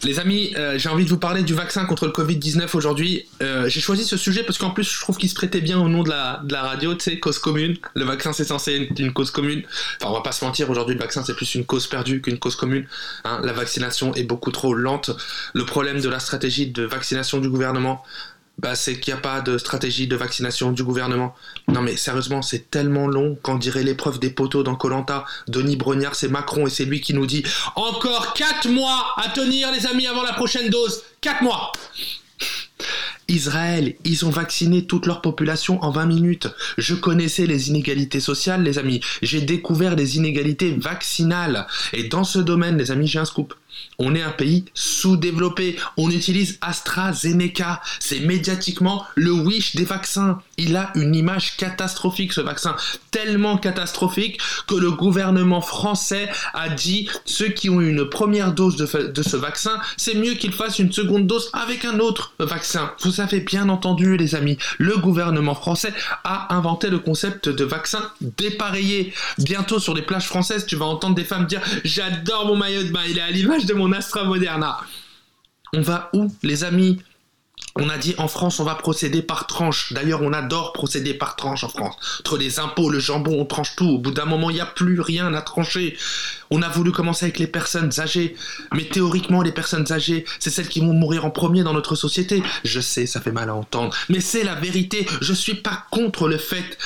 Q: Les amis, euh, j'ai envie de vous parler du vaccin contre le Covid-19 aujourd'hui. Euh, j'ai choisi ce sujet parce qu'en plus, je trouve qu'il se prêtait bien au nom de la, de la radio, tu sais, cause commune. Le vaccin, c'est censé être une cause commune. Enfin, on va pas se mentir, aujourd'hui, le vaccin, c'est plus une cause perdue qu'une cause commune. Hein, la vaccination est beaucoup trop lente. Le problème de la stratégie de vaccination du gouvernement, bah, c'est qu'il n'y a pas de stratégie de vaccination du gouvernement. Non mais sérieusement, c'est tellement long qu'en dirait l'épreuve des poteaux dans Colanta. Denis Brognard, c'est Macron et c'est lui qui nous dit encore 4 mois à tenir les amis avant la prochaine dose. 4 mois Israël, ils ont vacciné toute leur population en 20 minutes. Je connaissais les inégalités sociales, les amis. J'ai découvert les inégalités vaccinales. Et dans ce domaine, les amis, j'ai un scoop. On est un pays sous-développé. On utilise AstraZeneca. C'est médiatiquement le wish des vaccins. Il a une image catastrophique, ce vaccin. Tellement catastrophique que le gouvernement français a dit ceux qui ont eu une première dose de, ce vaccin, c'est mieux qu'ils fassent une seconde dose avec un autre vaccin. Vous avez bien entendu, les amis. Le gouvernement français a inventé le concept de vaccin dépareillé. Bientôt, sur les plages françaises, tu vas entendre des femmes dire J'adore mon maillot de bain, il est à l'image de mon Astra Moderna. On va où, les amis? On a dit en France, on va procéder par tranche. D'ailleurs, on adore procéder par tranche en France. Entre les impôts, le jambon, on tranche tout. Au bout d'un moment, il n'y a plus rien à trancher. On a voulu commencer avec les personnes âgées. Mais théoriquement, les personnes âgées, c'est celles qui vont mourir en premier dans notre société. Je sais, ça fait mal à entendre. Mais c'est la vérité. Je suis pas contre le fait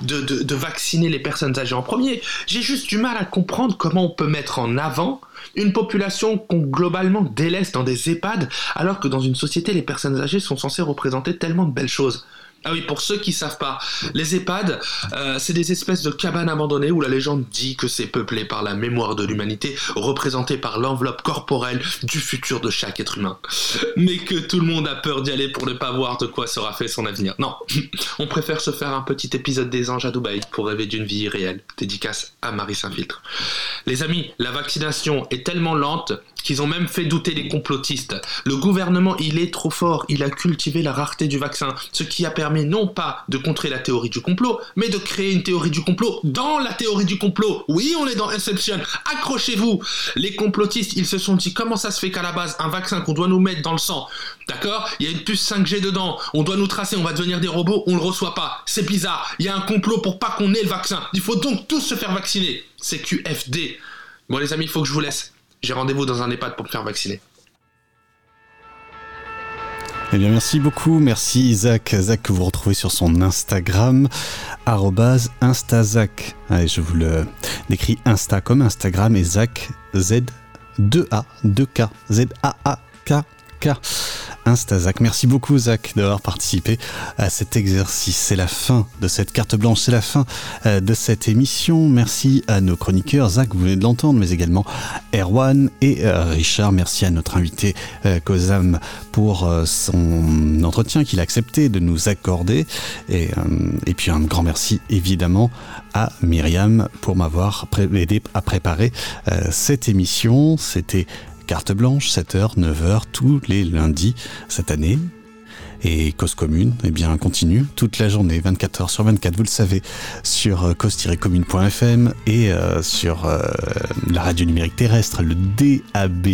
Q: de, de vacciner les personnes âgées en premier. J'ai juste du mal à comprendre comment on peut mettre en avant Une population qu'on globalement délaisse dans des EHPAD, alors que dans une société, les personnes âgées sont censées représenter tellement de belles choses. Ah oui, pour ceux qui savent pas, les EHPAD, euh, c'est des espèces de cabanes abandonnées où la légende dit que c'est peuplé par la mémoire de l'humanité, représentée par l'enveloppe corporelle du futur de chaque être humain. Mais que tout le monde a peur d'y aller pour ne pas voir de quoi sera fait son avenir. Non, on préfère se faire un petit épisode des anges à Dubaï pour rêver d'une vie réelle. Dédicace à Marie Saint-Filtre. Les amis, la vaccination est tellement lente qu'ils ont même fait douter les complotistes. Le gouvernement, il est trop fort, il a cultivé la rareté du vaccin, ce qui a permis non pas de contrer la théorie du complot, mais de créer une théorie du complot dans la théorie du complot. Oui, on est dans Inception, accrochez-vous Les complotistes, ils se sont dit comment ça se fait qu'à la base, un vaccin qu'on doit nous mettre dans le sang, d'accord Il y a une puce 5G dedans, on doit nous tracer, on va devenir des robots, on le reçoit pas. C'est bizarre, il y a un complot pour pas qu'on ait le vaccin. Il faut donc tous se faire vacciner. C'est QFD. Bon les amis, il faut que je vous laisse. J'ai rendez-vous dans un EHPAD pour me faire vacciner.
A: Eh bien, merci beaucoup. Merci Isaac. Zach que vous retrouvez sur son Instagram, instazac. Allez, je vous le décris Insta comme Instagram et Zach, Z, 2A, 2K, Z-A-A-K, K. Instazac. Merci beaucoup Zach d'avoir participé à cet exercice. C'est la fin de cette carte blanche, c'est la fin euh, de cette émission. Merci à nos chroniqueurs, Zach, vous venez de l'entendre, mais également Erwan et euh, Richard. Merci à notre invité euh, Kozam pour son entretien qu'il a accepté de nous accorder. Et, et puis un grand merci évidemment à Myriam pour m'avoir aidé à préparer cette émission. C'était carte blanche, 7h, 9h, tous les lundis cette année. Et Cause Commune, eh bien, continue toute la journée, 24 h sur 24, vous le savez, sur euh, cause-commune.fm et euh, sur euh, la radio numérique terrestre, le DAB+,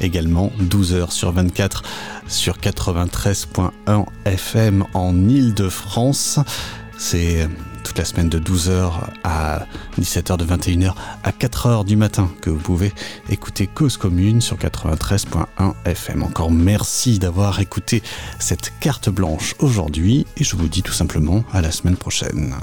A: également 12 h sur 24 sur 93.1 FM en Ile-de-France. C'est toute la semaine de 12h à 17h, de 21h à 4h du matin que vous pouvez écouter Cause Commune sur 93.1 FM. Encore merci d'avoir écouté cette carte blanche aujourd'hui et je vous dis tout simplement à la semaine prochaine.